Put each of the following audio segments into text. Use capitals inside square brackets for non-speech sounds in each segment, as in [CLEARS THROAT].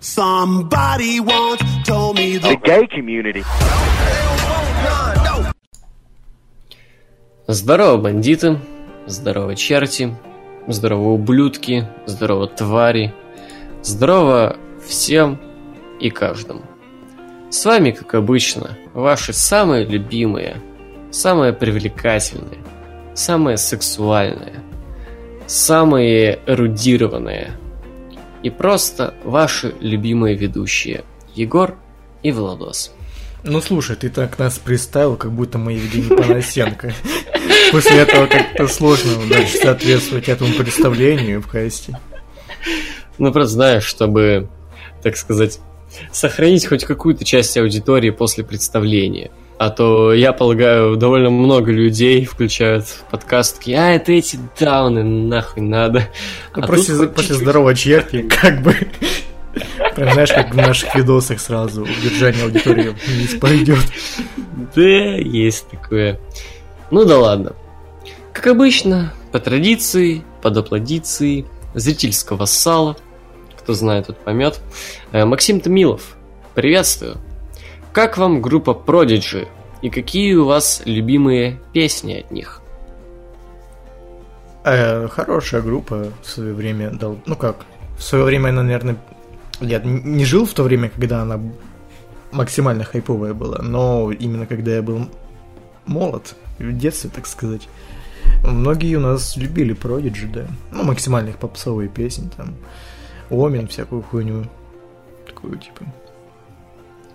Somebody once told me the gay community. Здорово, бандиты, здорово, черти, здорово, ублюдки, здорово, твари, здорово всем и каждому. С вами, как обычно, ваши самые любимые, самые привлекательные, самые сексуальные, самые эрудированные и просто ваши любимые ведущие Егор и Владос. Ну слушай, ты так нас представил, как будто мы Евгений Панасенко. [LAUGHS] После этого как-то сложно дальше соответствовать этому представлению в касте. Ну, просто знаешь, чтобы, так сказать, сохранить хоть какую-то часть аудитории после представления. А то, я полагаю, довольно много людей включают подкаст, такие, а, это эти дауны, нахуй надо. Ну, а после, тут после здорового черти, как бы... Прям знаешь, как в наших видосах сразу удержание аудитории вниз пойдет. Да, есть такое. Ну да ладно. Как обычно, по традиции, под аплодиции, зрительского сала, кто знает, тот поймет. Э, Максим Томилов, приветствую. Как вам группа Prodigy? И какие у вас любимые песни от них? Э, хорошая группа в свое время дал. Ну как? В свое время она, наверное, я не жил в то время, когда она максимально хайповая была, но именно когда я был молод, в детстве, так сказать, многие у нас любили Prodigy, да. Ну, максимально их попсовые песни, там, Омен, всякую хуйню. Такую, типа.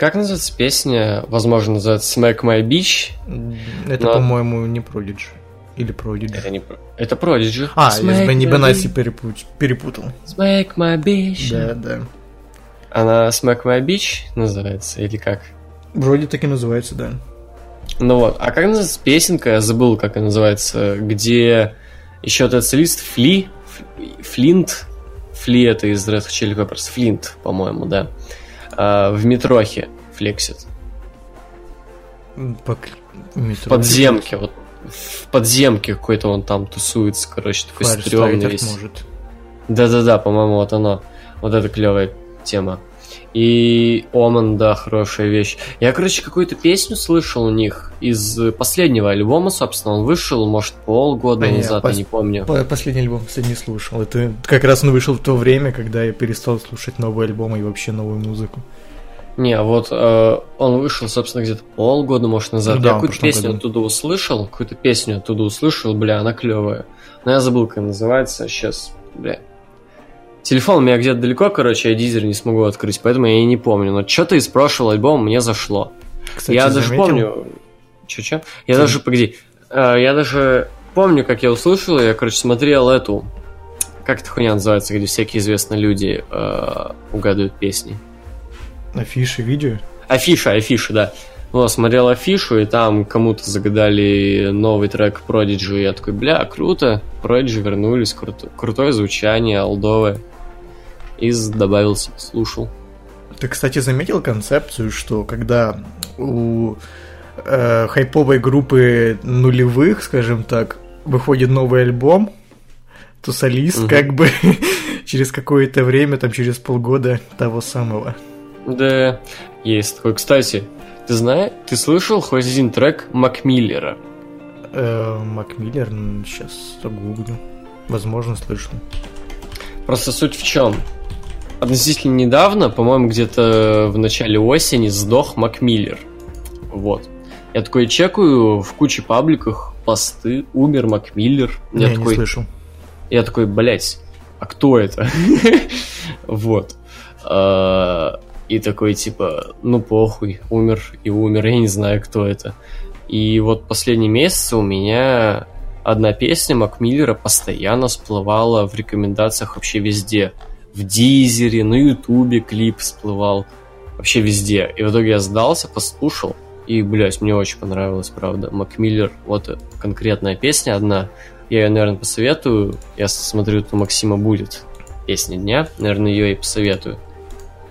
Как называется песня? Возможно, называется Smack My Beach. Это, Но- по-моему, не Prodigy. Или Prodigy. Это не Это Prodigy. А, я Smack с Бенни My Бенаси Beach. перепут- перепутал. Smack My Beach. Да, да. Она Smack My Beach называется или как? Вроде так и называется, да. Ну вот, а как называется песенка, я забыл, как она называется, где еще этот солист Фли, Флинт, Фли это из Red Hot Chili Peppers, Флинт, по-моему, да, а, в метрохе флексит, По... в подземке, вот в подземке какой-то он там тусуется, короче, такой стрёмный весь. может. Да-да-да, по-моему, вот оно. Вот это клевая тема. И Оман, да, хорошая вещь. Я, короче, какую-то песню слышал у них из последнего альбома, собственно, он вышел, может, полгода А назад, пос- я не помню. По- Последний альбом, кстати, не слушал. Это как раз он вышел в то время, когда я перестал слушать новые альбомы и вообще новую музыку. Не, вот э, он вышел, собственно, где-то полгода, может, назад. Ну да, я какую-то песню году. оттуда услышал, какую-то песню оттуда услышал, бля, она клевая. Но я забыл, как она называется, сейчас, бля. Телефон у меня где-то далеко, короче, я дизель не смогу открыть, поэтому я и не помню. Но что-то из прошлого альбома мне зашло. Кстати, я даже заметил? помню. Че-че? Я Ты- даже, погоди, э, я даже помню, как я услышал, я, короче, смотрел эту. Как эта хуйня называется, где всякие известные люди э, угадывают песни? Афиши, видео. Афиша, афиша, да. Ну, смотрел афишу, и там кому-то загадали новый трек Prodigy, и я такой, бля, круто, Prodigy вернулись, круто, крутое звучание, алдовое. И добавил себе, слушал. Ты, кстати, заметил концепцию, что когда у э, хайповой группы нулевых, скажем так, выходит новый альбом, то солист Мгм. как бы [LAUGHS] через какое-то время, там через полгода того самого. Да, есть такой. Кстати, ты знаешь, ты слышал хоть один трек Макмиллера? Э, Макмиллер, сейчас загуглю. Возможно, слышал. Просто суть в чем? Относительно недавно, по-моему, где-то в начале осени сдох Макмиллер. Вот. Я такой чекаю в куче пабликах посты, умер Макмиллер. Я Не, не такой, слышал. я такой, блять, а кто это? [LAUGHS] Вот. А, И такой, типа, ну похуй, умер и умер, я не знаю, кто это. И вот последние месяцы у меня одна песня Макмиллера постоянно всплывала в рекомендациях вообще везде. В Дизере, на Ютубе клип всплывал. Вообще везде. И в итоге я сдался, послушал. И, блядь, мне очень понравилось, правда. Макмиллер, вот конкретная песня одна. Я ее, наверное, посоветую. Я смотрю, тут у Максима будет песня дня. Наверное, ее и посоветую.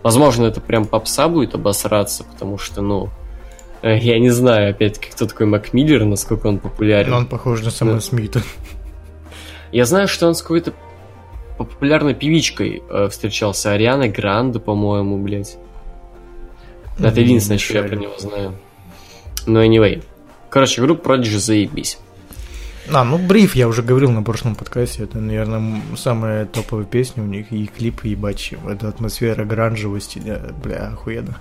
Возможно, это прям попса будет обосраться, потому что, ну, э, я не знаю, опять-таки, кто такой Макмиллер, насколько он популярен. Но он похож на Сэма Да. Смита. Я знаю, что он с какой-то популярной певичкой э, встречался. Ариана Гранде, по-моему, блядь. Это единственное, что я про него знаю. Но anyway. Короче, группа Prodigy заебись. А, ну Бриф, я уже говорил на прошлом подкасте, это, наверное, самая топовая песня у них, и клип, ебать, это атмосфера гранжевости, бля, охуенно.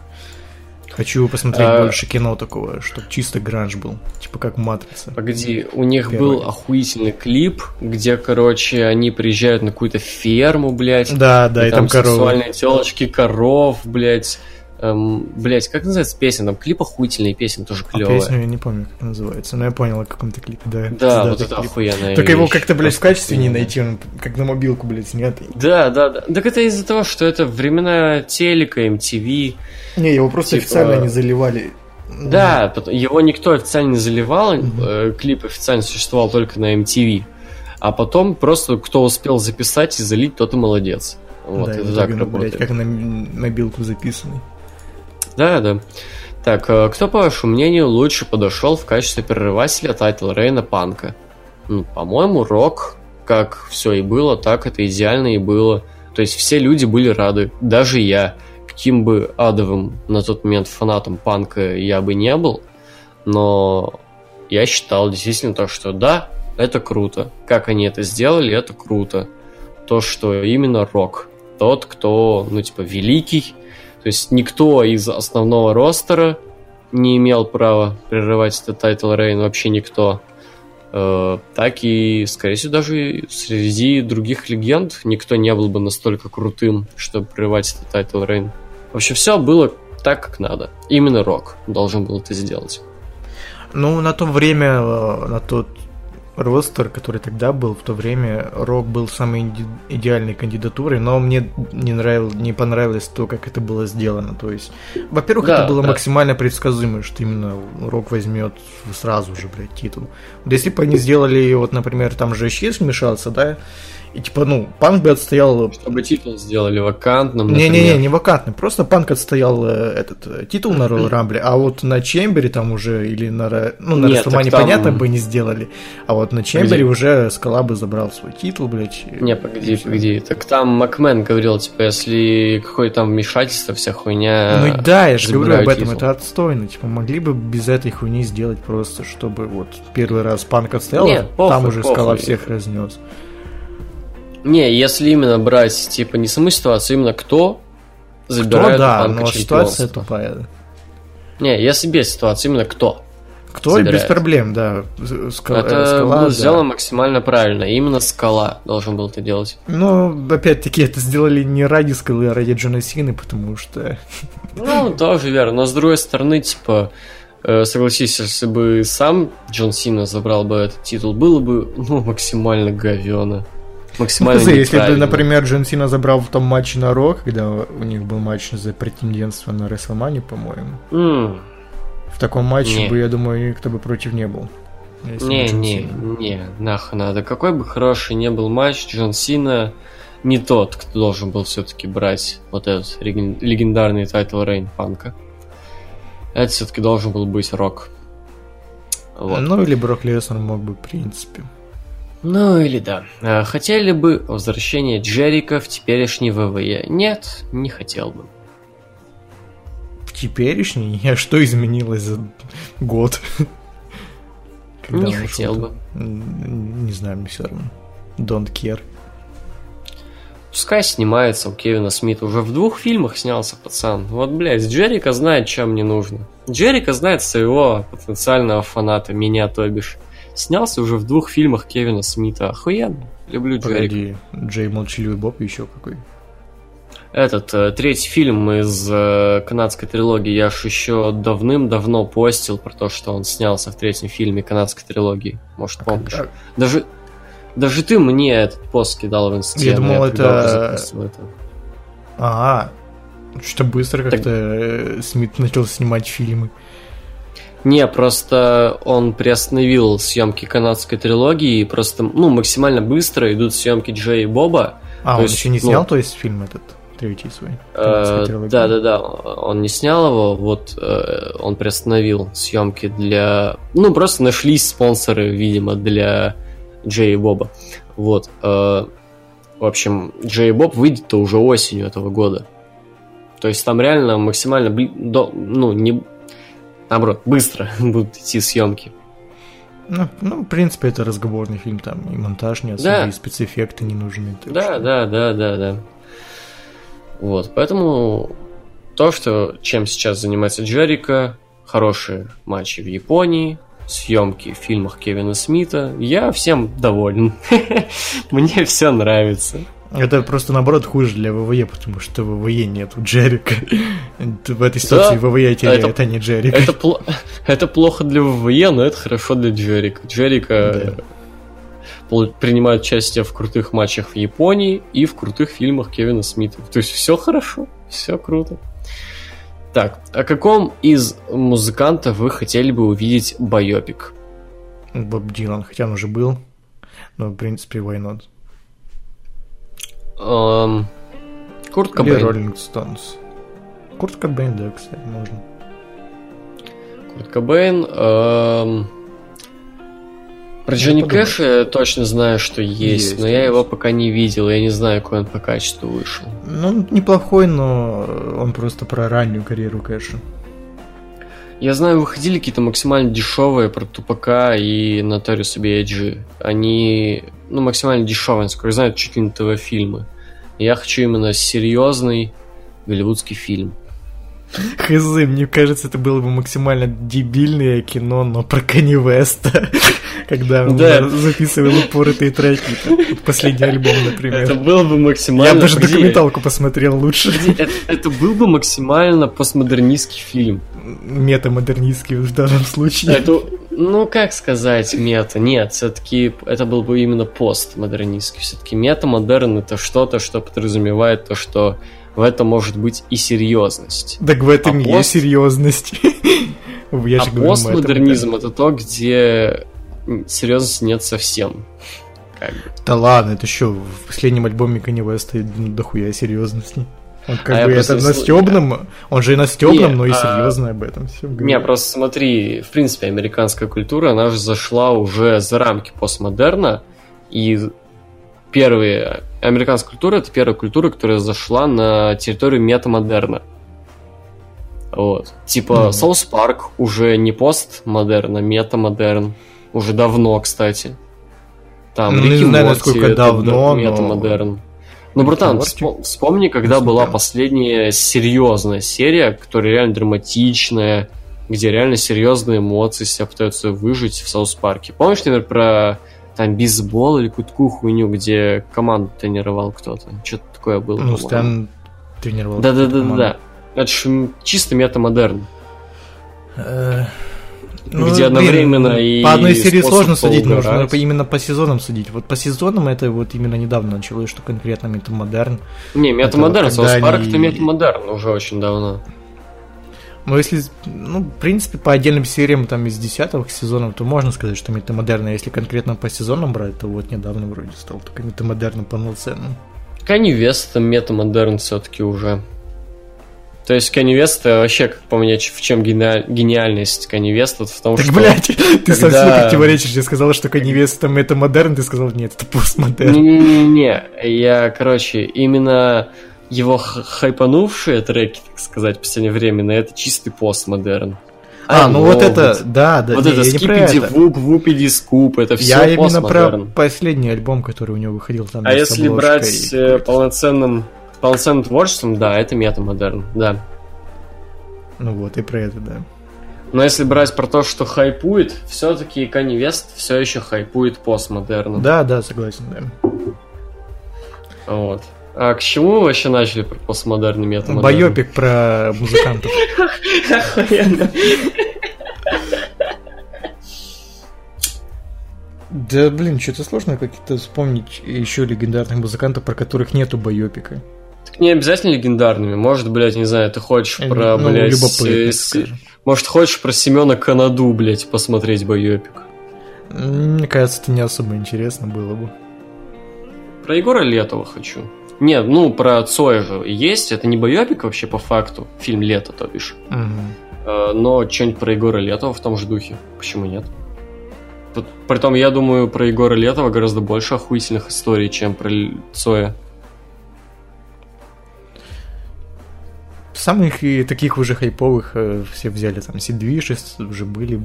Хочу посмотреть А- больше кино такого, чтобы чисто гранж был, типа как Матрица. Погоди, у них Первый. был охуительный клип, где, короче, они приезжают на какую-то ферму, блядь. Да, да, и, там, коровы. сексуальные телочки, коров, блядь. Эм, блядь, как называется песня? Там клип охуительный, песня тоже А клевая. песню я не помню, как называется, но я понял о каком-то клипе, да. Да, вот это клип. охуенная Только его вещь. как-то, блядь, в качестве не найти, он как на мобилку, блядь, снятый. Да, да, да. Так это из-за того, что это времена телека, MTV. Не, его просто Типа- официально не заливали. Да, его никто официально не заливал, э, клип официально существовал только на MTV. А потом просто кто успел записать и залить, тот и молодец. Вот, да, это так блядь, как на мобилку записанный. Да, да. Так, э, кто, по вашему мнению, лучше подошел в качестве прерывателя title reign а Панка? Ну, по-моему, Рок, как все и было, так это идеально и было. То есть все люди были рады, даже я. Каким бы адовым на тот момент фанатом панка я бы не был, но я считал действительно то, что да, это круто. Как они это сделали, это круто. То, что именно рок. Тот, кто, ну, типа, великий, то есть никто из основного ростера не имел права прерывать этот title reign, вообще никто. Э, так и, скорее всего, даже среди других легенд никто не был бы настолько крутым, чтобы прерывать этот title reign. Вообще все было так, как надо. Именно Рок должен был это сделать. Ну, на то время, э, на тот ростер, который тогда был, в то время Рок был самой идеальной кандидатурой, но мне не, нравил, не понравилось то, как это было сделано. То есть, во-первых, Да, это было да. максимально предсказуемо, что именно Рок возьмет сразу же, блядь, титул. Вот если бы они сделали, вот, например, там же Щис вмешался, да, и типа, ну, Панк бы отстоял Чтобы титул сделали вакантным, Не-не-не, не вакантный. Просто Панк отстоял э, этот э, титул на Royal Rumble, а вот на Чембере там уже, или на, ну, на Нет, так там- понятно, бы не сделали. А вот на Чембере уже Скала бы забрал свой титул, блядь. Не, погоди, погоди. Так там Макмен говорил, типа, если какое там вмешательство, вся хуйня... Ну да, я же говорю об этом, титул. это отстойно. Типа, могли бы без этой хуйни сделать просто, чтобы вот первый раз Панк отстоял, Не, а похуй, там уже Скала похуй. всех разнес. Не, если именно брать, типа, не саму ситуацию, именно кто То забирает у да, но ситуация тупая. Не, если без ситуации, именно кто. Кто без Забирает. проблем, да. Скала, это Скала, было да. сделано максимально правильно. Именно Скала должен был это делать. Но, опять-таки, это сделали не ради Скалы, а ради Джона Сины, потому что... [LAUGHS] Ну, тоже верно. Но с другой стороны, типа, э, согласись, если бы сам Джон Сина забрал бы этот титул, было бы, ну, максимально говёно. Максимально Ну, если бы, например, Джон Сина забрал в том матче на Рок, когда у них был матч за претендентство на Рестлмане, по-моему, М, в таком матче Не. бы, я думаю, никто бы против не был. Не, не, не, нахуй надо. Какой бы хороший не был матч, Джон Сина не тот, кто должен был все-таки брать вот этот легендарный title reign Панка. Это все-таки должен был быть Рок. Вот. Ну, или Брок Леснер мог бы, в принципе. Ну или да. А, Хотели бы возвращение Джерика в теперешний WWE? Нет, не хотел бы. В теперешний, [LAUGHS] а что изменилось за год? [LAUGHS] Когда Не хотел бы. Не знаю, мне все равно. Don't care. Пускай снимается у Кевина Смита. Уже в двух фильмах снялся пацан. Вот, блядь, Джерика знает, чем мне нужно. Джерика знает своего потенциального фаната, меня, то бишь. Снялся уже в двух фильмах Кевина Смита. Охуенно. Люблю. Погоди, Джей Молчаливый Боб еще какой. Этот э, третий фильм из э, канадской трилогии я ж еще давным-давно постил про то, что он снялся в третьем фильме канадской трилогии. Может, помнишь? А, Даже, даже ты мне этот пост кидал в инсте. Я но думал, тогда это- это. А, что быстро Так- как-то э, Смит начал снимать фильмы. Не, просто он приостановил съемки канадской трилогии, и просто, ну, максимально быстро идут съемки Джей и Боба. А, То он есть, еще не ну, снял, то есть, фильм этот, третий свой? Э? Да, да, да. Он не снял его, вот э, он приостановил съемки для. Ну, просто нашлись спонсоры, видимо, для Джей и Боба. Вот. э, В общем, Джей Боб выйдет-то уже осенью этого года. То есть там реально максимально, бли- до, ну, не, наоборот, быстро [LAUGHS] будут идти съемки. Ну, ну, в принципе, это разговорный фильм, там и монтаж не особо, Да. и спецэффекты не нужны. так Да, что- да, да, да, да. Вот, поэтому то, что чем сейчас занимается Джерика, хорошие матчи в Японии, съемки в фильмах Кевина Смита, я всем доволен. [LAUGHS] Мне все нравится. Это просто наоборот хуже для ВВЕ, потому что в ВВЕ нету Джерика. В этой ситуации Да, ВВЕ теряет, это- а не Джерика. Это, пло- [LAUGHS] это плохо для ВВЕ, но это хорошо для Джерика. Джерика пол- принимает участие в крутых матчах в Японии и в крутых фильмах Кевина Смита. То есть все хорошо, все круто. Так, о каком из музыкантов вы хотели бы увидеть байопик? Боб Дилан, хотя он уже был, но в принципе why not. Эм, Курт Или Кобейн. Роллинг Стоунс. Курт Кобейн, да, кстати, можно. Курт Кобейн. эм, Про Джонни. Кэша я точно знаю, что есть, Есть, но я есть. его пока не видел, я не знаю, какой он по качеству вышел. Ну, он неплохой, но он просто про раннюю карьеру Кэша. Я знаю, выходили какие-то максимально дешевые про Тупака и Notorious B.I.G. Они, ну, максимально дешевые, насколько я знаю, чуть ли не ТВ-фильмы. Я хочу именно серьезный голливудский фильм. [LAUGHS] Хз, мне кажется, это было бы максимально дебильное кино, но про Кани Веста. [LAUGHS] Когда он Да. записывал упоротые треки. [LAUGHS] Последний альбом, например. Это было бы максимально... Я бы даже Погоди, документалку посмотрел лучше. это, это был бы максимально постмодернистский фильм. Метамодернистский в данном случае. Это, ну, как сказать, мета? Нет, все-таки это был бы именно постмодернистский. Все-таки метамодерн это что-то, что подразумевает то, что в этом может быть и серьезность. Так в этом А есть пост- серьезность. [LAUGHS] Я а говорю, постмодернизм это то, где серьезности нет совсем. Как бы. Да ладно, это что, в последнем альбоме Кани Веста ну, дохуя серьезности. Он как А я бы это на стебном, он же и на стебном, но и а- серьезно об этом все Не, просто смотри, в принципе, американская культура, она же зашла уже за рамки постмодерна, и первые... Американская культура — это первая культура, которая зашла на территорию метамодерна. Вот. Типа. Саус Парк уже не постмодерн, а метамодерн. Уже давно, кстати. Там Ну, Рик не знаю, Морти насколько давно, но- метамодерн. Ну, братан, Морти? вспо- вспомни, когда Если была последняя серьезная серия, которая реально драматичная, где реально серьезные эмоции себя пытаются выжить в Саус Парке. Помнишь, например, про там бейсбол или какую-то хуйню, где команду тренировал кто-то? Что-то такое было. Ну. Стэн тренировал. Да-да-да-да. Это же м, чисто метамодерн. Э, Где одновременно и По одной серии сложно судить, нужно именно по сезонам судить. Вот по сезонам это вот именно недавно началось, что конкретно метамодерн. Не, метамодерн, South Park это метамодерн уже очень давно. Но если, ну, в принципе, по отдельным сериям там из десятых сезонов, то можно сказать, что метамодерн, если конкретно по сезонам брать, то вот недавно вроде стал только метамодерном полноценным. Кани Вест это метамодерн все-таки уже. То есть Кани Вест вообще, как по мне, в чем гениаль- гениальность Кани Веста, в том, Так, что... блядь, [LAUGHS] ты совсем когда- противоречишь. Я сказал, что Kanye West это метамодерн, ты сказал, нет, это постмодерн. Не-не-не, я, короче, именно его хайпанувшие треки, так сказать, в последнее время, на это чистый постмодерн. А, I ну вот это, да, да, Вот не, это scoop-diddy whoop, whoopity scoop, это все Я именно про последний альбом, который у него выходил там. А если брать э, какой-то. полноценным, полноценным творчеством, да, это метамодерн, да. Ну вот, и про это, да. Но если брать про то, что хайпует, все-таки Kanye West все еще хайпует постмодерном. Да, да, согласен, да. Вот. А к чему мы вообще начали про постмодерн и метамодерн? Байопик про музыкантов. Охуенно. Да, блин, что-то сложно как-то вспомнить еще легендарных музыкантов, про которых нету байопика. Так не обязательно легендарными. Может, блядь, не знаю, ты хочешь про, ну, блядь, любопытных, с-. Может, хочешь про Семена Канаду, блядь, посмотреть байопик? Мне кажется, это не особо интересно было бы. Про Егора Летова хочу. Нет, ну, про Цоя же есть. Это не байопик вообще по факту. Фильм «Лето», то бишь. Э, Но что-нибудь про Егора Летова в том же духе. Почему нет? Притом, я думаю, про Егора Летова гораздо больше охуительных историй, чем про Цоя. Самых и таких уже хайповых э, все взяли, там, Сидвиши уже были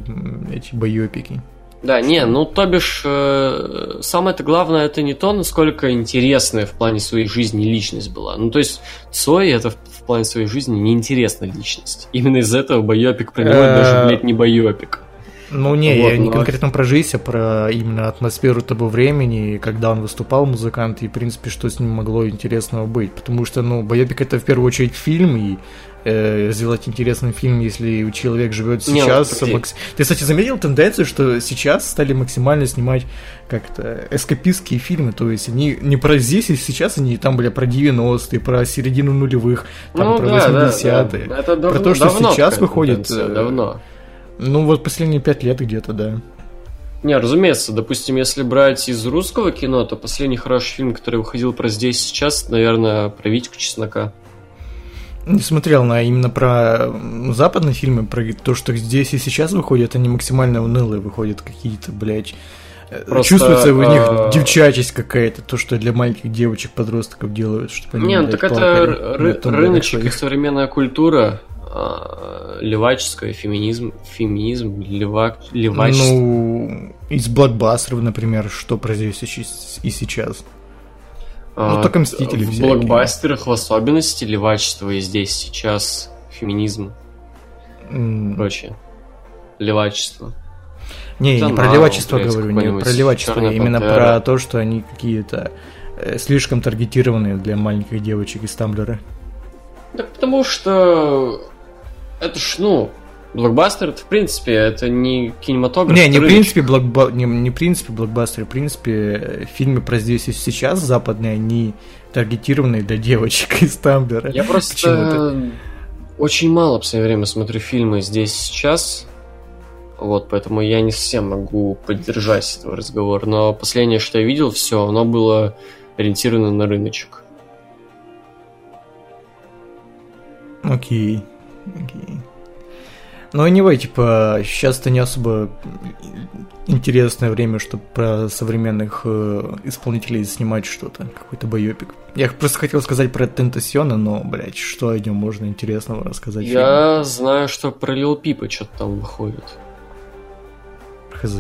эти боепики. Да, не, ну то бишь, э, самое-то главное это не то, насколько интересная в плане своей жизни личность была. Ну то есть Цой это в, в плане своей жизни неинтересная личность. Именно из-за этого боепик про него даже, э, блядь, не боепик. Ну не, вот, я не конкретно про жизнь, а про именно атмосферу того времени, когда он выступал музыкант, и в принципе, что с ним могло интересного быть. Потому что, ну, Боепик это в первую очередь фильм, и э, сделать интересный фильм, если человек живет сейчас. Не, макс... Ты, кстати, заметил тенденцию, что сейчас стали максимально снимать как-то эскапистские фильмы, то есть они не про здесь и сейчас, они там были про 90-е, про середину нулевых, там ну, про да, 80-е. Да, да. Давно, про то, что сейчас выходит... Э, давно. Ну, вот последние пять лет где-то, да. Не, разумеется, допустим, если брать из русского кино, то последний хороший фильм, который выходил про здесь сейчас, наверное, про Витьку Чеснока. Не смотрел на именно про западные фильмы, про то, что здесь и сейчас выходят, они максимально унылые выходят какие-то, блядь. Э, Просто, Чувствуется в них а... девчачесть какая-то, то, что для маленьких девочек, подростков делают, чтобы они, Не, ну так это рыночек и современная культура, э, леваческое, феминизм, феминизм, лева, левачество. Ну, из блокбастеров, например, что произойдет и сейчас. Ну, только Мстители В взяли. блокбастерах в особенности левачество и здесь сейчас феминизм. Mm. Прочее. Левачество. Не, я не про левачество говорю, не про левачество, именно про то, что они какие-то э, слишком таргетированные для маленьких девочек из Тамблера. Так потому что это ж, ну, блокбастер, в принципе, это не кинематограф. Не, не в принципе, блокба... не, не в принципе блокбастер, в принципе, фильмы про здесь и сейчас западные, они таргетированные для девочек из Тамблера. Я просто очень мало в последнее время смотрю фильмы здесь сейчас, вот, поэтому я не совсем могу поддержать этого разговора. Но последнее, что я видел, все, оно было ориентировано на рыночек. Окей. Окей. Ну, anyway, типа, сейчас-то не особо интересное время, чтобы про современных э, исполнителей снимать что-то, какой-то боепик. Я просто хотел сказать про Тентасиона, но, блядь, что о нем можно интересного рассказать? Я фильме? знаю, что про Лил Пипа что-то там выходит. Хз.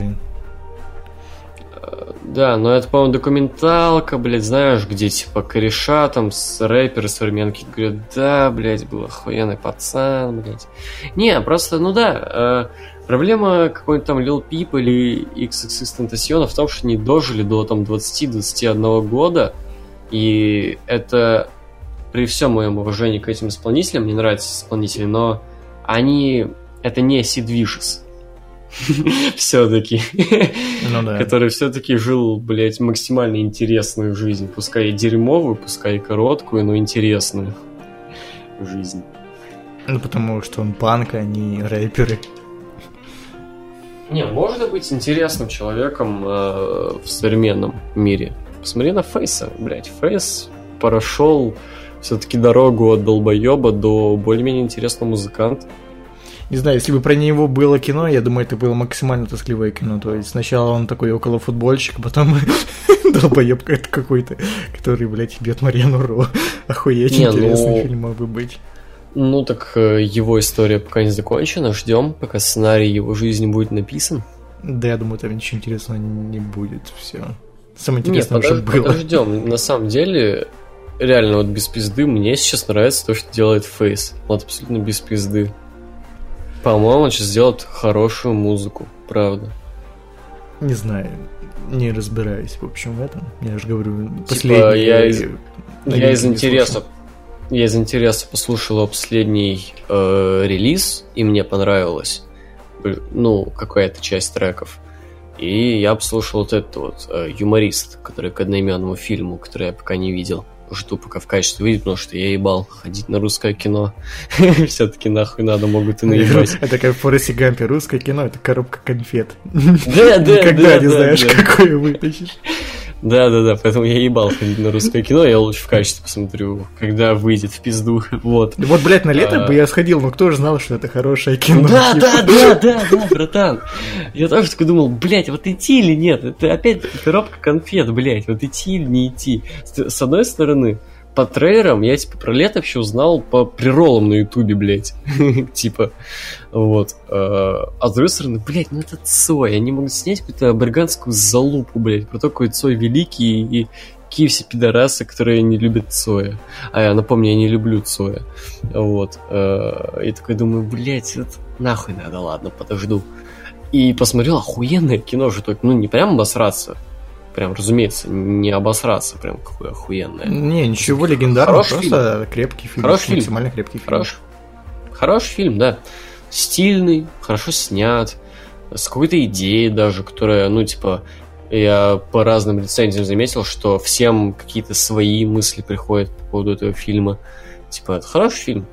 Да, но это, по-моему, документалка, блядь, знаешь, где, типа, кореша там с рэперы современки говорят, да, блядь, был охуенный пацан, блядь. Не, просто, ну да, э, проблема какой-нибудь там Lil Peep или XXX Tentacion в том, что они дожили до там 20-21 года, и это при всем моем уважении к этим исполнителям, мне нравятся исполнители, но они, это не Sid Vicious, [LAUGHS] все-таки. Ну, да. Который все-таки жил, блядь, максимально интересную жизнь. Пускай и дерьмовую, пускай и короткую, но интересную жизнь. Ну, потому что он панк, а не рэперы. Не, можно быть интересным человеком э, в современном мире. Посмотри на Фейса, блядь. Фейс прошел все-таки дорогу от долбоеба до более-менее интересного музыканта не знаю, если бы про него было кино, я думаю, это было максимально тоскливое кино. То есть сначала он такой около футбольщик, потом [LAUGHS] долбоеб какой-то, который, блядь, бьет Марьяну Ро. Охуеть, интересный ну, фильм мог бы быть. Ну так э, его история пока не закончена. Ждем, пока сценарий его жизни будет написан. Да, я думаю, там ничего интересного не будет. Все. Самое интересное Нет, уже было. Подождем. На самом деле, реально вот без пизды мне сейчас нравится то, что делает Фейс. Вот абсолютно без пизды. По-моему, он сейчас сделает хорошую музыку, правда. Не знаю, не разбираюсь, в общем, в этом. Я же говорю, типа, последний... Я из, я из интереса я из интереса послушал его последний э, релиз, и мне понравилось. Ну, какая-то часть треков. И я послушал вот этот вот э, юморист, который к одноименному фильму, который я пока не видел жду, пока в качестве выйдет, потому что я ебал ходить на русское кино. [LAUGHS] Все-таки нахуй надо, могут и наебать. [LAUGHS] Это как в Форесте Гампе. Русское кино — это коробка конфет. Да, [LAUGHS] да, Никогда не знаешь, какое вытащишь. Да-да-да, поэтому я ебал ходить на русское кино, я лучше в качестве посмотрю, когда выйдет в пизду, [LAUGHS] вот. Вот, блядь, на лето А. бы я сходил, но кто же знал, что это хорошее кино? Да, Типа. да, да, да, да, братан. Я тоже такой думал, блядь, вот идти или нет? Это опять коробка конфет, блядь, вот идти или не идти. С одной стороны, по трейлерам я, типа, про лето вообще узнал по приролам на ютубе, блядь. [LAUGHS] Типа, вот. Э, А с другой стороны, блядь, ну это Цой. Они могут снять какую-то аберганскую залупу, блядь, про то, какой Цой великий и какие все пидорасы, которые не любят Цоя. А я напомню, я не люблю Цоя. Вот. Э, И такой думаю, блядь, это нахуй надо, ладно, подожду. И посмотрел охуенное кино же, только, ну, не прям обосраться. Прям, разумеется, не обосраться, прям какое охуенное. Не, ничего легендарного, Хороший просто крепкий фильм. Хороший фильм. максимально крепкий фильм. Хорош. Хороший фильм, да. Стильный, хорошо снят, с какой-то идеей даже, которая, ну, типа, я по разным рецензиям заметил, что всем какие-то свои мысли приходят по поводу этого фильма. Типа, это хороший фильм.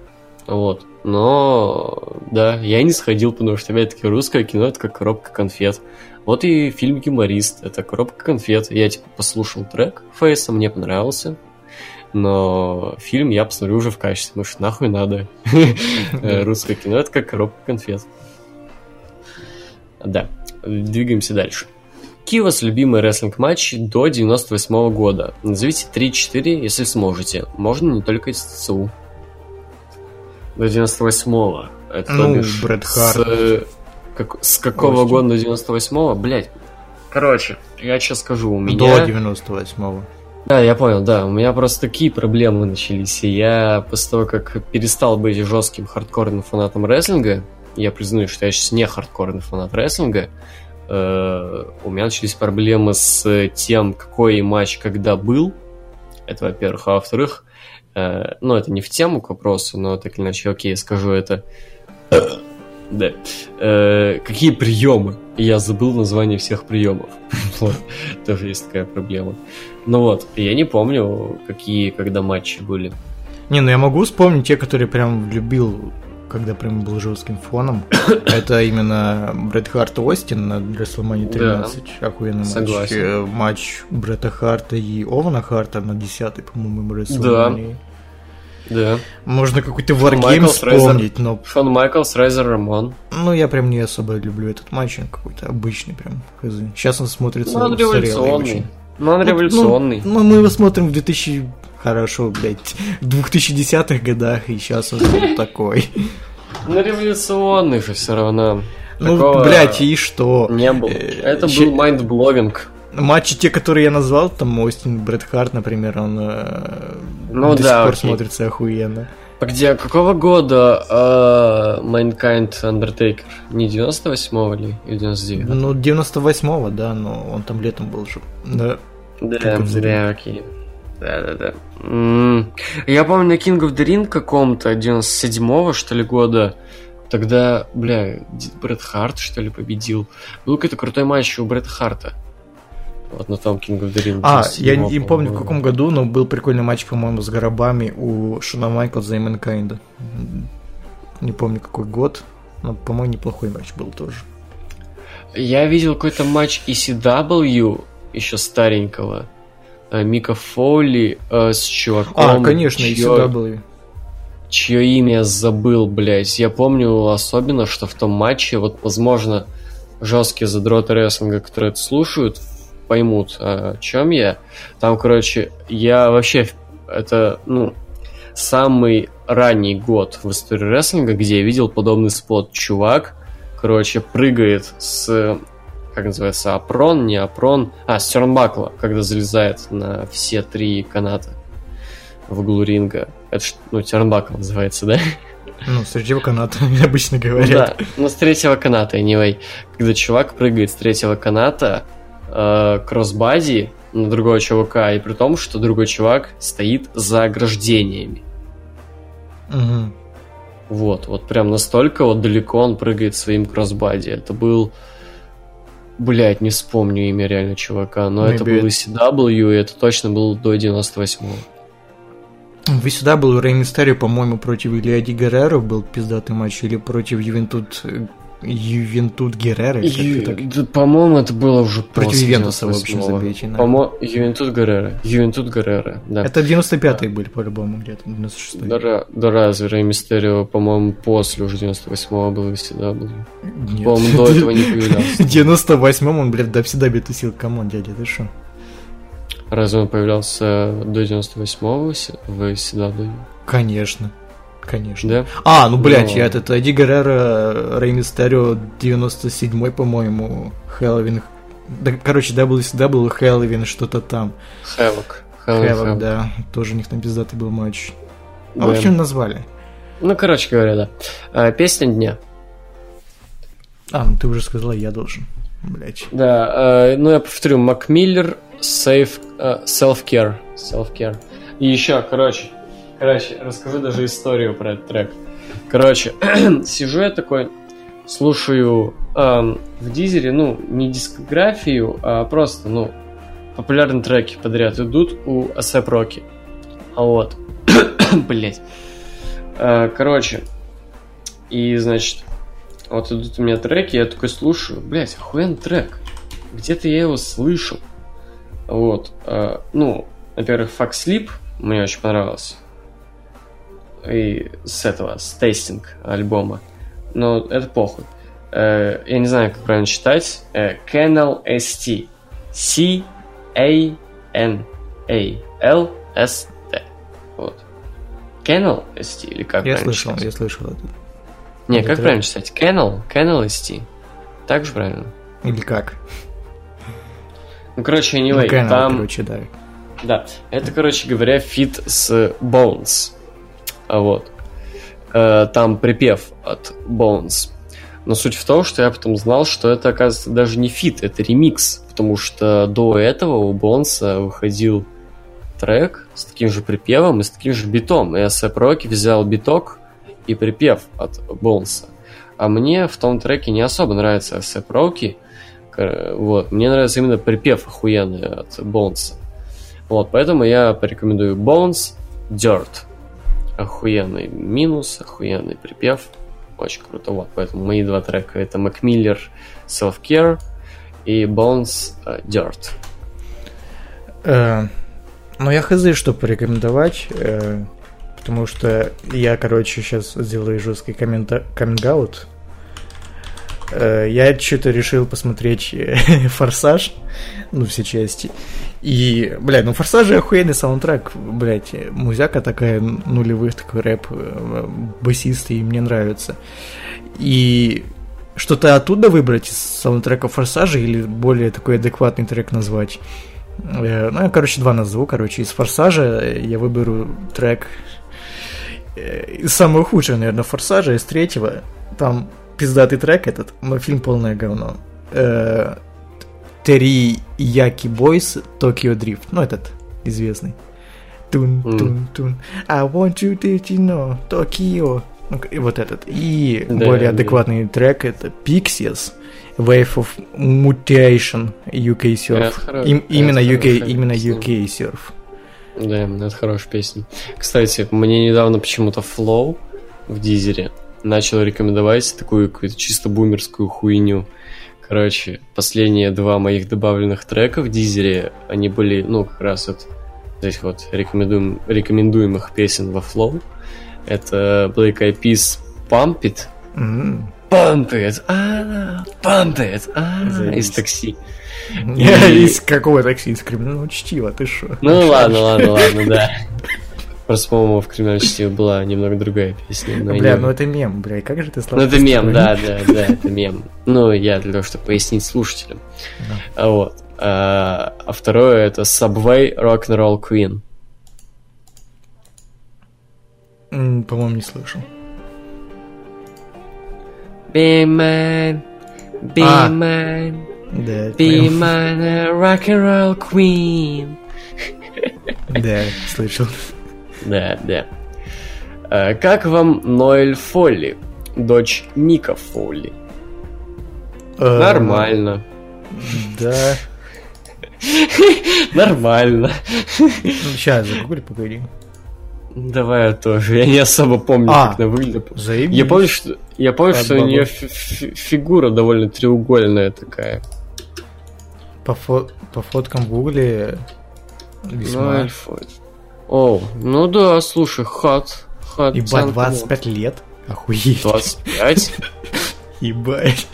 Вот. Но, да, я не сходил, потому что, опять-таки, русское кино это как коробка конфет. Вот и фильм «Юморист» — это коробка конфет. Я, типа, послушал трек Фейса, мне понравился. Но фильм я посмотрю уже в качестве, потому что нахуй надо. [LAUGHS] Русское кино — это как коробка конфет. Да, двигаемся дальше. Какие у вас любимые рестлинг-матчи до 98 года? Назовите 3-4, если сможете. Можно не только из ЦЦУ. До 98-го. Это то Ну, Брэд с, Харт. э, как- с какого года до 98-го? Блять. Короче, я сейчас скажу, у До меня... 98-го. Да, я понял, да. У меня просто такие проблемы начались. И я после того, как перестал быть жестким хардкорным фанатом рестлинга, я признаю, что я сейчас не хардкорный фанат рестлинга, э, у меня начались проблемы с тем, какой матч когда был. Это, во-первых. А во-вторых, э, ну, это не в тему к вопросу, но так или иначе, окей, я скажу это. Да. Э, какие приемы? Я забыл название всех приемов. [LAUGHS] Тоже есть такая проблема. Ну вот, я не помню, какие когда матчи были. Не, ну я могу вспомнить те, которые прям любил, когда прям был жестким фоном. [COUGHS] Это именно Брэд Харт Остин на WrestleMania 13. Охуенный матч. Согласен. Э, Матч Бретта Харта и Ована Харта на 10 по-моему, WrestleMania. Да. Можно какой-то WarGames вспомнить, но Шон Майклс, Рейзор Рамон. ну я прям не особо люблю этот матч, он какой-то обычный прям. Сейчас он смотрится Ну, он революционный. Ну, он Ну, революционный. Ну, ну, мы его смотрим в 2000... Хорошо, блядь, в 2010-х годах, и сейчас он [LAUGHS] такой. Ну, революционный же все равно. Ну, Такого блядь, и что? Не был. Э, Это был mind-blowing. Матчи, те, которые я назвал, там Остин Брет Харт, например, он э, Ну до да, сих пор окей. смотрится охуенно. А Где, какого года э, Mankind Undertaker? Не 98-го ли? Или 99-го? Ну, 98-го, да, но он там летом был же. Да. Да, да, окей. Да-да-да. Я помню на King of the Ring каком-то, 97-го, что ли, года, тогда, бля, Брэд Харт, что ли, победил. Был какой-то крутой матч у Брэда Харта. Вот на том King of the Ring. А, я 97-го, не помню в каком году, но был прикольный матч, по-моему, с гробами у Шона Майклса и Мэнкайнда. Не помню какой год, но, по-моему, неплохой матч был тоже. Я видел какой-то матч ECW, еще старенького. э, Мика Фоули э, с чуваком. А, конечно, сюда был. чье имя я забыл, блядь. Я помню особенно, что в том матче, вот, возможно, жесткие задроты рестлинга, которые это слушают, поймут, о чем я. Там, короче, я вообще... Это, ну, самый ранний год в истории рестлинга, где я видел подобный спот. Чувак, короче, прыгает с... Как называется? Апрон, не апрон. А, с тернбакла, когда залезает на все три каната в углу ринга. Это, ну, тернбакл называется, да? Ну, с третьего каната [LAUGHS] обычно говорят. Да, ну с третьего каната, anyway. Когда чувак прыгает с третьего каната э, кроссбади на другого чувака, и при том, что другой чувак стоит за ограждениями. Мгм. Вот, вот прям настолько вот далеко он прыгает своим кроссбади. Это был... Блять, не вспомню имя реально чувака, но это Maybe был ECW, и это точно был до 98-го. В ECW был Рэй Мистерио, по-моему, против или Эдди Герреро был пиздатый матч, или против Ювентуд э, Ювентуд Геррера. Ю- да, По-моему, это было уже Против после Ювентуса, в общем, 98-го. забейте, да. По-моему, Ювентуд Геррера. Ювентуд Геррера, да. Это 95-й были, по-любому, где-то, 96-й. Да, да разве Рэй Мистерио, по-моему, после уже 98-го был в ECW. Нет. По-моему, до этого не [LAUGHS] появлялся. В 98-м он, блядь, до всегда тусил. Come on, дядя, ты шо? Разве он появлялся до 98-го в С- в CW? Конечно. Конечно. Да? А, ну, блядь, Ну. я этот Эдди Геррера, Рэй Мистерио, 97-й, по-моему, Хэллоуин. Да, короче, WCW, Хэллоуин, что-то там. Хэвок. Хэвок, да. Тоже у них там пиздатый был матч. В Да. общем, назвали. Ну, короче говоря, да. А, Песня дня. А, ну ты уже сказала, я должен. Блядь. Да, э, ну я повторю, Макмиллер, Safe, э, Self-Care. Self-Care. И еще, короче, короче, расскажу даже историю про этот трек. Короче, [CLEARS THROAT] сижу я такой, слушаю эм, в Дизере, ну, не дискографию, а просто, ну, популярные треки подряд идут у ASAP Rocky. А вот, [CLEARS THROAT] блять. Короче, и, значит, вот идут у меня треки, я такой слушаю, блять, охуенный трек. Где-то я его слышал. Вот. э, ну, во-первых, Fuck Sleep мне очень понравился. И с этого, с тестинг альбома. Но это похуй. Э, я не знаю, как правильно читать. Э, Canal ST. C-A-N-A-L-S-T. Вот. Canal ST или как Я слышал, читать? я слышал это. Не, Это как трек. правильно читать? Canal? Canal ST. Так же правильно? Или как? Ну, короче, Ну, anyway, Canal, там... короче, да. Да, это, короче говоря, feat с Bones. А вот. Э, Там припев от Bones. Но суть в том, что я потом знал, что это, оказывается, даже не feat, это ремикс. Потому что до этого у Бонса выходил трек с таким же припевом и с таким же битом. И ASAP Rocky взял биток и припев от Бонса. А мне в том треке не особо нравится ASAP Rocky. Вот. Мне нравится именно припев охуенный от Бонса. Вот, поэтому я порекомендую Bones Dirt. Охуенный минус, охуенный припев. Очень круто. Вот, поэтому мои два трека это Macmillan Self Care и Bones э, Dirt. Э, Ну, я хз, что порекомендовать, э, потому что я, короче, сейчас сделаю жесткий коммента- каминг-аут. Э, Я что-то решил посмотреть э, [LAUGHS] «Форсаж», ну, все части. И, блядь, ну «Форсаж» же охуенный саундтрек, блядь, музяка такая, нулевых, такой рэп, э, басистый, мне нравится. И что-то оттуда выбрать из саундтрека «Форсажа» или более такой адекватный трек назвать? Ну, я, короче, два назову. Короче, из «Форсажа» я выберу трек самого худшего, наверное, «Форсажа», из третьего. Там пиздатый трек этот, но фильм полное говно. Э, Терри Яки Бойс Токио Дрифт. Ну, этот известный. Тун, тун, тун. I want you to know Токио. Ну, И вот этот. И Да, более да. адекватный трек это Pixies. Wave of Mutation UK Surf. Хоро- Им- именно UK, именно. UK Surf. Да, это хорошая песня. Кстати, мне недавно почему-то Flow в Дизере начал рекомендовать такую какую-то чисто бумерскую хуйню. Короче, последние два моих добавленных трека в Дизере, они были, ну, как раз вот здесь вот рекомендуем, рекомендуемых песен во Flow. Это Black Eyed Peas Pump It. Pump It, а, Pump It, а, из такси. Из какого такси? Из криминального чтива, ты шо? Ну ладно, ладно, ладно, да. Просто, по-моему, в криминальном чтиве была немного другая песня. но я Бля, не- ну это мем, бля, как же ты Ну, слабо это мем, да, да, да, это мем. Ну, я для того, чтобы пояснить слушателям. А Вот. А а второе это Subway Rock'n'Roll Queen. По-моему, не слышал. Be mine, be А. mine, Да, be мем. mine, a rock'n'roll queen. да, слышал. Да, да. А, Как вам Ноэль Фолли, дочь Ника Фолли? Э, Нормально. Да. [LAUGHS] Нормально. Сейчас, загугли, погоди. Давай я тоже. Я не особо помню, А. как она выглядит. Заебись. Я помню, что, я помню, От что у нее фи- фи- фигура довольно треугольная такая. По, фо- по фоткам в гугле Ну, весьма... эльфы. О, ну да, слушай, хат. Хат. Ебать, ценка, 25 лет? Охуеть. 25? [LAUGHS] Ебать.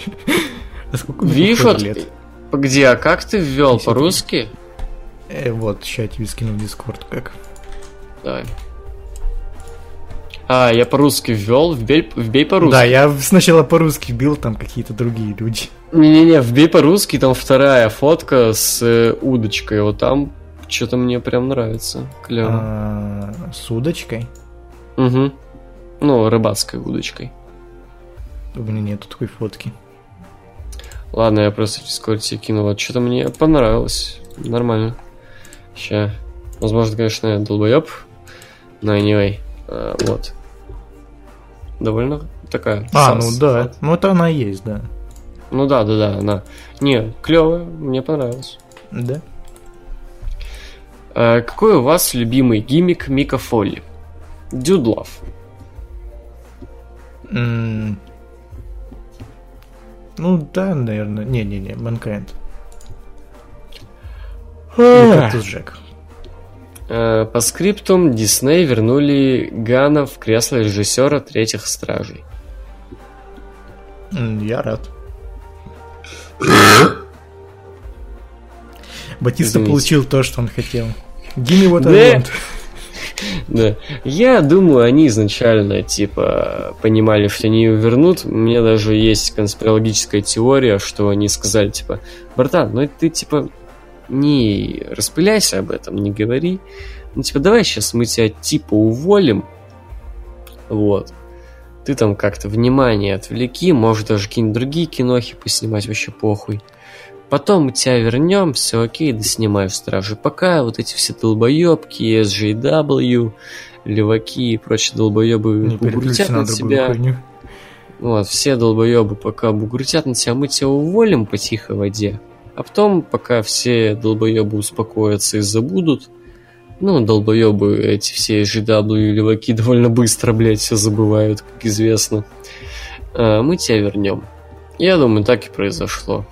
А сколько Видишь, вот, лет? где, а как ты ввел 53. по-русски? Э, вот, сейчас я тебе скину в Дискорд как. Давай. А, я по-русски ввел, вбей, вбей по-русски. Да, я сначала по-русски бил, там какие-то другие люди. Не-не-не, вбей по-русски, там вторая фотка с э, удочкой, вот там что-то мне прям нравится. Клево. А, с удочкой. Угу. Ну, рыбацкой удочкой. У меня нету такой фотки. Ладно, я просто в Дискорд тебе кинул. Вот что-то мне понравилось. Нормально. Ща. Возможно, конечно, я долбоеб. Но anyway. А, вот. Довольно такая. А, ну да. Ну это она и есть, да. Ну да, да, да, она. Не, клевая, мне понравилось. Да? А, какой у вас любимый гиммик Мика Фолли? Дюдлов. М, Ну да, наверное. Не-не-не, Mankind. Или Кактус Джек. Э, По скриптум Дисней вернули Гана в кресло режиссера третьих стражей. Я рад. [LAUGHS] Батиста Извините. получил то, что он хотел. Give me what Да. I want. [LAUGHS] Да. Я думаю, они изначально, типа, понимали, что они ее вернут. У меня даже есть конспирологическая теория, что они сказали, типа, братан, ну ты, типа, не распыляйся об этом, не говори. Ну, типа, давай сейчас мы тебя, типа, уволим. Вот. Ты там как-то внимание отвлеки, может, даже какие-нибудь другие кинохи поснимать, вообще похуй. Потом мы тебя вернем, все окей, да снимай в страже. Пока вот эти все долбоебки, SJW, леваки и прочие долбоебы переключиться на тебя. хуйню. Вот, все долбоебы пока бугуртят на тебя, мы тебя уволим по тихой воде. А потом, пока все долбоебы успокоятся и забудут, ну, долбоебы эти все и леваки довольно быстро, блядь, все забывают, как известно. А, мы тебя вернем. Я думаю, так и произошло.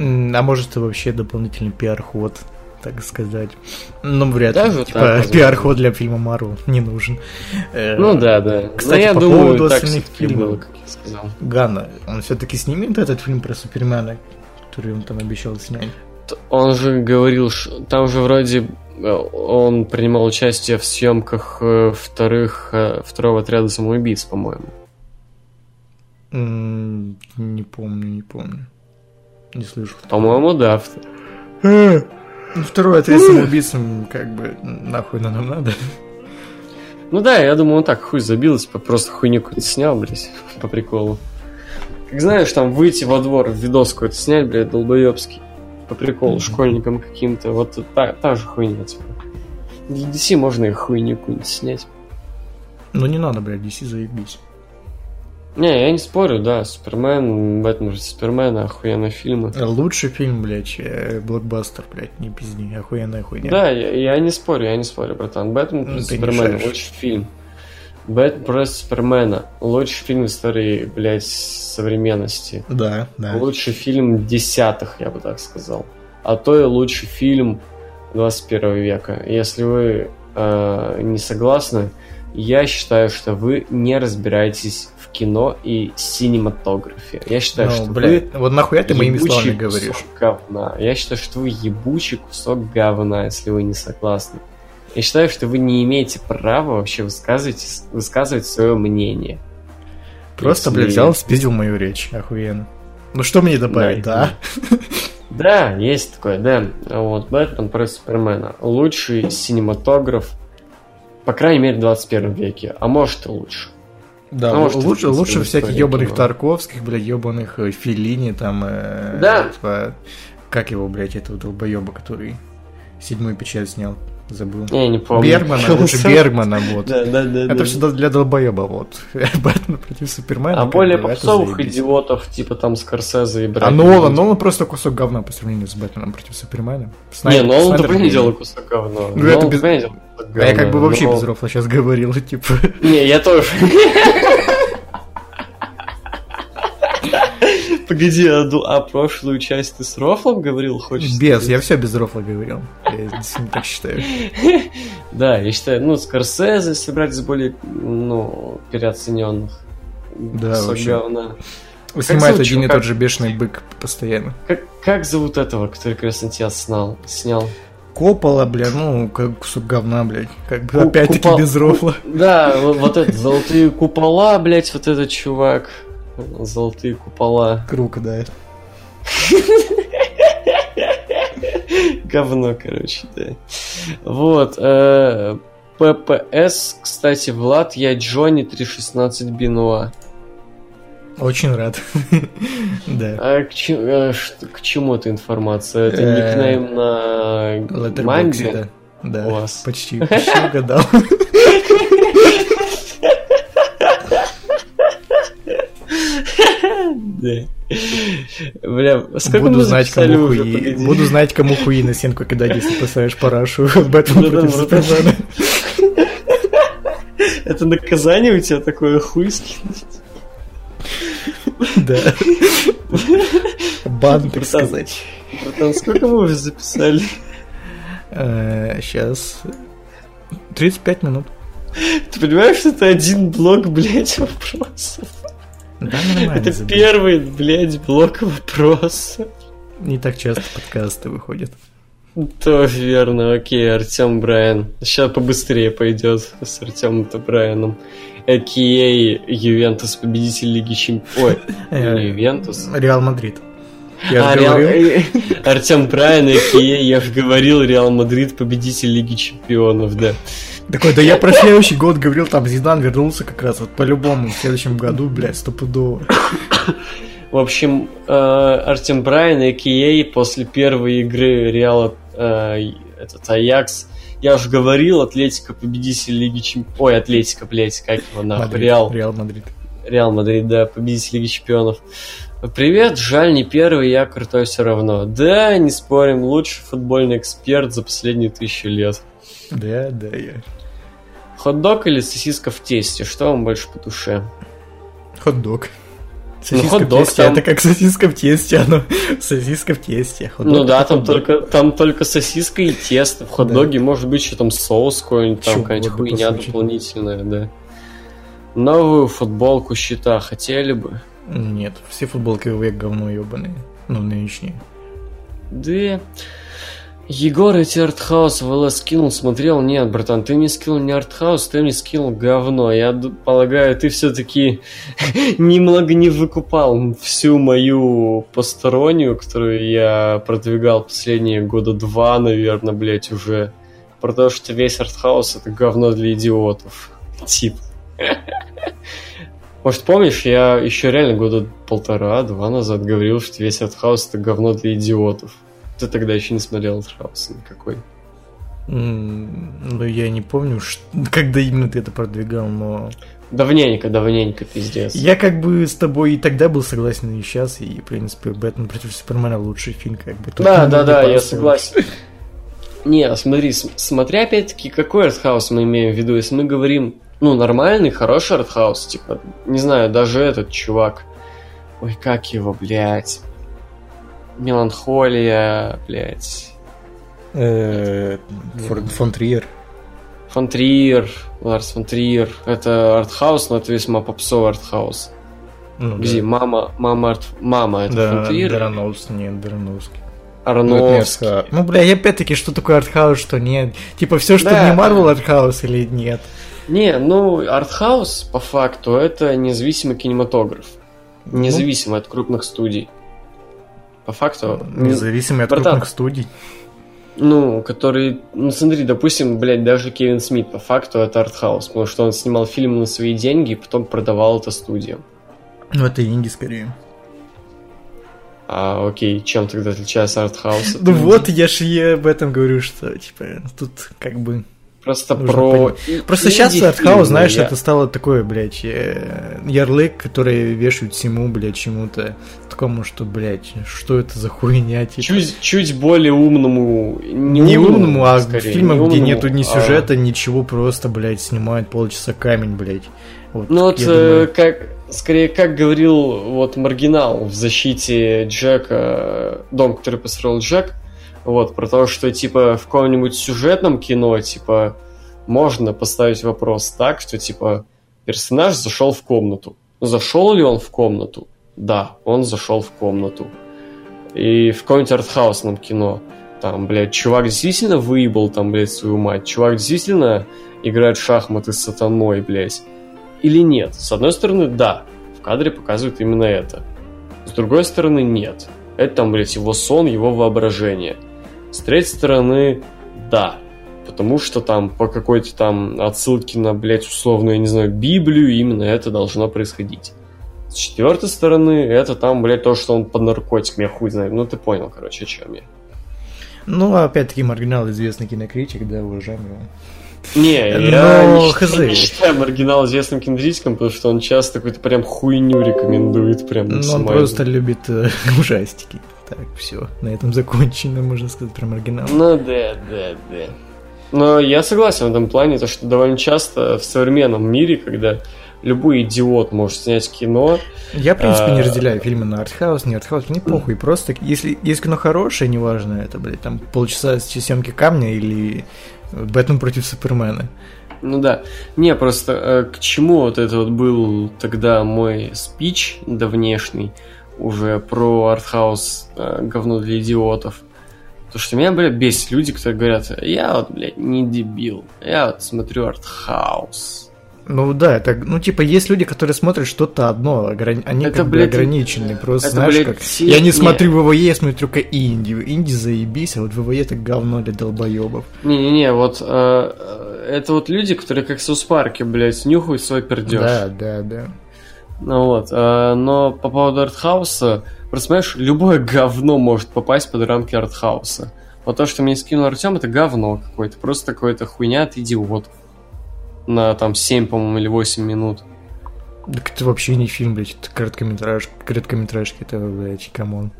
А может, это вообще дополнительный пиар-ход, так сказать. Ну, вряд ли. Даже Типа, пиар-ход для фильма Марвел не нужен. Э, Ну да, да. Кстати, Но я по думаю, поводу остальных фильмов. было, как я сказал. Ганна, он все-таки снимет этот фильм про Супермена, который он там обещал снять? Он же говорил, там же вроде э, он принимал участие в съемках э, вторых, второго отряда самоубийц, по-моему. Не помню, не помню. Не слышал. По-моему, да. Ну, второй отряд самоубийцам, как бы, нахуй на нам надо. Ну да, я думаю, он так хуй забил, типа просто хуйню какую-то снял, блядь, по приколу. Как знаешь, там выйти во двор, видос какой-то снять, блядь, долбоебский. По приколу, Мгм. школьникам каким-то. Вот та, та же хуйня, типа. Для DC можно и хуйню какую-нибудь снять. Ну, не надо, блядь, DC заебись. Не, я не спорю, да, Супермен, Бэтмен против Супермена, охуенные фильмы. Лучший фильм, блядь, э, блокбастер, блядь, не пизди, охуенная хуйня. Да, я, я не спорю, я не спорю, братан. Бэтмен Ну, мешаешь. лучший фильм. Бэтмен против Супермена, лучший фильм в истории, блядь, современности. Да, да. Лучший фильм десятых, я бы так сказал. А то и лучший фильм 21 века. Если вы э, не согласны, я считаю, что вы не разбираетесь в кино и синематографе. Я считаю, Ну, что блядь, вот нахуя ты вы моими словами говоришь? кусок говна. Я считаю, что вы ебучий кусок говна, если вы не согласны. Я считаю, что вы не имеете права вообще высказывать, высказывать свое мнение. Просто, Если- блядь, взял, спиздил мою речь, охуенно. Ну что мне добавить, Да, да? Да, есть такое, да. Вот, Бэтмен против Супермена. Лучший синематограф, по крайней мере, в 21 веке. А может и лучше. Да, Ну, может, лучше, лучше всяких ебаных. Тарковских, блядь, ебаных э, Феллини, там, э, Да. типа, как его, блядь, этого долбоеба, который седьмую печать снял, забыл. Я не помню. Бергмана, лучше Бергмана, вот. Да, да, да. Это да. все для долбоеба, вот. [LAUGHS] Бэтмен против Супермена. А более попсовых идиотов, типа там Скорсезе и А Брэд Нолан, Питт. Нолан просто кусок говна по сравнению с Бэтменом против Супермена. Не, Нолан тоже не делал кусок говна. Ну, это Нолан без- кусок А я как бы вообще но- без рофла сейчас говорил, [LAUGHS] типа. Не, я тоже. Погоди, а, а прошлую часть ты с Рофлом говорил, хочешь? Без, сказать? я все без рофла говорил. Я действительно так считаю. Да, я считаю, ну, Скорсезе собрать из более, ну, переоцененных. Да, говна. Снимает зовут один и тот же бешеный бык постоянно. Как, как зовут этого, который Красотья снял? снял? Копала, бля, ну, как кусок говна, блядь. Как бы Ку- опять-таки купол- без рофла. [LAUGHS] Да, вот, вот это, золотые купола, блять, вот этот чувак. Золотые купола. Круг, да. [LAUGHS] Говно, короче, да. Вот. э, ППС, кстати, Влад, я Джонни 316 Бинуа. Очень рад. [LAUGHS] Да. А к, че- э, к чему эта информация? Это Э, никнейм на Letterboxd, да. Да, Класс. почти, [LAUGHS] почти угадал. Да. Бля, сколько Буду знать, кому уже? хуи. Погоди. Буду знать, кому хуи на стенку кидать, [LAUGHS] если поставишь парашу. Бэтмен против. Супермена. Это наказание у тебя такое хуй скинуть? Да. Бан, так сказать. Братан, сколько мы уже записали? Сейчас. 35 минут. Ты понимаешь, что это один блок, блядь, вопросов? Да, нормально. Это первый, блядь, блок вопросов. Не так часто подкасты выходят. Тоже верно, окей, Артем Брайан. Сейчас побыстрее пойдет с Артемом Брайаном. A.K.A. Ювентус, победитель Лиги Чемпионов. Ой, [LAUGHS] Э, Ювентус. Реал Мадрид. Я А, Реал-. Артем Брайан, A.K.A. я же говорил, Реал Мадрид, победитель Лиги Чемпионов, да. Такой, да я про следующий год говорил, там Зидан вернулся как раз вот по-любому в следующем году, блядь, стопудово. В общем, э, Артем Брайан, A.K.A. после первой игры Реала, э, этот Аякс, я уже говорил, Атлетика победитель Лиги Чемпионов. Ой, Атлетика, блядь, как его нахуй, Реал. Реал Мадрид. Реал Мадрид, да, победитель Лиги Чемпионов. Привет, жаль, не первый, я крутой все равно. Да, не спорим, лучший футбольный эксперт за последние тысячу лет. Да, да, я. Хот-дог или сосиска в тесте? Что вам больше по душе? Хот-дог. Ну, Сосиска хот-дог в тесте, там- это как сосиска в тесте, оно [LAUGHS] сосиска в тесте. Ну да, там только, там только сосиска и тесто. В хот-доге может быть еще там соус какой-нибудь, там какая-нибудь хуйня дополнительная, да. Новую футболку щита хотели бы? Нет, все футболки век говно ебаные. Ну, нынешние. Да. Егор, эти артхаус в ЛС скинул, смотрел? Нет, братан, ты мне скинул не артхаус, ты мне скинул говно. Я полагаю, ты все-таки [LAUGHS] немного не выкупал всю мою постороннюю, которую я продвигал последние года два, наверное, блять, уже. Про то, что весь артхаус это говно для идиотов. Тип. [LAUGHS] Может, помнишь, я еще реально года полтора-два назад говорил, что весь артхаус это говно для идиотов. Ты тогда еще не смотрел артхаус никакой. Ну, я не помню, [LAUGHS] когда именно ты это продвигал, но... Давненько, давненько, пиздец. Я как бы с тобой и тогда был согласен, и сейчас, и, в принципе, Бэтмен против Супермена лучший фильм, как бы. Да, да, да, я согласен. Не, смотри, смотря опять-таки, какой артхаус мы имеем в виду. Если мы говорим, ну, нормальный, хороший артхаус, типа, не знаю, даже этот чувак. Ой, как его, блядь. Меланхолия, блядь. Э, Фон Триер. Фон Триер, Ларс фон Триер. Это артхаус, но это весьма попсовый артхаус. Ну, Где да. мама, мама, арт... мама, это фон Да, Триер? Дарановский, нет, Дарановский. Аронофский. Вот мерзко. Ну, бля, и опять-таки, что такое артхаус, что нет? Типа, все, что Да. не Марвел артхаус или нет? Не, ну, артхаус, по факту, это независимый кинематограф. Ну. Независимый от крупных студий. По факту, не- Независимо от Братан. крупных студий. ну, который, ну, смотри, допустим, блядь, даже Кевин Смит, по факту, это артхаус, потому что он снимал фильм на свои деньги и потом продавал это студиям. Ну, это инди скорее. А, окей, чем тогда отличается артхаус? Ну вот, я ж и об этом говорю, что, типа, тут как бы Просто Нужно про... понять. Просто сейчас артхаус, знаешь, я- это стало такое, блядь, э, ярлык, который вешают всему, блядь, чему-то такому, что, блядь, что это за хуйня, типа. Чуть, чуть более умному... Не, Не умному, а скорее, фильмам, не где умному, нету ни а- сюжета, ничего, просто, блядь, снимают полчаса камень, блядь. Вот, Ну вот, э, думаю, как, скорее, как говорил вот Маргинал в защите Джека, дом, который построил Джек, вот, про то, что, типа, в каком-нибудь сюжетном кино, типа, можно поставить вопрос так, что, типа, персонаж зашел в комнату. Зашел ли он в комнату? Да, он зашел в комнату. И в каком-нибудь артхаусном кино, там, блядь, чувак действительно выебал, там, блядь, свою мать, чувак действительно играет в шахматы с сатаной, блядь, или нет? С одной стороны, да, в кадре показывают именно это. С другой стороны, нет. Это там, блядь, его сон, его воображение. С третьей стороны, да. Потому что там по какой-то там отсылке на, блядь, условно, я не знаю, Библию, именно это должно происходить. С четвертой стороны, это там, блядь, то, что он под наркотиками, я хуй знаю. Ну, ты понял, короче, о чем я. Ну, опять-таки, Маргинал известный кинокритик, да, уважаем его. Не, я Но не, хз. считаю, не считаю маргинал известным кинокритиком, потому что он часто какую-то прям хуйню рекомендует, прям Ну, он просто любит э, [LAUGHS] ужастики. Так, все, на этом закончено, можно сказать, про Маргинал. Ну да, да, да. Но я согласен в этом плане, то что довольно часто в современном мире, когда любой идиот может снять кино, Я, в принципе, не А, разделяю фильмы на артхаус, не артхаус, мне похуй. Просто, если есть кино хорошее, неважно, это, блядь, там полчаса съемки камня или Бэтмен против Супермена. Ну да. Не, просто э, к чему вот это вот был тогда мой спич давнешний уже про артхаус э, говно для идиотов. Потому что меня, блядь, бесит люди, которые говорят, я вот, блядь, не дебил, я вот смотрю артхаус. Ну да, это, ну типа, есть люди, которые смотрят что-то одно, ограни- они Это, как бы блядь, ограничены, просто это, знаешь блядь, как... те- Я не не. смотрю ВВЕ, я смотрю только инди. Инди заебись, а вот ВВЕ это говно для долбоебов. Не-не-не, вот э, э, это вот люди, которые как Сус-парки, блядь, нюхают свой пердеж. Да, да, да. Ну вот, э, но по поводу артхауса, просто понимаешь, любое говно может попасть под рамки артхауса. Вот то, что мне скинул Артем, это говно какое-то, просто какое-то хуйня от идиотов. На там 7, по-моему, или 8 минут. Так это вообще не фильм, блядь, это короткометраж, короткометражки, это, блядь, come on.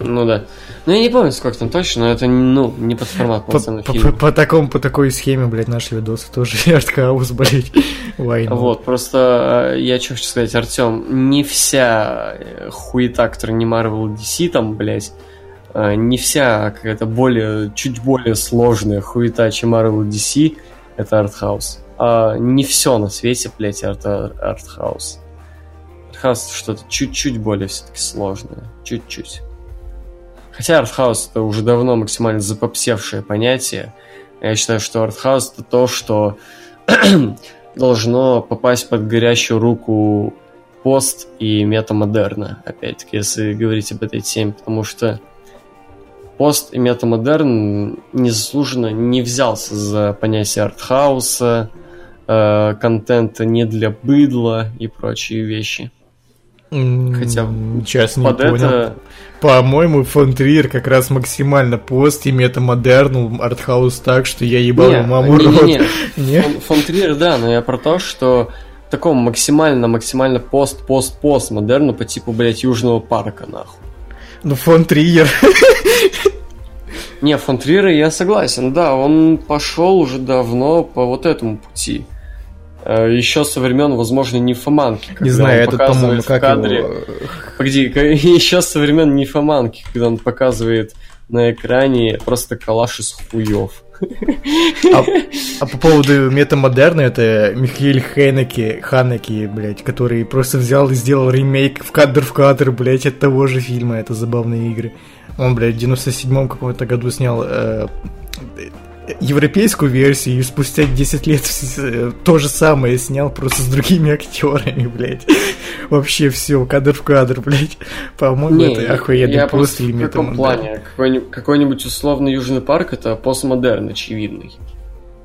Ну да. Ну я не помню, сколько там точно, но это ну, не под формат По, полноценного по- фильма. по- по такому, по такой схеме, блядь, наши видосы тоже артхаус, блядь. Not? Вот, просто э, я что хочу сказать, Артем, не вся э, хуета, которая не Marvel DC там, блядь, э, не вся какая-то более, чуть более сложная хуета, чем Marvel DC, это артхаус. А не все на свете, блядь, это артхаус. Артхаус что-то чуть-чуть более все-таки сложное. Чуть-чуть. Хотя артхаус это уже давно максимально запопсевшее понятие. Я считаю, что артхаус это то, что [CLEARS THROAT] должно попасть под горячую руку пост и метамодерна, опять-таки, если говорить об этой теме, потому что пост и метамодерн незаслуженно не взялся за понятие артхауса, э, контента не для быдла и прочие вещи. Хотя Сейчас не понял. это По-моему, фон Триер как раз максимально пост и метамодернул артхаус так, что я ебал Не, маму не, не, рот. не. [LAUGHS] Не? Фон, фон Триер, да, но я про то, что такому максимально-максимально пост-пост-пост модерну по типу, блядь, Южного парка, нахуй. Ну, фон Триер. [LAUGHS] Не, фон Триера я согласен, да, он пошел уже давно по вот этому пути. Э, Еще со времен, возможно, Нимфоманки. Не знаю, по-моему, показывает в как кадре... его... Погоди, еще со времен Нимфоманки, когда он показывает на экране просто калаш из хуев. А, [LAUGHS] а по поводу метамодерна, это Михаил Хейнеке, Ханеке, блядь, который просто взял и сделал ремейк в кадр в кадр, блядь, от того же фильма, это забавные игры. Он, блядь, в 97-м каком-то году снял э, европейскую версию и спустя 10 лет э, то же самое снял, просто с другими актерами, [LAUGHS] блядь. Вообще все, кадр в кадр, блядь. По-моему, Не, это охуенный я просто в каком метамодерн. плане? Какой-нибудь, какой-нибудь условный Южный парк это постмодерн очевидный,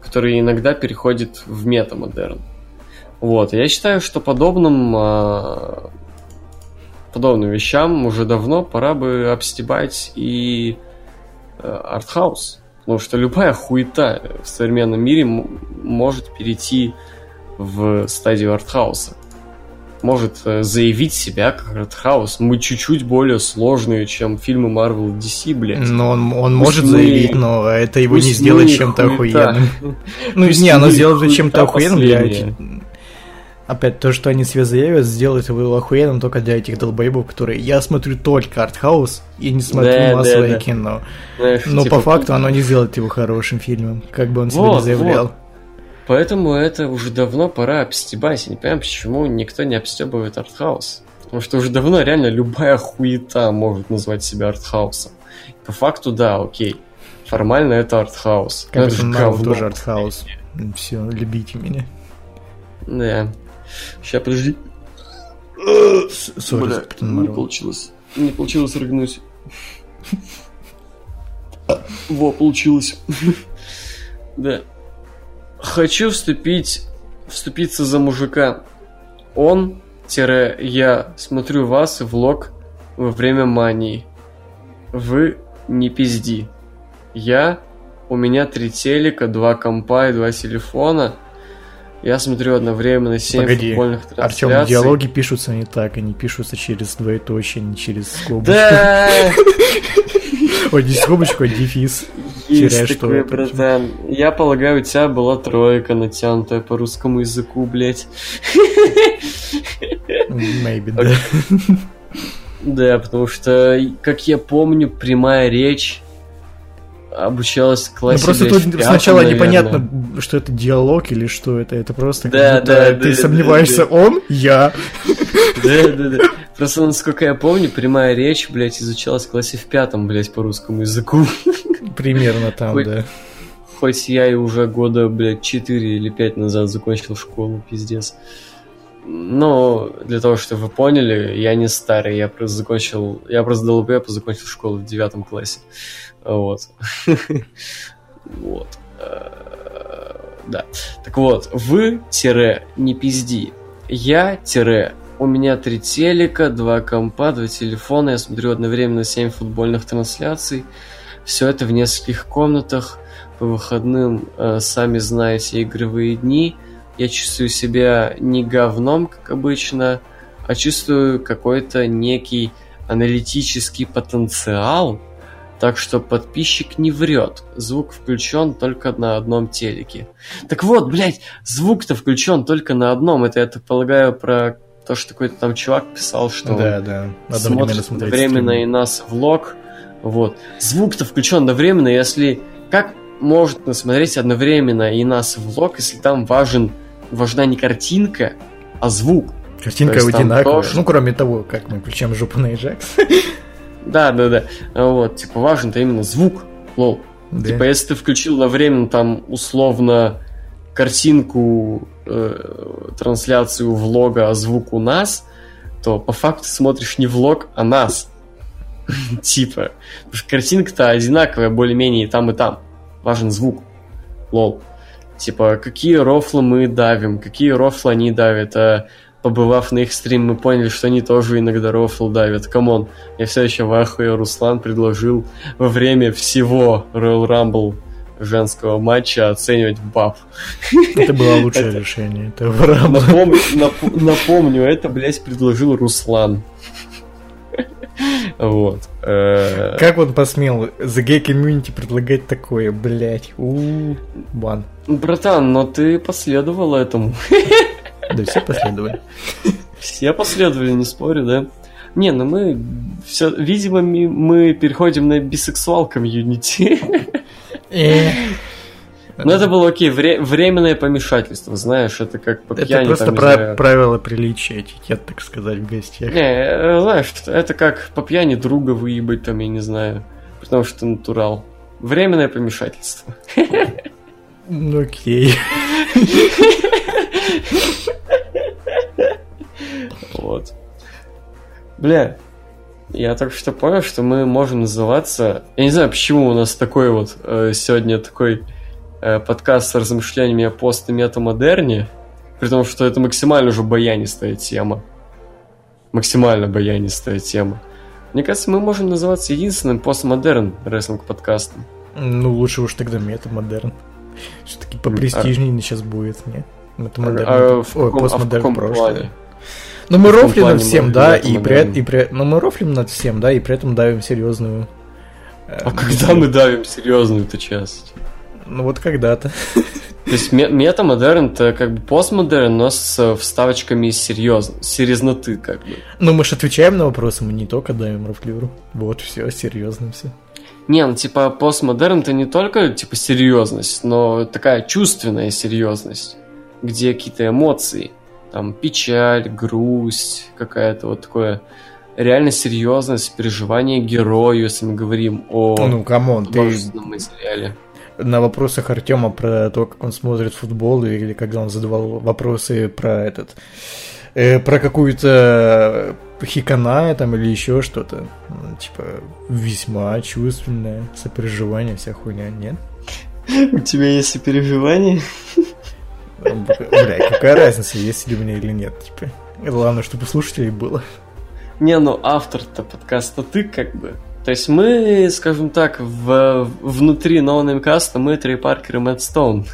который иногда переходит в метамодерн. Вот, я считаю, что подобным а, подобным вещам уже давно пора бы обстебать и э, артхаус. Потому что любая хуета в современном мире может перейти в стадию артхауса. Может э, заявить себя как артхаус. Мы чуть-чуть более сложные, чем фильмы Marvel и DC, блядь. Но он, он Пусть может мы- заявить, но это его не сделает [LAUGHS] чем-то охуенным. Ну, не, оно сделает чем-то охуенным этих... Опять, то, что они себе заявят, сделает его охуенным только для этих долбоебов, которые... Я смотрю только артхаус и не смотрю Да, да, массовое да. кино. Знаешь, Но типа, по факту оно не сделает его хорошим фильмом, как бы он себе не Вот, заявлял. Поэтому это уже давно пора обстебать. Я не понимаю, почему никто не обстебывает артхаус. Потому что уже давно реально любая хуета может назвать себя артхаусом. По факту, да, окей. Формально это артхаус. Как это же говно. тоже артхаус. Все, любите меня. Да. Сейчас, подожди. Бля, Капитан не получилось. Не получилось рыгнуть. Во, получилось. Да. Хочу вступить, вступиться за мужика. Он, тире, я смотрю вас и влог во время мании. Вы не пизди. Я, у меня три телека, два компа и два телефона. Я смотрю одновременно 7 Погоди, футбольных Артем, трансляций. диалоги пишутся не так, они пишутся через двоеточие, не через скобочку. Да! Ой, не скобочку, а дефис. Есть такое, братан. Я полагаю, у тебя была тройка натянутая по русскому языку, блядь. Maybe, да. Да, потому что, как я помню, прямая речь обучалась Ну классе, просто блядь, тут в сначала наверное. непонятно, что это диалог или что это. Это просто Да, да, ты да, сомневаешься, да, он, я. Да, да, да. Просто, насколько я помню, прямая речь, блядь, изучалась в классе в пятом, блядь, по русскому языку. Примерно там, Ой. да. Хоть я и уже года, блядь, 4 или 5 назад закончил школу, пиздец. Но для того, чтобы вы поняли, я не старый, я просто закончил, я просто долбоеб закончил школу в девятом классе. Вот. Вот. Э, Да. Так вот, вы, тире, не пизди. Я, тире, у меня три телека, два компа, два телефона, я смотрю одновременно 7 футбольных трансляций. Все это в нескольких комнатах. По выходным, э, сами знаете, игровые дни. Я чувствую себя не говном, как обычно, а чувствую какой-то некий аналитический потенциал. Так что подписчик не врет. Звук включен только на одном телеке. Так вот, блядь, звук-то включен только на одном. Это, я так полагаю, про то, что какой-то там чувак писал, что Да, да. Одновременно смотрит одновременно и нас влог. Вот. Звук-то включен одновременно, если... Как можно смотреть одновременно и нас влог, если там важен, важна не картинка, а звук? Картинка То одинаковая. тоже- Ну, кроме того, как мы включаем жопу на Ajax. [LAUGHS] Да, да, да. Вот, типа, важен-то именно звук. Lol. Да. Типа, если ты включил одновременно там условно картинку, э, трансляцию влога, а звук у нас, то по факту смотришь не влог, а нас. [LAUGHS] Типа. Потому что картинка-то одинаковая более-менее и там, и там. Важен звук. Lol. Типа, какие рофлы мы давим, какие рофлы они давят. А побывав на их стрим, мы поняли, что они тоже иногда рофл давят. Come on, я все еще в ахуе. Руслан предложил во время всего Royal Rumble женского матча оценивать баб. Это было [LAUGHS] лучшее решение. Это. Напомню, нап- напомню, это, блядь, предложил Руслан. [LAUGHS] Вот. Э, Как он посмел The Gay Community предлагать такое, блять? у Бан. Братан, но ты последовал этому. [LAUGHS] Да все последовали. Все последовали, не спорю, да? Не, ну мы все, видимо, мы переходим на бисексуал комьюнити. Э, Но это было окей, вре- временное помешательство, знаешь, это как по Это пьяни, просто там, не пра- знаю. правило приличия, этикет, так сказать, в гостях. Не, э, знаешь, это как по пьяни друга выебать, там, я не знаю, потому что натурал. Временное помешательство. Ну, Окей. [LAUGHS] Вот. Бля, я только что понял, что мы можем называться... Я не знаю, почему у нас такой вот э, сегодня такой э, подкаст с размышлениями о пост и метамодерне, при том, что это максимально уже баянистая тема. Максимально баянистая тема. Мне кажется, мы можем называться единственным постмодерн рестлинг подкастом. Ну, лучше уж тогда метамодерн. Все-таки попрестижнее сейчас будет, не? Метамодерн. А в Ой, а в постмодерн каком прошлое. плане? Ну, мы рофлим над всем, да, и при, и при... Ну, мы рофлим над всем, да, и при этом давим серьезную... э, А когда мы давим серьезную-то часть? Ну, вот когда-то. То есть ме- метамодерн это как бы постмодерн, но с э, вставочками серьез... серьезноты, как бы. Ну, мы же отвечаем на вопросы, мы не только давим рофлюру. Вот, все, серьезно все. Не, ну типа постмодерн это не только типа серьезность, но такая чувственная серьезность, где какие-то эмоции, там печаль, грусть, какая-то вот такое реально серьезность, переживание герою, если мы говорим о Ну, come on, ты материале. на вопросах Артема про то, как он смотрит футбол, или когда он задавал вопросы про этот, э, про какую-то хиканая там или еще что-то, ну, типа весьма чувственное сопереживание, вся хуйня, нет? У тебя есть и переживания? Бля, какая разница, есть ли у меня или нет, типа. Главное, чтобы у слушателей было. Не, ну автор-то подкаста ты как бы. То есть мы, скажем так, в, внутри ноунеймкаста мы Трей Паркер и Мэтт Стоун.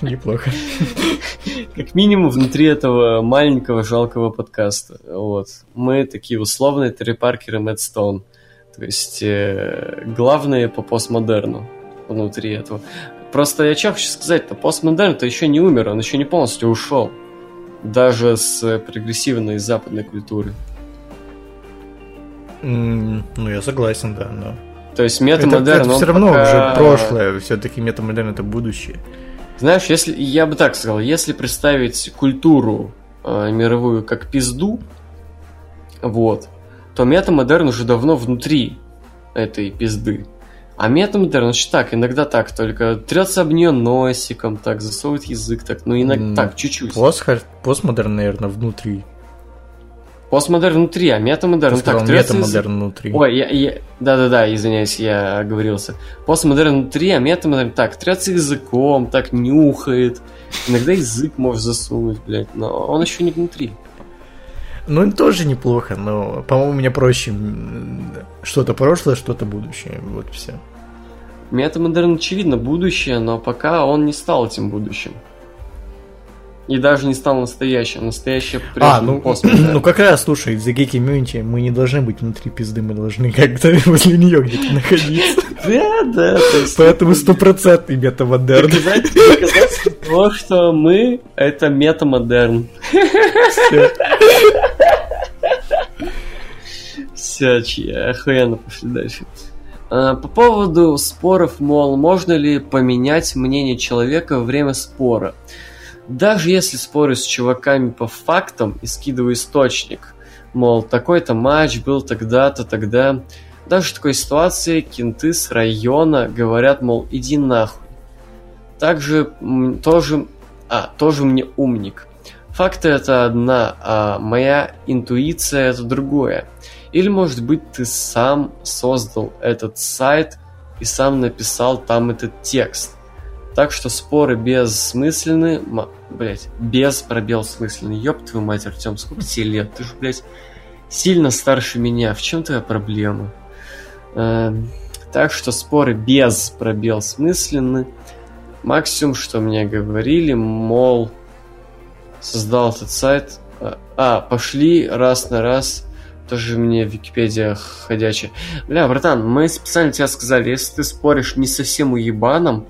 Неплохо. Как минимум внутри этого маленького жалкого подкаста. Вот. Мы такие условные Трей Паркер и Мэтт Стоун. То есть э, главные по постмодерну внутри этого. Просто я что хочу сказать-то, постмодерн-то еще не умер, он еще не полностью ушел. Даже с э, прогрессивной западной культуры. М, Ну, я согласен, да, но... То есть Это, метамодерн, он все равно пока- уже прошлое, все-таки метамодерн это будущее. Знаешь, если я бы так сказал, если представить культуру э, мировую как пизду, вот, то метамодерн уже давно внутри этой пизды. А метамодерн, значит так, иногда так, только трется об нее носиком, так, засовывает язык, так, ну иногда М, так, чуть-чуть. Постхар- Постмодерн, наверное, внутри. Постмодерн внутри, а метамодерн Ты сказал так, трется язык. метамодерн внутри. Ой, я, я- да-да-да, извиняюсь, я оговорился. Постмодерн внутри, а метамодерн так, трется языком, так нюхает. Иногда язык может засунуть, блядь, но он еще не внутри. Ну, тоже неплохо, но, по-моему, мне проще что-то прошлое, что-то будущее. Вот все. Метамодерн, очевидно, будущее, но пока он не стал этим будущим. И даже не стал настоящим. Настоящее А, ну, [CLEARS THROAT] ну как раз, слушай, за гей комьюнити мы не должны быть внутри пизды, мы должны как-то [LAUGHS] возле нее где-то находиться. [LAUGHS] Да, да, то есть... [LAUGHS] Поэтому стопроцентный метамодерн. Доказать, доказательство того, что мы — это метамодерн. Всё. Все, чья, охуенно, пошли дальше. А, По поводу споров, мол, можно ли поменять мнение человека во время спора. Даже если спорю с чуваками по фактам и скидываю источник, мол, такой-то матч был тогда-то, тогда, даже в такой ситуации кенты с района говорят, мол, иди нахуй. Также тоже, а, тоже мне умник. Факты это одна, а моя интуиция это другое. Или, может быть, ты сам создал этот сайт и сам написал там этот текст. Так что споры бессмысленны, блять, без пробел смысленны. Ёб твою мать, Артем, сколько тебе лет? Ты же, блядь, сильно старше меня. В чем твоя проблема? Эм, так что споры без пробел смысленны. Максимум, что мне говорили, мол, создал этот сайт. А, а, пошли раз на раз. Тоже мне Википедия ходячая. Бля, братан, мы специально тебе сказали, если ты споришь не совсем уебаном,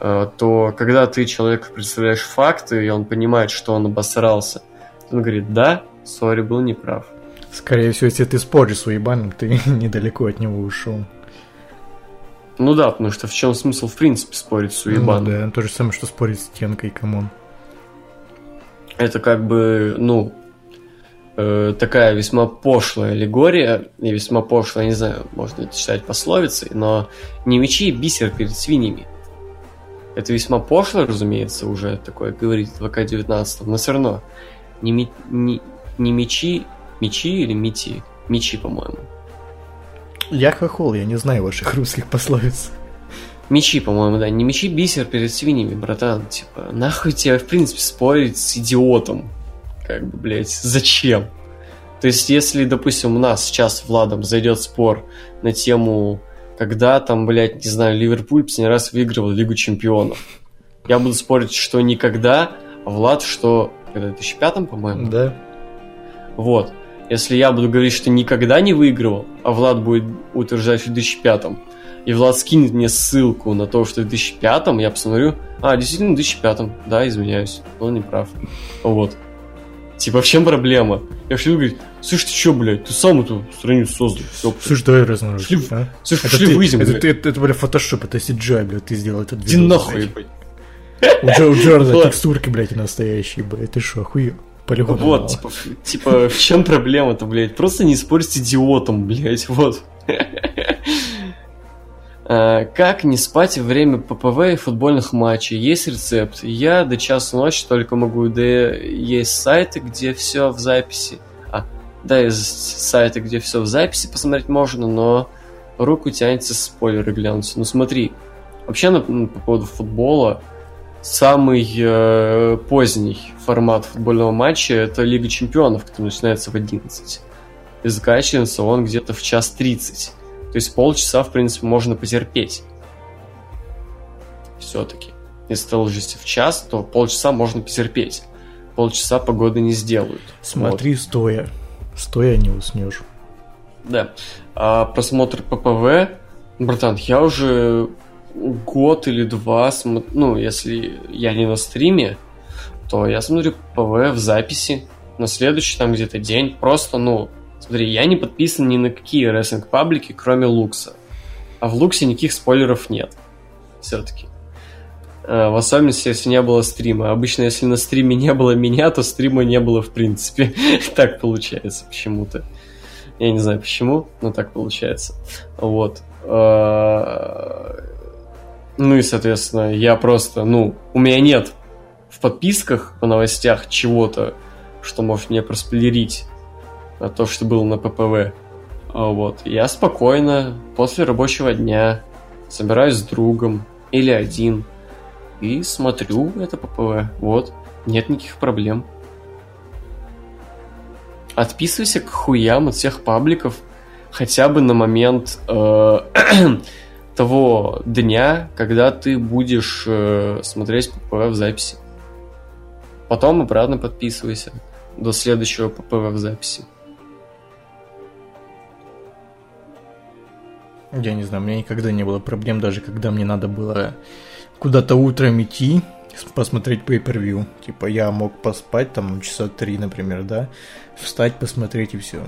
э, то когда ты человеку представляешь факты, и он понимает, что он обосрался, он говорит, да, сори, был неправ. Скорее всего, если ты споришь с уебаном, ты [LAUGHS] недалеко от него ушел. Ну да, потому что в чем смысл в принципе спорить с уебаном? Ну, да, то же самое, что спорить с стенкой, come on. Это как бы, ну, э, такая весьма пошлая аллегория, и весьма пошлая, не знаю, можно это считать пословицей, но не мечи бисер перед свиньями. Это весьма пошло, разумеется, уже такое говорить в 2К19, но все равно не, ми- не, не мечи, мечи или мети? Мечи, по-моему. Я хохол, я не знаю ваших русских пословиц. Мечи, по-моему, да. Не мечи бисер перед свиньями, братан. Типа, нахуй тебе, в принципе, спорить с идиотом? Как бы, блядь, зачем? То есть, если, допустим, у нас сейчас с Владом зайдет спор на тему, когда там, блядь, не знаю, Ливерпуль последний раз выигрывал Лигу Чемпионов, я буду спорить, что никогда, а Влад, что... Когда, в 2005 по-моему? Да. Вот. Если я буду говорить, что никогда не выигрывал, а Влад будет утверждать, что в 2005 и Влад скинет мне ссылку на то, что в 2005 я посмотрю, а, действительно, в 2005 да, извиняюсь, он не прав. Вот. Типа, в чем проблема? Я хочу говорить, слышь, ты чё, блядь, ты сам эту страницу создал. ёпта». Слушай, давай размножить. Шли- а? Слушай, Это, шли ты, выйдем, это, блядь. ты- это, это, бля, фотошоп, это CGI, блядь, ты сделал этот Иди видос, нахуй, блядь. У, Джо, у Джордана текстурки, блядь, настоящие, блядь, ты шо, охуел? Полигон. Вот, типа, типа, в чем проблема-то, блядь? Просто не спорь с идиотом, блядь, вот. А, Как не спать во время ППВ и футбольных матчей? Есть рецепт. Я до часу ночи только могу, да есть сайты, где все в записи. А, да, есть сайты, где все в записи посмотреть можно, но руку тянется спойлеры глянуть. Ну смотри, вообще на- ну, по поводу футбола, самый э, поздний формат футбольного матча это Лига Чемпионов, который начинается в 11. И заканчивается он где-то в час 30. То есть полчаса, в принципе, можно потерпеть. Все-таки. Если ты ложишься в час, то полчаса можно потерпеть. Полчаса погоды не сделают. Смотри стоя. Стоя не уснешь. Да. А просмотр ППВ, братан, я уже год или два, смо- ну, если я не на стриме, то я смотрю ППВ в записи на следующий там где-то день. Просто, ну, смотри, я не подписан ни на какие рестлинг паблики, кроме Лукса. А в Луксе никаких спойлеров нет. Все-таки. В особенности, если не было стрима. Обычно, если на стриме не было меня, то стрима не было в принципе. [LAUGHS] так получается почему-то. Я не знаю почему, но так получается. Вот. А, Ну и, соответственно, я просто, ну, у меня нет в подписках по новостях чего-то, что может мне проспойлерить то, что было на ППВ. А, Вот. Я спокойно после рабочего дня собираюсь с другом или один и смотрю это ППВ. Вот. Нет никаких проблем. Отписывайся к хуям от всех пабликов хотя бы на момент э, [CLEARS THROAT] того дня, когда ты будешь э, смотреть ППВ в записи. Потом обратно подписывайся до следующего ППВ в записи. Я не знаю, у меня никогда не было проблем, даже когда мне надо было куда-то утром идти, посмотреть pay-per-view. Типа я мог поспать там часа три, например, да, встать, посмотреть и все.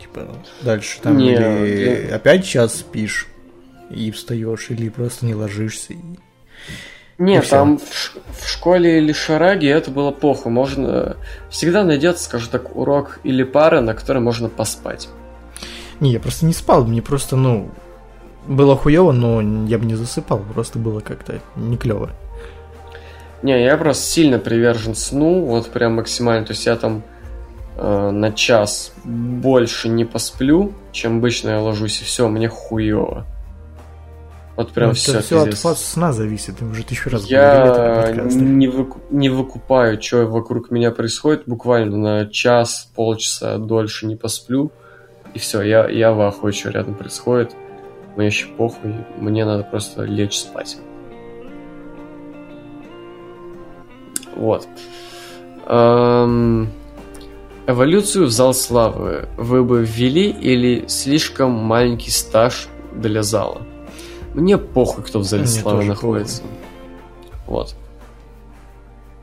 Типа дальше там Не, или опять час спишь и встаешь, или просто не ложишься. и- Нет, всё. там в, в школе или шараге это было плохо. Можно всегда найдется, скажем так, урок или пара, на которой можно поспать. Не, я просто не спал, мне просто, ну, было хуево, но я бы не засыпал, просто было как-то не клево. Не, я просто сильно привержен сну, вот прям максимально. То есть я там э, на час больше не посплю, чем обычно я ложусь, и все, мне хуево. Вот прям Ну, все. это все от фаз сна зависит, мы уже тысячу раз Я не, выку- не выкупаю, что вокруг меня происходит, буквально на час, полчаса дольше не посплю, и все, я, я в ахуе, что рядом происходит. Мне еще похуй, мне надо просто лечь спать. Вот. Эм, Эволюцию в зал славы вы бы ввели или слишком маленький стаж для зала? Мне похуй, кто в зале Мне славы находится. Вот.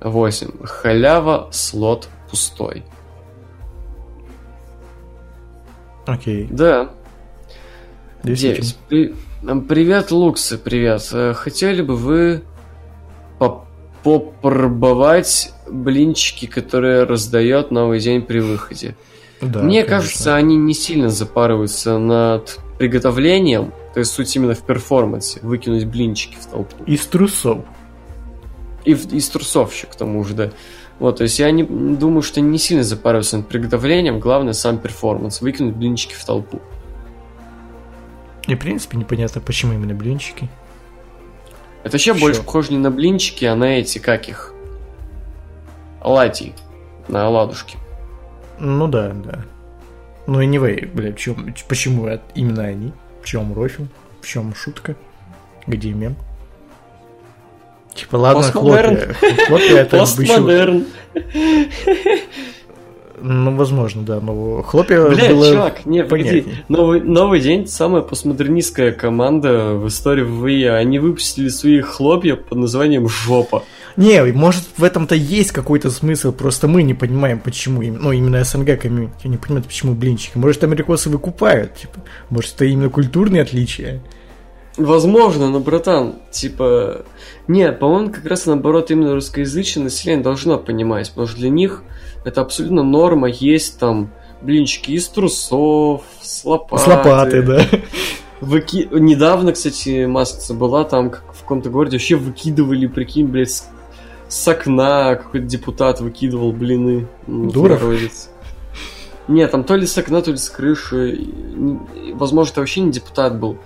8. Халява, слот пустой. Окей. Да. Действительно. 9. При- м, Привет, Луксы, привет. Э, Хотели бы вы поп- попробовать блинчики, которые раздает новый день при выходе? Да, Мне конечно. кажется, они не сильно запарываются над приготовлением, то есть суть именно в перформансе, выкинуть блинчики в толпу. Из трусов. И в- из трусов еще, к тому же, да. Вот, то есть я не думаю, что не сильно запариваются над приготовлением, главное сам перформанс, выкинуть блинчики в толпу. И, в принципе, непонятно, почему именно блинчики. Это вообще Чё? больше похоже не на блинчики, а на эти, как их, оладьи, на оладушки. Ну да, да. Ну, anyway, бля, в чем, почему именно они? В чем рофл? В чем шутка? Где мем? Типа, ладно, хлопья. Хлопья это. [LAUGHS] Постмодерн. Ну, возможно, да, но хлопья Бля, было чувак, не, погоди. Новый, новый день, самая постмодернистская команда в истории ВВЕ. Они выпустили свои хлопья под названием «Жопа». Не, может в этом-то есть какой-то смысл, просто мы не понимаем, почему, ну, именно СНГ комьюнити не понимают, почему блинчики. Может, америкосы выкупают, типа, может, это именно культурные отличия. Возможно, но, братан, типа... Нет, по-моему, как раз наоборот, именно русскоязычное население должно понимать, потому что для них это абсолютно норма, есть там блинчики из трусов, с лопаты. С лопаты, да. Выки... Недавно, кстати, маслица была там, как в каком-то городе, вообще выкидывали, прикинь, блядь, с, с окна какой-то депутат выкидывал блины. Ну, Дуров? народец. Нет, там то ли с окна, то ли с крыши. Возможно, это вообще не депутат был.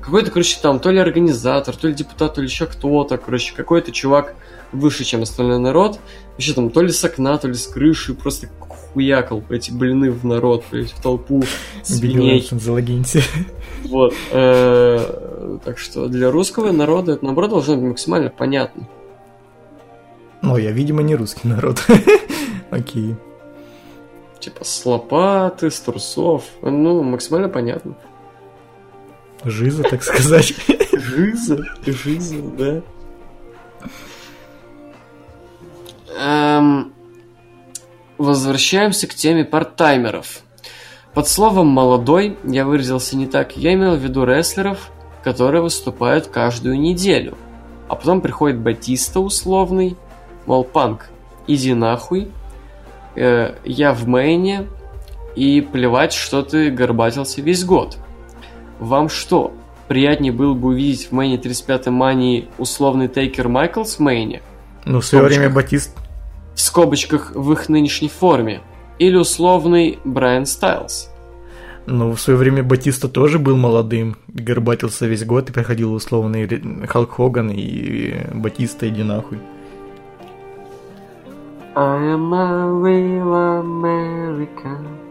Какой-то, короче, там то ли организатор, то ли депутат, то ли еще кто-то, короче, какой-то чувак выше, чем остальной народ. Вообще там то ли с окна, то ли с крыши, просто хуякал эти блины в народ, блядь, в толпу свиней. Бигелсон, залогиньте. Вот. э, Так что для русского народа это, наоборот, должно быть максимально понятно. Ну, я, видимо, не русский народ. [LAUGHS] Окей. Типа с лопаты, с трусов. Ну, максимально понятно. Жиза, так сказать. Жиза, жиза, да. Эм, возвращаемся к теме парттаймеров. Под словом «молодой» я выразился не так. Я имел в виду рестлеров, которые выступают каждую неделю. А потом приходит Батиста условный, мол, панк, иди нахуй, э, я в мейне, и плевать, что ты горбатился весь год. Вам что, приятнее было бы увидеть в мейне 35-й мании условный Тейкер Майклс в мейне? Ну, в свое время Батист... В скобочках в их нынешней форме? Или условный Брайан Стайлз? Ну, в свое время Батиста тоже был молодым, горбатился весь год и приходил условный Халк Хоган и Батиста, иди нахуй. I am a real American.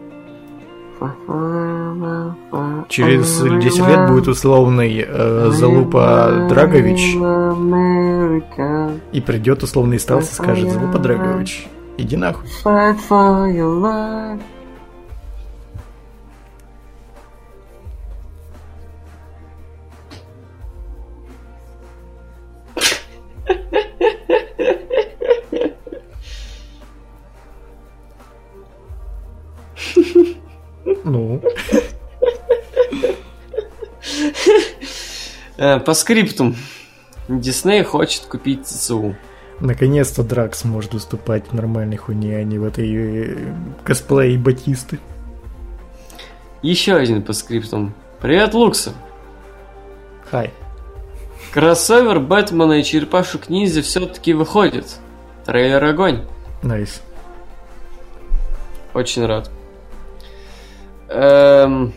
Через 10 лет будет условный э, Залупа Драгович, и придет условный Сталс и скажет, Залупа Драгович, иди нахуй. Постскриптум. Дисней хочет купить DCU. наконец-то Дракс может выступать в нормальной хуйне, а не в этой э, косплее Батисты. Еще один постскриптум. Привет, Лукса. Хай. Кроссовер Бэтмена и Черепашек Ниндзя все-таки выходит. Трейлер огонь. Nice. Очень рад. Эм,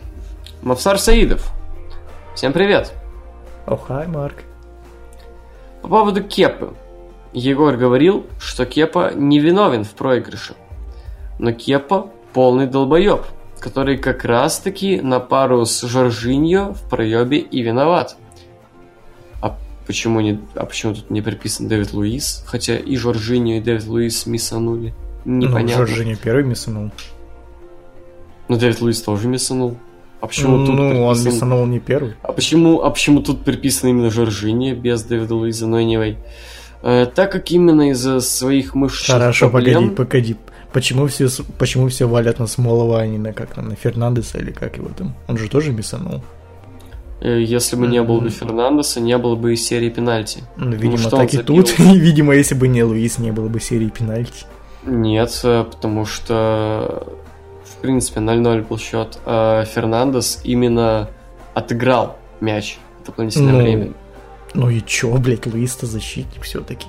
Мавсар Саидов. Всем привет. Хай, Марк. По поводу Кепы. Егор говорил, что Кепа не виновен в проигрыше. Но Кепа полный долбоеб, который как раз таки на пару с Жоржиньо в проебе и виноват. А почему, не, а почему тут не приписан Дэвид Луис? Хотя и Жоржиньо, и Дэвид Луис миссанули. Ну, Непонятно. Жорж не первый миссанул. Но Дэвид Луис тоже миссанул. А почему тут Ну, он приписан- миссанул не первый. А почему, а почему тут приписано именно Жоржини без Дэвида Луиза, но anyway. Э, так как именно из-за своих мышечных Хорошо, проблем... погоди, погоди. Почему все, почему все валят на Смолова, а не на как на Фернандеса или как его там? Он же тоже миссанул. э, Если бы не было бы Фернандеса, не было бы и серии пенальти. Ну, видимо, что он так и забил. тут. [LAUGHS] И, видимо, если бы не Луис, не было бы серии пенальти. Нет, э, потому что принципе 0-0 был счет. А Фернандес именно отыграл мяч в дополнительное Ну, время. Ну и чё, блядь, Луис-то защитник все-таки.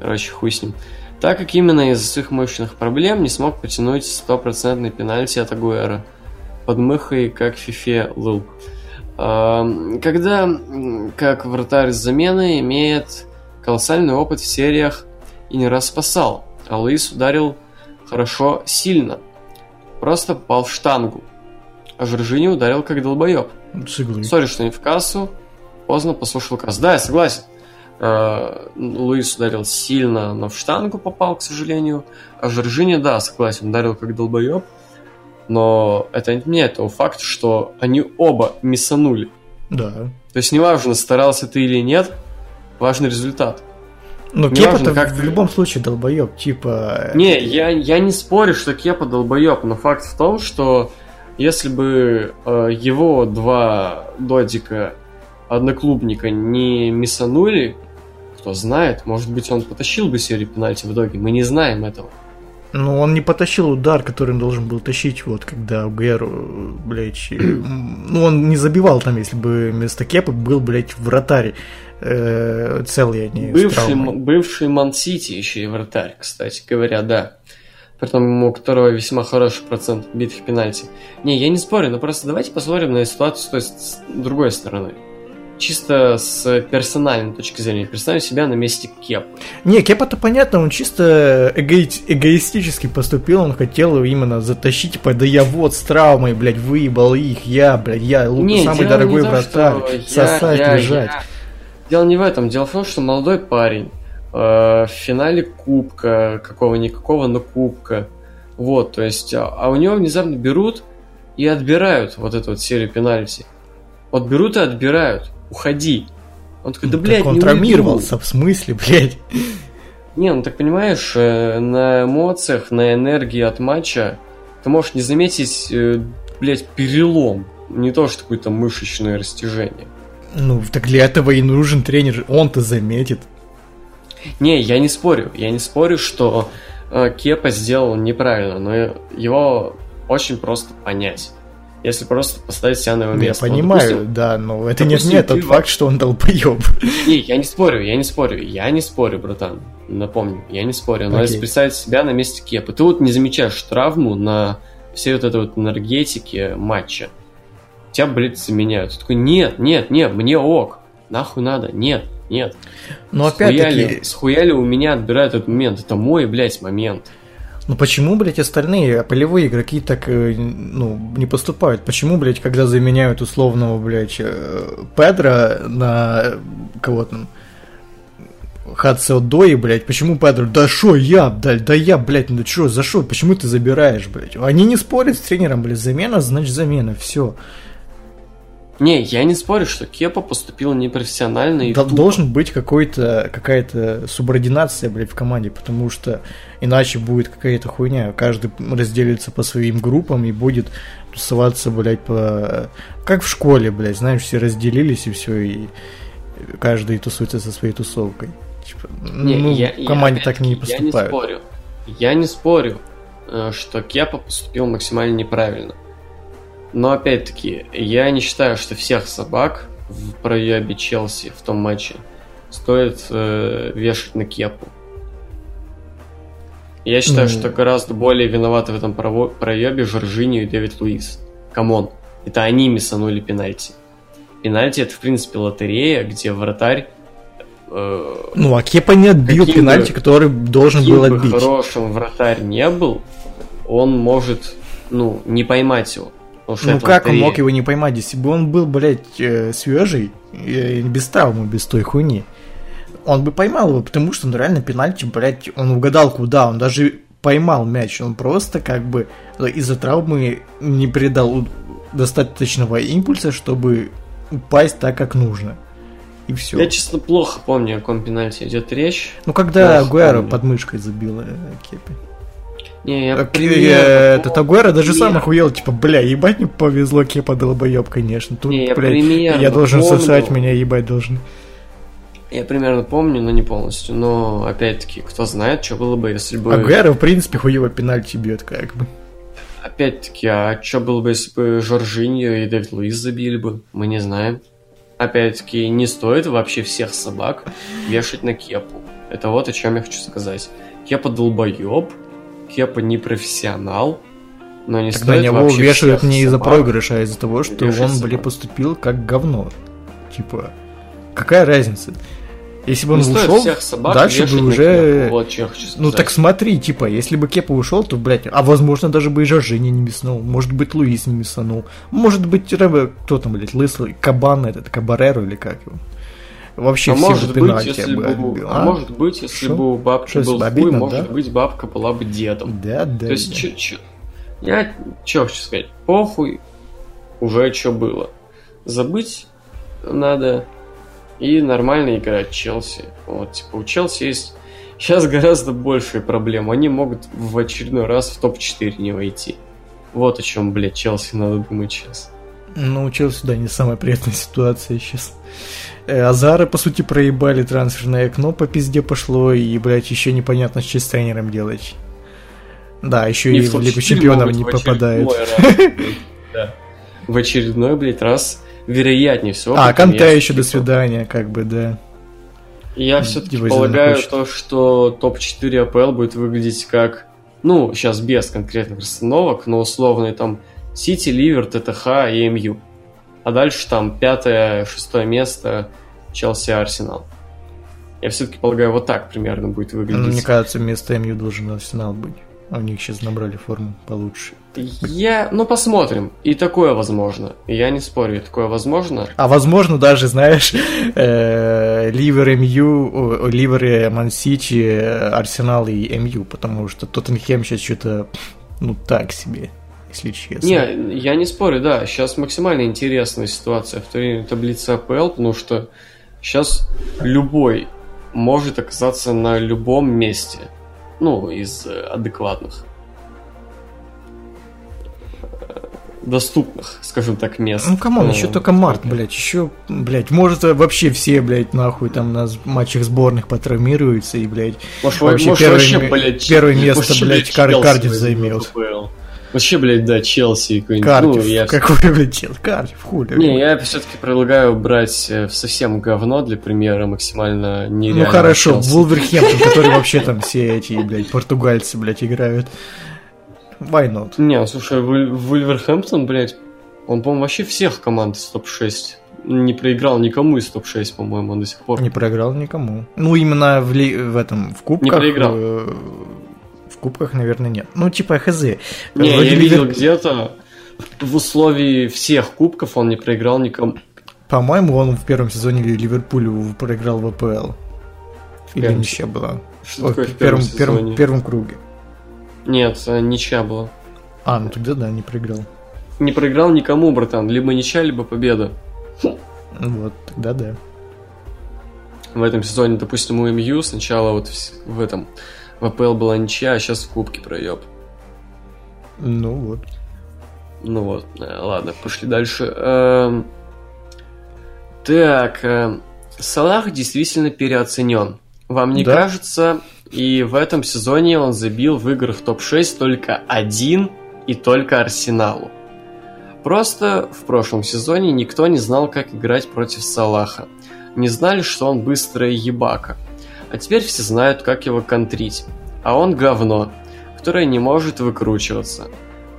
Короче, хуй с ним. Так как именно из-за своих мощных проблем не смог потянуть стопроцентный пенальти от Агуэра. Под мыхой, как фифе лыл. Ам, Тогда как вратарь с замены, имеет колоссальный опыт в сериях и не раз спасал, а Луис ударил хорошо, сильно. Просто попал в штангу. А Жоржиньо ударил как долбоеб. С иглы. Sorry, что не в кассу. Поздно послушал кассу. Да, я согласен. Э, Луис ударил сильно, но в штангу попал, к сожалению. А Жоржиньо, да, согласен, ударил как долбоеб. Но это не меняет того факта, что они оба миссанули. Да. То есть неважно, старался ты или нет, важный результат. Но Неважно, Кепа-то как в любом случае долбоеб, типа... Не, я, я не спорю, что Кепа долбоеб, но факт в том, что если бы э, его два додика одноклубника не миссанули, кто знает, может быть, он потащил бы серию пенальти в итоге. Мы не знаем этого. Ну, он не потащил удар, который он должен был тащить, вот, когда Гуэру, блядь, [CLEARS THROAT] ну, он не забивал там, если бы вместо Кепы был, блядь, вратарь э, целый, не с Бывший, бывший Ман-Сити еще и вратарь, кстати говоря, да. Притом у которого весьма хороший процент битых пенальти. Не, я не спорю, но просто давайте посмотрим на ситуацию то есть, с другой стороны. Чисто с персональной точки зрения. Представим себя на месте Кепы. Не, Кепа-то понятно, он чисто эгои- эгоистически поступил, он хотел именно затащить, типа, да я вот с травмой, блядь, выебал их, я, блядь, я лу- Не, самый дорогой то, вратарь, сосать, я- лежать. я- Дело не в этом. Дело в том, что молодой парень э, в финале кубка, какого-никакого, но кубка. Вот, то есть, а, а у него внезапно берут и отбирают вот эту вот серию пенальти. Вот берут и отбирают. Уходи. Он такой, да, Ну, блядь, так он не травмировался, в смысле, блядь. уйду». Не, ну так понимаешь, э, на эмоциях, на энергии от матча ты можешь не заметить, э, блядь, перелом. Не то, что какое-то мышечное растяжение. Ну, так для этого и нужен тренер, он-то заметит. Не, я не спорю. Я не спорю, что э, Кепа сделал неправильно, но его очень просто понять. Если просто поставить себя на его Я место. Вот, понимаю, допустим, да, но это не отменяет тот ты- факт, что он долбоеб. [LAUGHS] Не, я не спорю, я не спорю, я не спорю, братан. Напомню, я не спорю. Но Окей. если представить себя на месте Кепа, ты вот не замечаешь травму на всей вот этой вот энергетике матча. Тебя, блядь, заменяют. Ты такой, нет, нет, нет, мне ок. Нахуй надо, нет, нет. Но опять-таки, схуяли у меня отбирают этот момент. Это мой, блядь, момент. ну почему, блядь, остальные полевые игроки так, э, ну, не поступают? Почему, блядь, когда заменяют условного, блядь, э, Педро на э, кого там, Хадсе Одои, блядь, почему Педро, да шо я, да, да я, блядь, ну чё, за шо, почему ты забираешь, блядь? Они не спорят с тренером, блядь, замена, значит замена, все. Не, я не спорю, что Кепа поступил непрофессионально и Дол- тупо. Должен быть какой-то, какая-то субординация, блядь, в команде, потому что иначе будет какая-то хуйня. Каждый разделится по своим группам и будет тусоваться, блядь, по... Как в школе, блядь, знаешь, все разделились и все, и каждый тусуется со своей тусовкой. Типа, Не, ну, я- в я команде опять-таки, так не Я не поступают. спорю. Я не спорю, э, что Кепа поступил максимально неправильно. Но опять-таки, я не считаю, что всех собак в проебе Челси в том матче стоит э, вешать на Кепу. Я считаю, Ну. что гораздо более виноваты в этом проебе Жоржиньо и Дэвид Луис. Come on. Это они миссанули пенальти. Пенальти это, в принципе, лотерея, где вратарь э, Ну, а Кепа не отбил пенальти, бы- который должен был бы отбить. хорошим вратарь не был, он может, ну, не поймать его. Ну как он мог его не поймать, если бы он был, блядь, э, свежий, э, без травмы, без той хуйни. Он бы поймал его, потому что он реально пенальти, блядь, он угадал куда, он даже поймал мяч, он просто как бы из-за травмы не придал у- достаточного импульса, чтобы упасть так, как нужно. И все. Я, честно, плохо помню, о каком пенальти идет речь. Ну когда помню. под мышкой забил э, Кепи. Не, я Так, примерно э, Этот. Агуэро даже сам Примерно. охуел, типа, бля, ебать мне повезло, Кепа долбоеб, конечно. Тут, Не, я блядь, примерно я должен помню. сосать, меня ебать должен. Я примерно помню, но не полностью. Но, опять-таки, кто знает, что было бы, если бы... Агуэро, в принципе, хуево пенальти бьет, как бы. Опять-таки, а что было бы, если бы Жоржиньо и Дэвид Луис забили бы? Мы не знаем. Опять-таки, не стоит вообще всех собак вешать на Кепу. Это вот о чем я хочу сказать. Кепа долбоеб, Кепа не профессионал, но не на стоит вообще вешают не из-за проигрыша, а из-за того, что он, собак. блин, поступил как говно. Типа, какая разница? Если бы он Не ушел, дальше бы уже... Вот Ну так смотри, типа, если бы Кепа ушел, то, блядь, а возможно даже бы и Жоржини не мяснул, может быть Луис не мясанул, может быть кто там, блядь, лысый, Кабан этот, Кабареру или как его. Вообще а все может бы быть, если бы отбил, а а? может быть, если Шо? бы у бабки Шо, был хуй, обидно, может да? быть, бабка была бы дедом. Да, да, То есть, да. чё- чё- я что хочу сказать, похуй, уже что было. Забыть надо и нормально играть Челси. Вот, типа, у Челси есть сейчас гораздо большие проблемы. Они могут в очередной раз в топ-4 не войти. Вот о чем, блядь, Челси надо думать сейчас. Ну, у Челси, да, не самая приятная ситуация сейчас. Э, Азары, по сути, проебали трансферное окно, по пизде пошло, и, блядь, еще непонятно, что с тренером делать. Да, еще и, в топ-4 Лигу Чемпионов не [LAUGHS] да. В очередной, блядь, раз вероятнее всего. А, Канте еще до всё-таки свидания, как бы, да. Я все-таки полагаю то, что топ-4 АПЛ будет выглядеть как, ну, сейчас без конкретных расстановок, но условные там Сити, Ливер, ТТХ и МЮ. А дальше там пятое, шестое место Челси, Арсенал. Я все-таки полагаю, вот так примерно будет Ну, выглядеть. мне кажется, вместо МЮ должен Арсенал быть. А у них сейчас набрали форму получше. Я, ну, посмотрим. И такое возможно. Я не спорю, и такое возможно. А возможно даже, знаешь, э, Ливер МЮ, Ливер и Мансити, э, Арсенал и МЮ, потому что Тоттенхем сейчас что-то, ну, так себе, если честно. Не, я не спорю, да. Сейчас максимально интересная ситуация в турнире таблицы АПЛ, потому что сейчас любой может оказаться на любом месте. Ну, из э, адекватных. Э, Доступных, скажем так, мест. Ну, come on, Э, еще только март, блядь, еще, блядь, может э, вообще все, блядь, нахуй там на матчах сборных потравмируются и, блядь, Может, вообще может, первое вообще, блядь, первое место, блядь, Кар- Челси Кардифф займет. АПЛ. Вообще, блядь, да, Челси какой-нибудь. Кардифф, Ну, я какой, блядь, чел, Кардив, хули. Не, я все-таки предлагаю брать э, совсем говно для примера максимально Ну нереально. хорошо, Вулверхэмптон, [LAUGHS] который вообще там все эти, блядь, португальцы, блядь, играют. Why not? Не, слушай, Вуль- Вулверхэмптон, блядь, он, по-моему, вообще всех команд из топ-6 не проиграл никому из топ-6, по-моему, до сих пор. Не проиграл никому. Ну, именно в, ли- в этом, в кубках... проиграл. э, кубках, наверное, нет. Ну, типа, хз. Не, Вроде я видел Ливер- где-то в условии всех кубков он не проиграл никому. По-моему, он в первом сезоне Ли- Ливерпулю проиграл в АПЛ. Или ничья была. Что Ой, такое в первом, первом, сезоне? первом круге. Нет, э, ничья была. А, ну тогда да, не проиграл. Не проиграл никому, братан. Либо ничья, либо победа. Вот, тогда да. В этом сезоне, допустим, у МЮ сначала вот в этом в АПЛ была ничья, а сейчас в кубке проеб. Ну вот. Ну вот, э, ладно, пошли дальше. Эм, Так, э, Салах действительно переоценен. Вам не Да. кажется? И в этом сезоне он забил в играх топ-6 только один и только Арсеналу. Просто в прошлом сезоне никто не знал, как играть против Салаха. Не знали, что он быстрая ебака. А теперь все знают, как его контрить. А он говно, которое не может выкручиваться.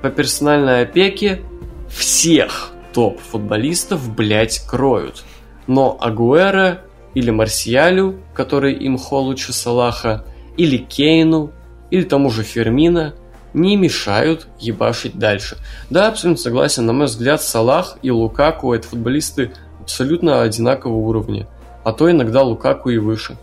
По персональной опеке всех топ-футболистов, блять, кроют. Но Агуэра или Марсиалю, который имхо лучше Салаха, или Кейну, или тому же Фермина, не мешают ебашить дальше. Да, абсолютно согласен, на мой взгляд, Салах и Лукаку это футболисты абсолютно одинакового уровня. А то иногда Лукаку и выше.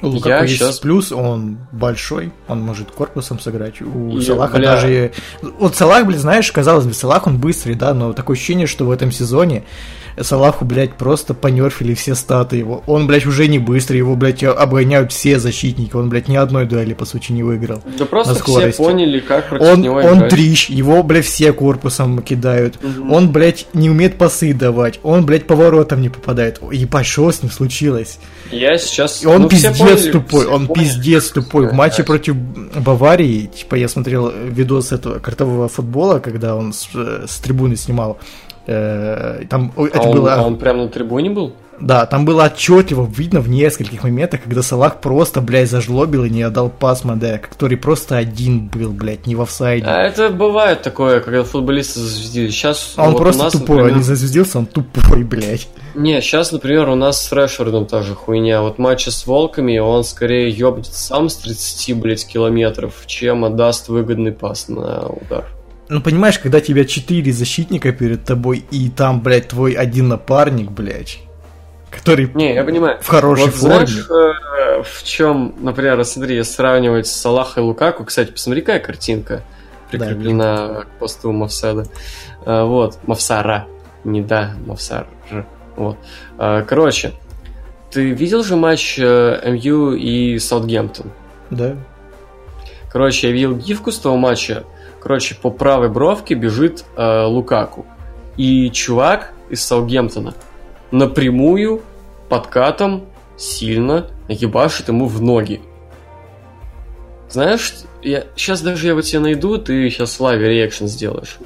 У Лукаку Я есть плюс, он большой, он может корпусом сыграть. У И, Салаха бля. даже... Вот Салах, блин, знаешь, казалось бы, Салах он быстрый, да, но такое ощущение, что в этом сезоне Салаху, блядь, просто понерфили все статы его. Он, блядь, уже не быстрый, его, блядь, обгоняют все защитники, он, блядь, ни одной дуэли, по сути, не выиграл. Да просто все поняли, как против Он, него он играть. трищ, его, блядь, все корпусом кидают. Мгм. Он, блядь, не умеет пасы давать. Он, блядь, поворотом не попадает. Ебать, что с ним случилось? Я сейчас... И он ну, пиздец поняли, тупой, он поняли, пиздец тупой. В матче против Баварии, типа, я смотрел видос этого картового футбола, когда он с, э, с трибуны снимал. Э, Там А это он, было... а он прям на трибуне был? Да, там было отчетливо видно в нескольких моментах, когда Салах просто, блядь, зажлобил и не отдал пас Маде, который просто один был, блядь, не в офсайде. А это бывает такое, когда футболисты зазвездили. Сейчас А он вот просто нас, тупой, он например- не зазвездился, он тупой, блядь. Не, сейчас, например, у нас с Решфордом та же хуйня. Вот матча с Волками, он скорее ёбнет сам с 30, блядь, километров, чем отдаст выгодный пас на удар. Ну, понимаешь, когда тебя четыре защитника перед тобой, и там, блядь, твой один напарник, блядь, который Не, я понимаю. в хорошей вот форме. знаешь, э, в чем, например, смотри, если сравнивать Салаха и Лукаку, кстати, посмотри, какая картинка прикреплена к посту Мавсада. Э, Вот, Мавсара. Не да, Мавсар. Вот. Э, Короче, ты видел же матч МЮ и Саутгемптон? Да. Короче, я видел гифку с того матча. Короче, по правой бровке бежит э, Лукаку. И чувак из Саутгемптона напрямую подкатом сильно ебашит ему в ноги. Знаешь, я, сейчас даже я вот тебя найду, ты сейчас лайве реакшн сделаешь.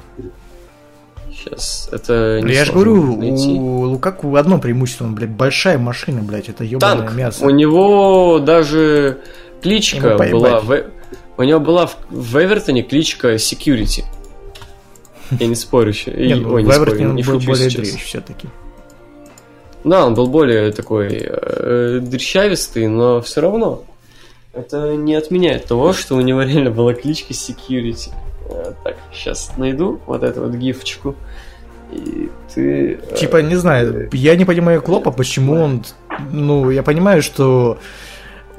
Сейчас, это не я же говорю, найти. у Лукаку одно преимущество, он, блядь, большая машина, блядь, это ебаное Танк. мясо. У него даже кличка была. В... У него была в, в Эвертоне кличка Security. Я не спорю еще. И- Не, ну, ой, в не Эвертоне он не был более дрещ все-таки. Да, он был более такой э, дрещавистый, но все равно. Это не отменяет того, что у него реально была кличка Security. Э, так, сейчас найду вот эту вот гифочку. И ты... э, Типа, не знаю, я не понимаю Клопа, почему он... Ну, я понимаю, что...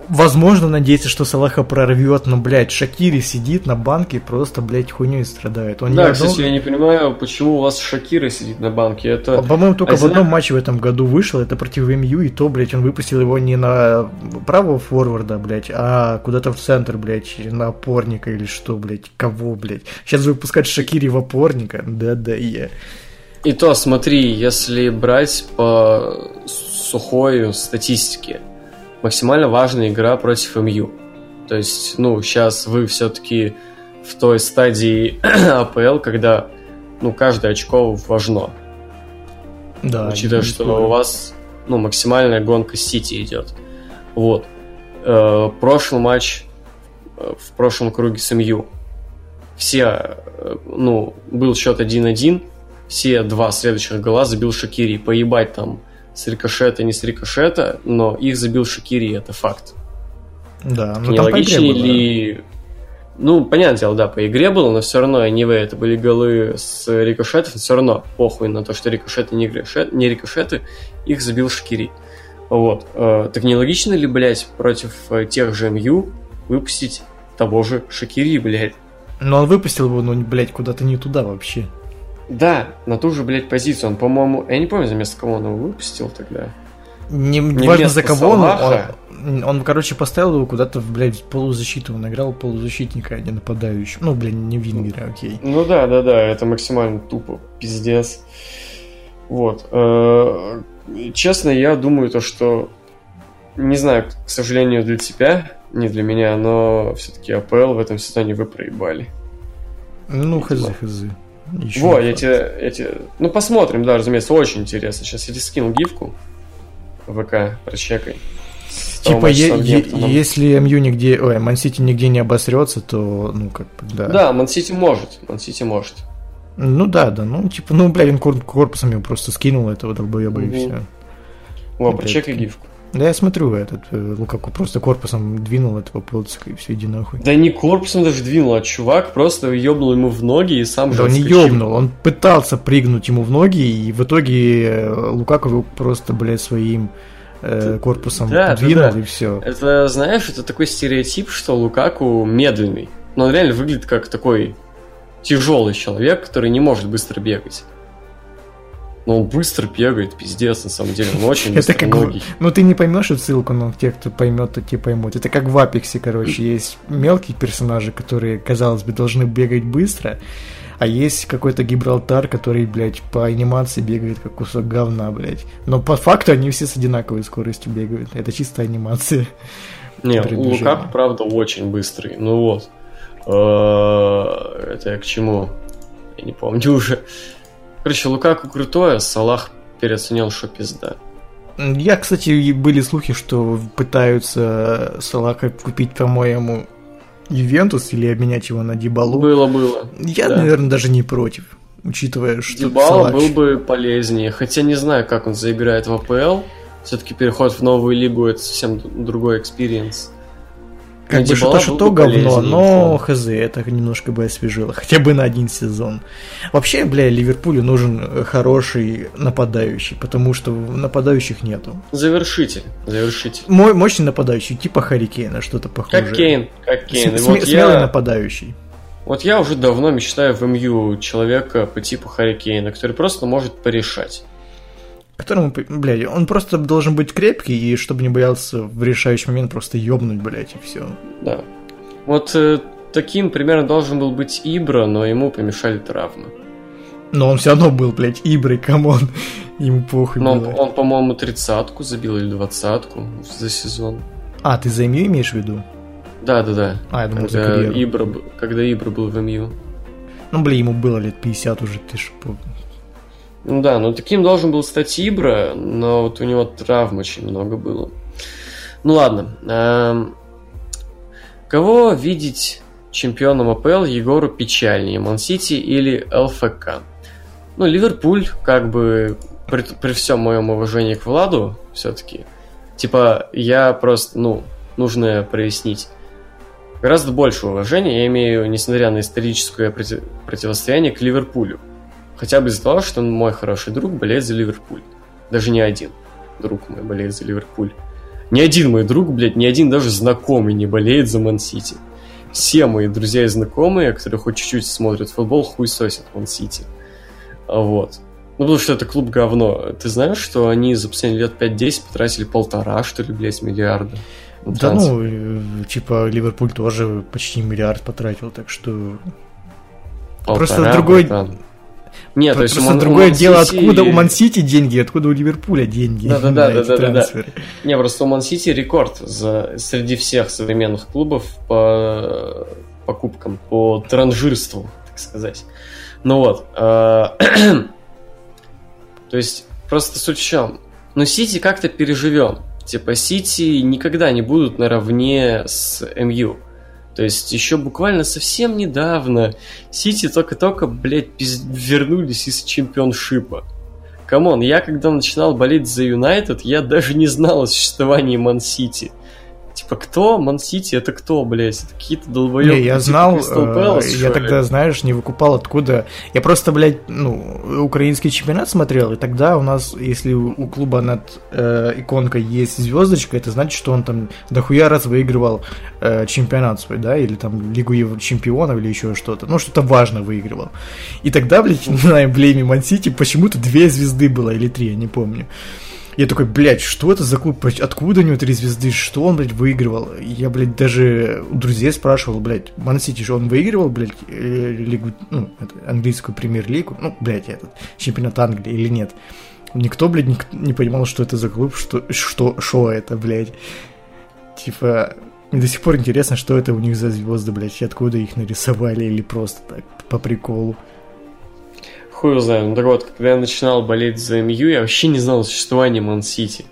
Возможно, надеяться, что Салаха прорвет, но, блядь, Шакири сидит на банке и просто, блядь, хуйней страдает. Он Да, кстати, я не понимаю, почему у вас Шакира сидит на банке. Это... По-моему, только А в одном матче в этом году вышел, это против МЮ, и то, блядь, он выпустил его не на правого форварда, блядь, а куда-то в центр, блядь, на опорника или что, блядь, кого, блядь. Сейчас выпускать Шакири в опорника, да-да, я. И то, смотри, если брать по сухой статистике, максимально важная игра против МЮ. То есть, ну, сейчас вы все-таки в той стадии [CLEARS THROAT] АПЛ, когда, ну, каждое очко важно. Да, учитывая, что спорю. у вас, ну, максимальная гонка Сити идет. Вот. Э, прошлый матч э, в прошлом круге с МЮ. Все, э, ну, был счет 1-1, все два следующих гола забил Шакири. Поебать там с рикошета, не с рикошета, но их забил Шакири, это факт. Да, ну не там по игре логичнее было. ли... Ну, понятное дело, да, по игре было, но все равно они это были голы с рикошетов, все равно похуй на то, что рикошеты не, рикошет, не рикошеты, их забил Шакири. Вот. Э, так нелогично ли, блядь, против э, тех же МЮ выпустить того же Шакири, блядь? Но он выпустил его, ну, блядь, куда-то не туда вообще. Да, на ту же, блядь, позицию. Он, по-моему, я не помню, за место кого он его выпустил тогда. Не, Не важно за кого он, Салаха. он, он, короче, поставил его куда-то, в, блядь, в полузащиту. Он играл полузащитника, а не нападающего. Ну, блин, не вингера, окей. Ну да, да, да, это максимально тупо, пиздец. Вот. э, Честно, я думаю то, что не знаю, к сожалению, для тебя, не для меня, но все-таки АПЛ в этом сезоне вы проебали. Ну, хз, хз. Во, я тебе, я тебе- Ну, посмотрим, да, разумеется, очень интересно. Сейчас я тебе скинул гифку в ВК, прочекай. Типа, е- е- если МЮ нигде, ой, Мансити нигде не обосрется, то, ну, как бы, да. Да, Мансити может, Мансити может. Ну да, да, ну, типа, ну, блядь, он кор- корпусом его просто скинул, этого долбоеба, и Мгм. все. Во, прочекай гифку. Да я смотрю, этот, э, Лукаку просто корпусом двинул этого Полоцка, и все, иди нахуй. Да не корпусом даже двинул, а чувак просто ёбнул ему в ноги и сам же Да он не ёбнул, он пытался прыгнуть ему в ноги, и в итоге э, Лукаку его просто, блядь, своим э, корпусом Да, да, двинул, да. и все. Это, знаешь, это такой стереотип, что Лукаку медленный. Но он реально выглядит как такой тяжелый человек, который не может быстро бегать. Но он быстро бегает, пиздец, на самом деле. Он очень [LAUGHS] Это как... быстроногий. Ну, ты не поймешь ссылку, но те, кто поймет, то те поймут. Это как в Апексе, короче. Есть мелкие персонажи, которые, казалось бы, должны бегать быстро, а есть какой-то Гибралтар, который, блядь, по анимации бегает как кусок говна, блядь. Но по факту они все с одинаковой скоростью бегают. Это чистая анимация. [LAUGHS] Не. Лукаку, правда, очень быстрый. Ну вот. Э, Это я к чему? Я не помню [LAUGHS] уже. Короче, Лукаку крутой, а Салах переоценил, что пизда. Я, кстати, были слухи, что пытаются Салаха купить, по-моему, Ювентус или обменять его на Дибалу. Было, было. Я, да. наверное, даже не против, учитывая, что Дибала Салач- был бы полезнее. Хотя не знаю, как он заиграет в АПЛ. Все-таки переход в новую лигу это совсем другой experience. Как Ну, бы что-то, что бы говно, но да. хз, это немножко бы освежило. Хотя бы на один сезон. Вообще, бля, Ливерпулю нужен э, хороший нападающий, потому что нападающих нету. Завершитель. Завершитель. Мой мощный нападающий, типа Харри Кейна, что-то похожее. Как Кейн. Как Кейн. См- вот, смелый я, нападающий. вот я уже давно мечтаю в МЮ человека по типу Харри Кейна, который просто может порешать. Которому, блядь, он просто должен быть крепкий, и чтобы не боялся в решающий момент просто ёбнуть, блядь, и все. Да. Вот э, таким примерно должен был быть Ибра, но ему помешали травмы. Но он все равно был, блядь, Иброй, come on. Ему похуй Но было. он, по-моему, тридцатку забил или двадцатку за сезон. А, ты за МЮ имеешь в виду? Да, да, да. А, я думал, за Когда карьеру. Ибра, когда Ибра был в МЮ. Ну, блин, ему было лет 50 уже, ты ж... Ну да, ну таким должен был стать Ибра, но вот у него травм очень много было. Ну ладно. эм, кого видеть чемпионом АПЛ Егору печальнее, Мансити или ЛФК? Ну, Ливерпуль, как бы, при, при всем моем уважении к Владу, все-таки, типа, я просто, ну, нужно прояснить. Гораздо больше уважения я имею, несмотря на историческое проти- противостояние, к Ливерпулю. Хотя бы из-за того, что мой хороший друг болеет за Ливерпуль. Даже не один друг мой болеет за Ливерпуль. Ни один мой друг, блядь, ни один даже знакомый не болеет за Ман-Сити. Все мои друзья и знакомые, которые хоть чуть-чуть смотрят футбол, хуй сосят Ман-Сити. А Вот. Ну, потому что это клуб говно. Ты знаешь, что они за последние лет 5-10 потратили полтора, что ли, блядь, миллиарда? Да ну, э, типа, Ливерпуль тоже почти миллиард потратил, так что... просто Полтора, другой- братан. Нет, то есть Просто Ман- у другое дело, Ман-Сити- откуда у Мансити деньги, откуда у Ливерпуля деньги. Да-да-да, на эти да-да-да. трансферы. Не, просто у Ман-Сити рекорд за, среди всех современных клубов по покупкам, по транжирству, так сказать. Ну вот. э, [CLEARS THROAT] То есть, просто суть в чем? Но Сити как-то переживем. Типа, Сити никогда не будут наравне с МЮ. То есть, еще буквально совсем недавно Сити только-только, блядь, пиз- вернулись из Championship а. Come on, я когда начинал болеть за Юнайтед, я даже не знал о существовании Ман-Сити. Типа, кто? Ман-Сити это кто, блядь? Это какие-то долбоёбы. Не, я типа знал, э, Palace, я тогда, знаешь, не выкупал откуда. Я просто, блядь, ну, украинский чемпионат смотрел, и тогда у нас, если у клуба над э, иконкой есть звездочка, это значит, что он там дохуя раз выигрывал э, чемпионат свой, да, или там Лигу чемпионов, или еще что-то. Ну, что-то важно выигрывал. И тогда, блядь, [LAUGHS] на эмблеме Мансити почему-то две звезды было, или три, я не помню. Я такой, блядь, что это за клуб? Откуда у него три звезды? Что он, блядь, выигрывал? Я, блядь, даже у друзей спрашивал, блядь, Ман Сити же он выигрывал, блядь, э, лигу, ну, это, английскую премьер-лигу, ну, блядь, этот, чемпионат Англии или нет? Никто, блядь, ник- не понимал, что это за клуб, что, что, что это, блядь. Типа, мне до сих пор интересно, что это у них за звезды, блядь, откуда их нарисовали, или просто так, по приколу. Хуй знаю. Ну так вот, когда я начинал болеть за МЮ, я вообще не знал о существовании Ман-Сити.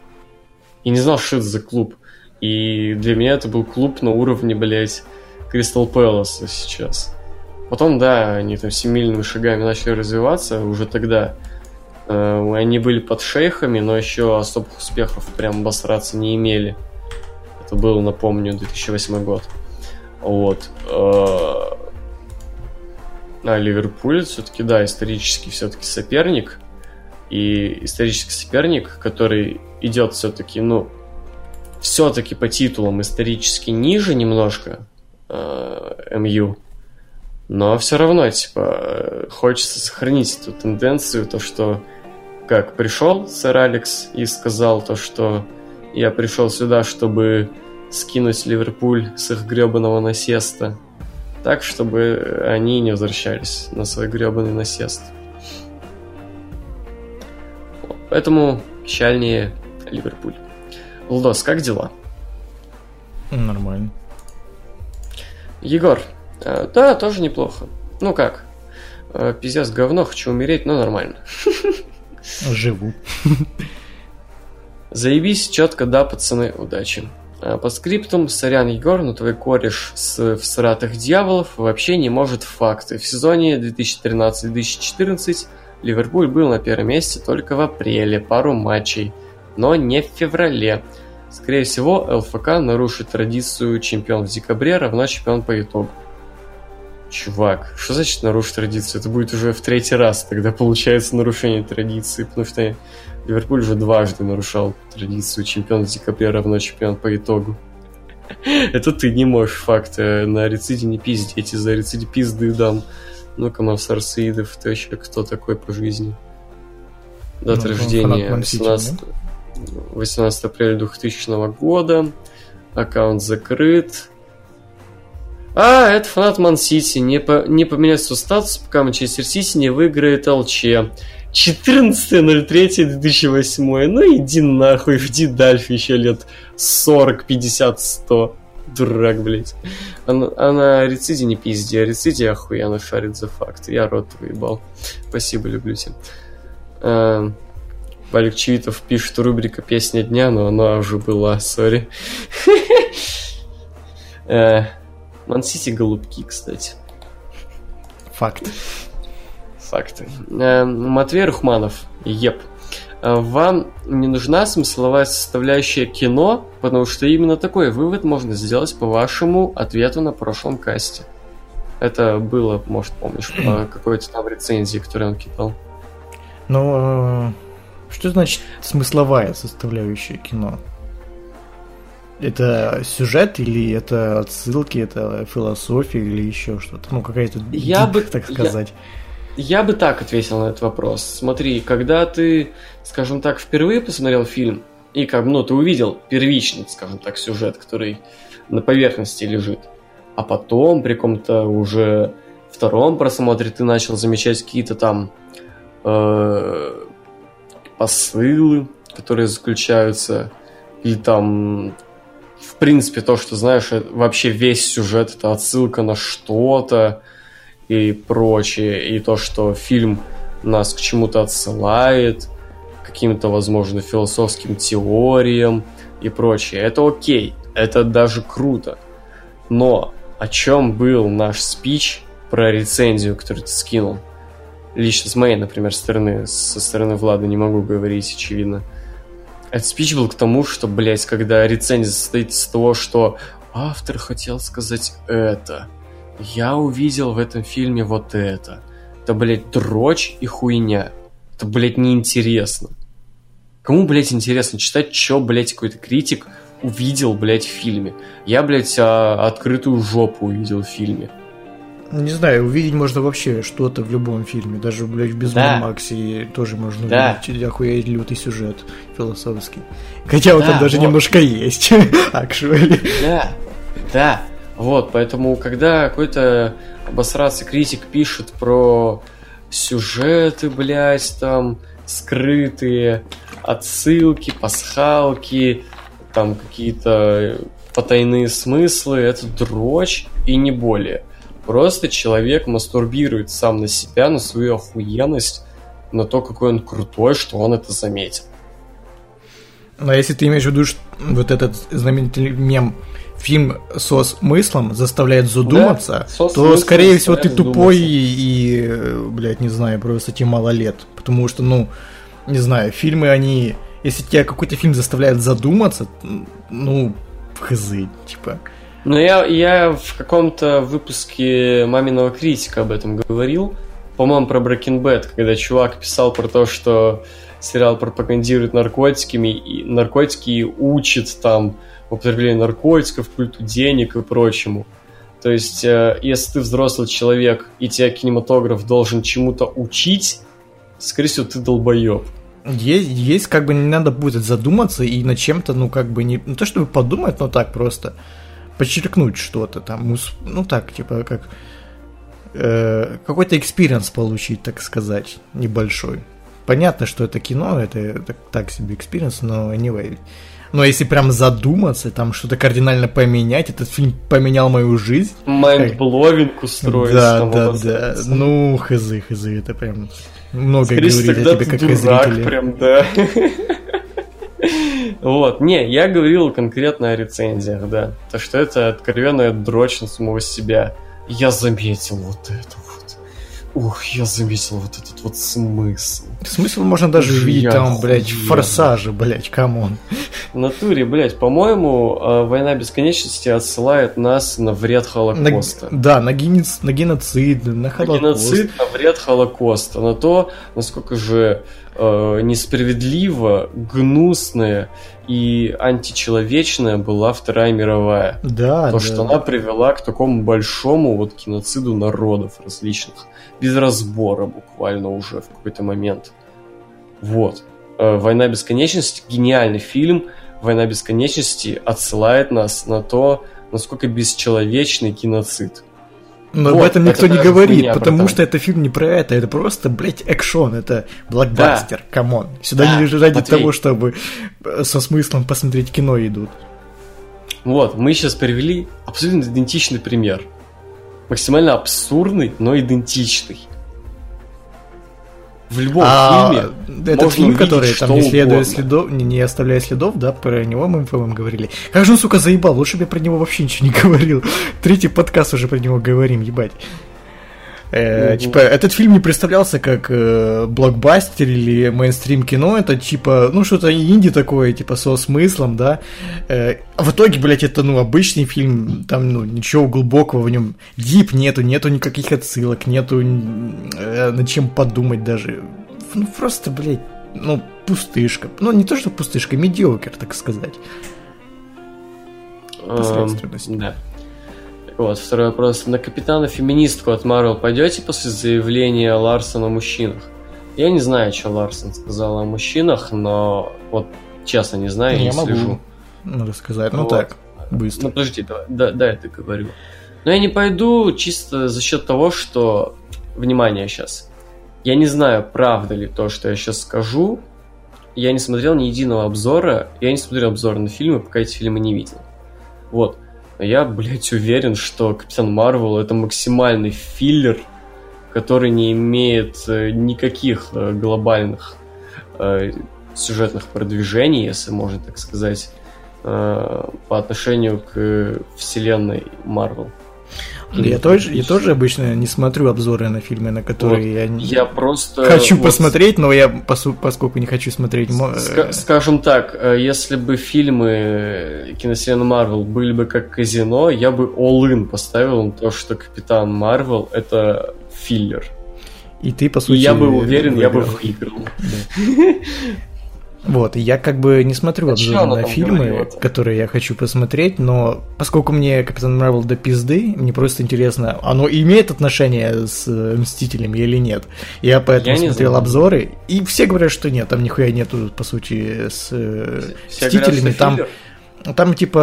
И не знал, что это за клуб. И для меня это был клуб на уровне, блядь, Кристал Пэласа сейчас. Потом, да, они там семимильными шагами начали развиваться, уже тогда э, они были под шейхами, но еще особых успехов прям обосраться не имели. Это был, напомню, 2008 год. Вот. А Ливерпуль все-таки, да, исторический все-таки соперник. И исторический соперник, который идет все-таки, ну, все-таки по титулам исторически ниже немножко э, МЮ. Но все равно, типа, хочется сохранить эту тенденцию, то, что как пришел сэр Алекс и сказал то, что я пришел сюда, чтобы скинуть Ливерпуль с их гребаного насеста так, чтобы они не возвращались на свой гребаный насест. Поэтому печальнее Ливерпуль. Лдос, как дела? Нормально. Егор, э, да, тоже неплохо. Ну как? Э, Пиздец, говно, хочу умереть, но нормально. Живу. Заебись, четко, да, пацаны, удачи. А, По скриптум, сорян, Егор, но твой кореш с всратых дьяволов вообще не может в факты. В сезоне 2013-2014 Ливерпуль был на первом месте только в апреле, пару матчей, но не в феврале. Скорее всего, ЛФК нарушит традицию чемпион в декабре равно чемпион по итогу. Чувак, что значит нарушить традицию? Это будет уже в третий раз тогда получается нарушение традиции, потому что Ливерпуль уже дважды нарушал традицию чемпион в декабре равно чемпион по итогу. [LAUGHS] Это ты не можешь факты на рециде не пиздеть, из-за рециде пизды дам. Ну-ка, Мавсар Саидов, ты вообще кто такой по жизни? Дата Ну, рождения фанат Ман Сити, 18, 18 апреля 2000 года. Аккаунт закрыт. А, это фанат Ман Сити. Не, по, не поменяет свой статус, пока Манчестер Сити не выиграет ЛЧ. 14.03.2008. Ну иди нахуй, жди дальше еще лет 40, 50, 100. Дурак, блядь. А, на- а на Рециде не пизди, а Рециде охуенно шарит за факты. Я рот выебал. Спасибо, люблю тебя. А, Валик Чивитов пишет рубрика «Песня дня», но она уже была, сори. [LAUGHS] Э, Мансити голубки, кстати. Факт. Факты. Э, Матвей Рухманов. Еп. Э, Вам не нужна смысловая составляющая кино, потому что именно такой вывод можно сделать по вашему ответу на прошлом касте. Это было, может, помнишь, по [CLEARS THROAT] какой-то там рецензии, которую он кидал. Но э, что значит смысловая составляющая кино? Это сюжет или это отсылки, это философия или еще что-то? Ну, какая-то Я deep, бы- так сказать. Я бы так ответил на этот вопрос. Смотри, когда ты, скажем так, впервые посмотрел фильм, и как ну, ты увидел первичный, скажем так, сюжет, который на поверхности лежит, а потом при каком-то уже втором просмотре ты начал замечать какие-то там э, посылы, которые заключаются, или там, в принципе, то, что знаешь, э, вообще весь сюжет это отсылка на что-то, и прочее, и то, что фильм нас к чему-то отсылает, каким-то, возможно, философским теориям и прочее. Это окей, это даже круто. Но о чем был наш спич про рецензию, которую ты скинул? Лично с моей, например, стороны, со стороны Влада не могу говорить, очевидно. Этот спич был к тому, что, блядь, когда рецензия состоит из того, что автор хотел сказать это, я увидел в этом фильме вот это. Это, блядь, дрочь и хуйня. Это, блядь, неинтересно. Кому, блядь, интересно читать, что, блядь, какой-то критик увидел, блядь, в фильме? Я, блядь, а, открытую жопу увидел в фильме. Не знаю, увидеть можно вообще что-то в любом фильме. Даже, блядь, в Безумном Да. Максе тоже можно Да. увидеть охуеть лютый сюжет философский. Хотя вот Да, там даже вот. немножко есть. [LAUGHS] Actually. Да, да. Вот, поэтому, когда какой-то обосраться критик пишет про сюжеты, блядь, там, скрытые отсылки, пасхалки, там какие-то потайные смыслы, это дрочь и не более. Просто человек мастурбирует сам на себя, на свою охуенность, на то, какой он крутой, что он это заметил. Но если ты имеешь в виду что вот этот знаменитый мем фильм со смыслом заставляет задуматься, со то, скорее всего, ты тупой и, и, э, блядь, не знаю, просто тебе мало лет. Потому что, ну, не знаю, фильмы, они... Если тебя какой-то фильм заставляет задуматься, ну, хз, типа... Ну, я, я в каком-то выпуске маминого критика об этом говорил. По-моему, про Breaking Bad, когда чувак писал про то, что сериал пропагандирует наркотиками и наркотики и учит там употреблению наркотиков, культу денег и прочему. То есть, э, если ты взрослый человек и тебя кинематограф должен чему-то учить, скорее всего, ты долбоеб. Есть, есть, как бы не надо будет задуматься и над чем-то, ну, как бы не, не то чтобы подумать, но так просто подчеркнуть что-то там, ус- ну, так, типа, как э, какой-то experience получить, так сказать, небольшой. Понятно, что это кино, это, это так себе experience, но anyway. Но если прям задуматься, там что-то кардинально поменять, этот фильм поменял мою жизнь. Mindblowing устроить. Да, да, да. Ну, хз, хз, это прям много Скорее говорит о тебе как дурак, зрителе. прям, да. Вот, не, я говорил конкретно о рецензиях, да. То, что это откровенная дрочь на самого себя. Я заметил вот это. Ух, я заметил вот этот вот смысл. Смысл можно даже Уж увидеть я там, блядь, в охуенно. форсаже, блядь, come on. В натуре, блядь, по-моему, э, «Война бесконечности» отсылает нас на вред На- Холокоста. да, на, генец- на геноцид, на На Холокост. геноцид, на вред Холокоста, на то, насколько же э, несправедливо, гнусная и античеловечная была Вторая мировая. Да, То, да. что она привела к такому большому вот геноциду народов различных, без разбора буквально уже в какой-то момент. Вот. Э, «Война бесконечности» — гениальный фильм. «Война бесконечности» отсылает нас на то, насколько бесчеловечный геноцид. Но Вот, об этом никто это не говорит, потому что это фильм не про это, это просто, блядь, экшен, это блокбастер, come on. Сюда Да, не ради Матвей. того, чтобы э, со смыслом посмотреть кино идут. Вот, мы сейчас привели абсолютно идентичный пример. Максимально абсурдный, но идентичный. В любом А, фильме этот можно фильм, который там не следуя следов, не, не оставляя следов, да, про него мы, по-моему, говорили. Как же он, сука, заебал, лучше бы я про него вообще ничего не говорил. [LAUGHS] Третий подкаст уже про него говорим, ебать. Э. Типа, этот фильм не представлялся как э, блокбастер или мейнстрим кино, это типа, ну, что-то инди такое, типа, со смыслом, да. Э, а в итоге, блядь, это, ну, обычный фильм, там, ну, ничего глубокого в нем. Дип нету, нету никаких отсылок, нету э, над чем подумать даже. Ну, просто, блядь, ну, пустышка. Ну, не то, что пустышка, медиокер, так сказать. Эм, посредственность. Да. Вот, второй вопрос. На капитана-феминистку от Марвел пойдете после заявления Ларсона о мужчинах? Я не знаю, что Ларсон сказал о мужчинах, но вот честно не знаю, не, Я могу. слежу. Надо сказать, ну Вот. так, быстро. Ну подожди, да, да, да, я договорю. Но я не пойду чисто за счет того, что... Внимание сейчас. Я не знаю, правда ли то, что я сейчас скажу. Я не смотрел ни единого обзора. Я не смотрел обзоры на фильмы, пока эти фильмы не видел. Вот. Я, блядь, уверен, что Капитан Марвел это максимальный филлер, который не имеет э, никаких э, глобальных э, сюжетных продвижений, если можно так сказать, по отношению к вселенной Марвел. Я тоже, я тоже обычно не смотрю обзоры на фильмы, на которые я, не- Я просто... хочу вот посмотреть, но я, поскольку не хочу смотреть... мо- ска- э, скажем так, э, если бы фильмы э, киновселенной Марвел были бы как казино, я бы all-in поставил на то, что Капитан Марвел это филлер. И ты, по И сути... я бы уверен, я бы выиграл. выиграл. [LAUGHS] Вот, я как бы не смотрю А обзоры на фильмы, говорила-то? которые я хочу посмотреть, но поскольку мне Капитан Марвел до пизды, мне просто интересно, оно имеет отношение с э, Мстителями или нет. Я поэтому Я смотрел знаю. обзоры, и все говорят, что нет, там нихуя нету, по сути, с э, Все говорят, Мстителями. что Там, филлер. там типа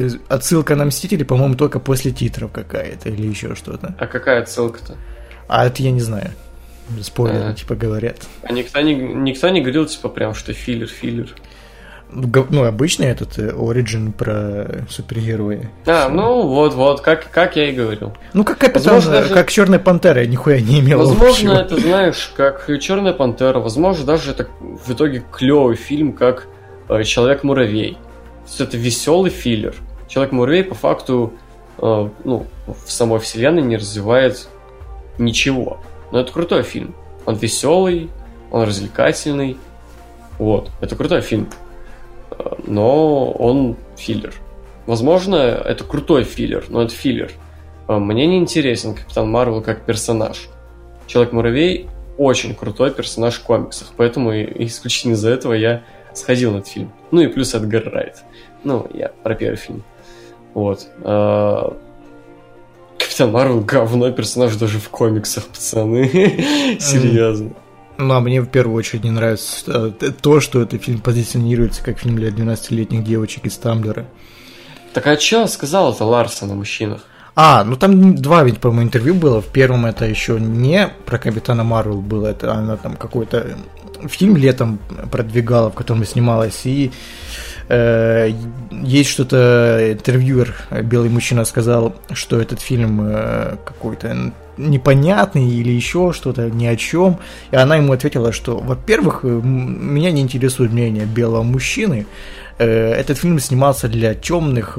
э, отсылка на Мстители, по-моему, только после титров какая-то или еще что-то. А какая отсылка-то? А это я не знаю. Спойлеры, Ага. типа, говорят. А никто не, никто не говорил, типа, прям, что филлер, филлер. Г- Ну, обычный этот э, Origin про супергероя. А, ну вот-вот, как, как я и говорил. Ну, как капитан, Возможно, даже- как Черная Пантера, я нихуя не имел Возможно, общего. это, знаешь, как Черная пантера, возможно, даже это в итоге клевый фильм, как э, Человек-муравей. Это веселый филлер. Человек-муравей по факту э, ну, в самой вселенной не развивает ничего. Но это крутой фильм. Он веселый, он развлекательный. Вот, это крутой фильм. Но он филлер. Возможно, это крутой филлер, но это филлер. Э, Мне не интересен Капитан Марвел как персонаж. Человек-муравей очень крутой персонаж в комиксах, поэтому исключительно из-за этого я сходил на этот фильм. Ну и плюс Эдгар Райт. Ну, я про первый фильм. Вот. Капитан Марвел говно персонаж даже в комиксах, пацаны. [LAUGHS] Серьезно. Ну, а мне в первую очередь не нравится э, то, что этот фильм позиционируется как фильм для 12-летних девочек из Тамблера. Так а чё сказал это Ларсон о мужчинах? А, ну там два ведь, по-моему, интервью было. В первом это еще не про Капитана Марвел было, это она там какой-то фильм летом продвигала, в котором снималась, и есть что-то, интервьюер, э, белый мужчина сказал, что этот фильм э, какой-то непонятный или еще что-то, ни о чем. И она ему ответила, что, во-первых, меня не интересует мнение белого мужчины, этот фильм снимался для темных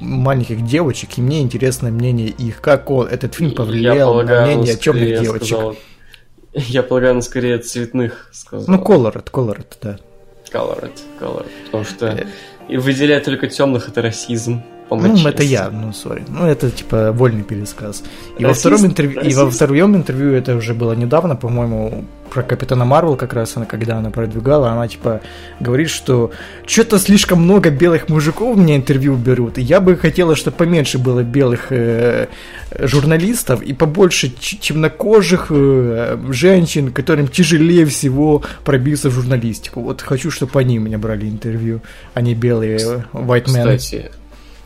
маленьких девочек, и мне интересно мнение их, как он, этот фильм повлиял полагаю, на мнение темных девочек. Сказал, я полагаю, он скорее цветных сказал. Ну, Colored, Colored, да. Colored, Colored. Потому что и выделяет только темных это расизм. Ну, это я, ну, сори. Ну, это, типа, вольный пересказ. И во, втором интервью, и во втором интервью, это уже было недавно, по-моему, про Капитана Марвел как раз, она, когда она продвигала, она, типа, говорит, что что-то слишком много белых мужиков у меня интервью берут, и я бы хотела, чтобы поменьше было белых э, журналистов и побольше темнокожих э, женщин, которым тяжелее всего пробиться в журналистику. Вот хочу, чтобы они меня брали интервью, а не белые э, white men. Кстати,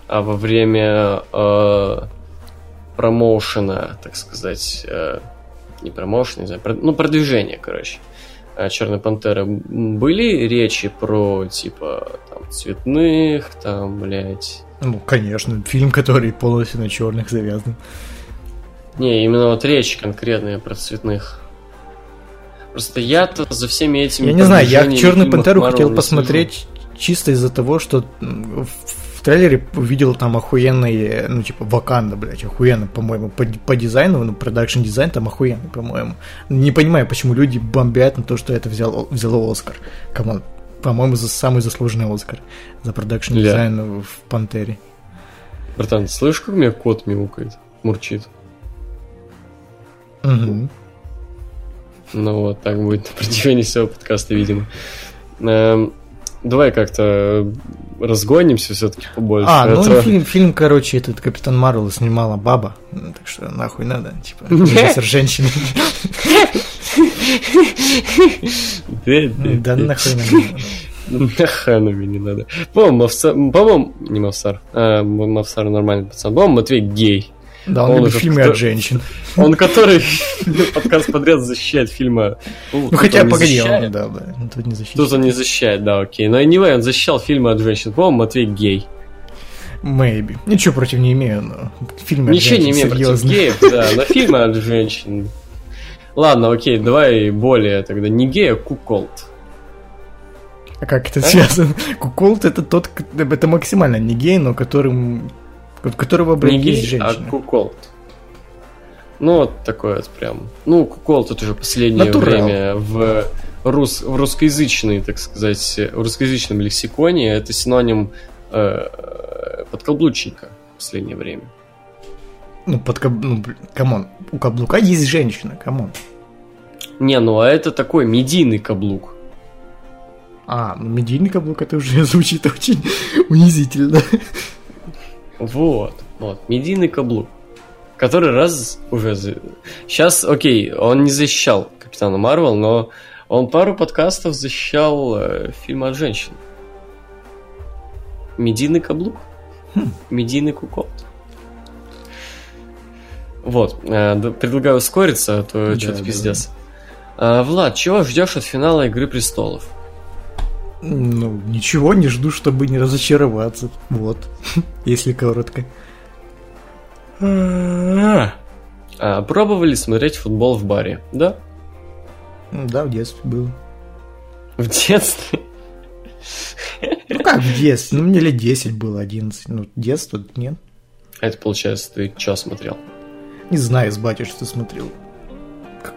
а во время э, промоушена, так сказать, э, не промоушен, не знаю, про, ну, продвижения, короче, э, Черной Пантеры, были речи про, типа, там, цветных, там, блядь... Ну, конечно, фильм, который полностью на черных завязан. Не, именно вот речь конкретная про цветных. Просто я-то за всеми этими... Я не знаю, я Черную Пантеру хотел посмотреть чисто из-за того, что трейлере увидел там охуенный, ну, типа, Ваканда, блядь, охуенный, по-моему, по, по дизайну, ну, production design там охуенный, по-моему. Не понимаю, почему люди бомбят на то, что это взял, взяло Оскар. Come on, по-моему, за самый заслуженный Оскар за production design yeah. в Пантере. Братан, слышишь, как у меня кот мяукает, мурчит? Угу. Ну вот, так будет на протяжении всего подкаста, видимо. Давай как-то разгонимся все-таки побольше. А, ну это... фильм, фильм, короче, этот Капитан Марвел снимала баба, ну, так что нахуй надо, типа, [LAUGHS] профессор женщины. Да нахуй надо. Нахуй мне не надо. По-моему, Мавсар, по-моему, не Мавсар, а Мавсар нормальный пацан. По-моему, Матвей гей. Да, он, он любит фильмы кто... от женщин. Он, который [LAUGHS] подкаст подряд защищает фильмы. Ну, ну хотя, погоди, он, да, да, тут не защищает. Тут он не защищает, да, окей. Но anyway, он защищал фильмы от женщин. По-моему, Матвей гей. Maybe. Ничего против не имею, но фильмы Ничего не имею против геев, да, но фильмы от женщин. Ладно, окей, давай более тогда не гей, а куколд. А как это а? связано? Куколд это тот, это максимально не гей, но которым от которого обратились не гей, а женщины. а куколд. Ну, вот такой вот прям. Ну, куколд это уже последнее Натурал. время в, рус, в русскоязычной, так сказать, в русскоязычном лексиконе это синоним э, подкаблучника в последнее время. Ну, под ну, come on, у каблука есть женщина, come on. Не, ну а это такой медийный каблук. А, ну медийный каблук это уже [LAUGHS] звучит очень унизительно. Вот, вот, медийный каблук. Который раз уже... Сейчас, окей, он не защищал Капитана Марвел, но он пару подкастов защищал э, фильм от женщин. Медийный каблук. Хм. Медийный куколд. Вот, э, предлагаю ускориться, а то да, что-то да, пиздец. Да. Э, Влад, чего ждешь от финала Игры престолов? Ну, ничего не жду, чтобы не разочароваться. Вот, [LAUGHS] если коротко. А, пробовали смотреть футбол в баре, да? Да, в детстве было. В детстве? Ну как в детстве? Ну мне лет 10 было, 11. Ну, детство нет. А это получается, ты что смотрел? Не знаю, с батей что смотрел.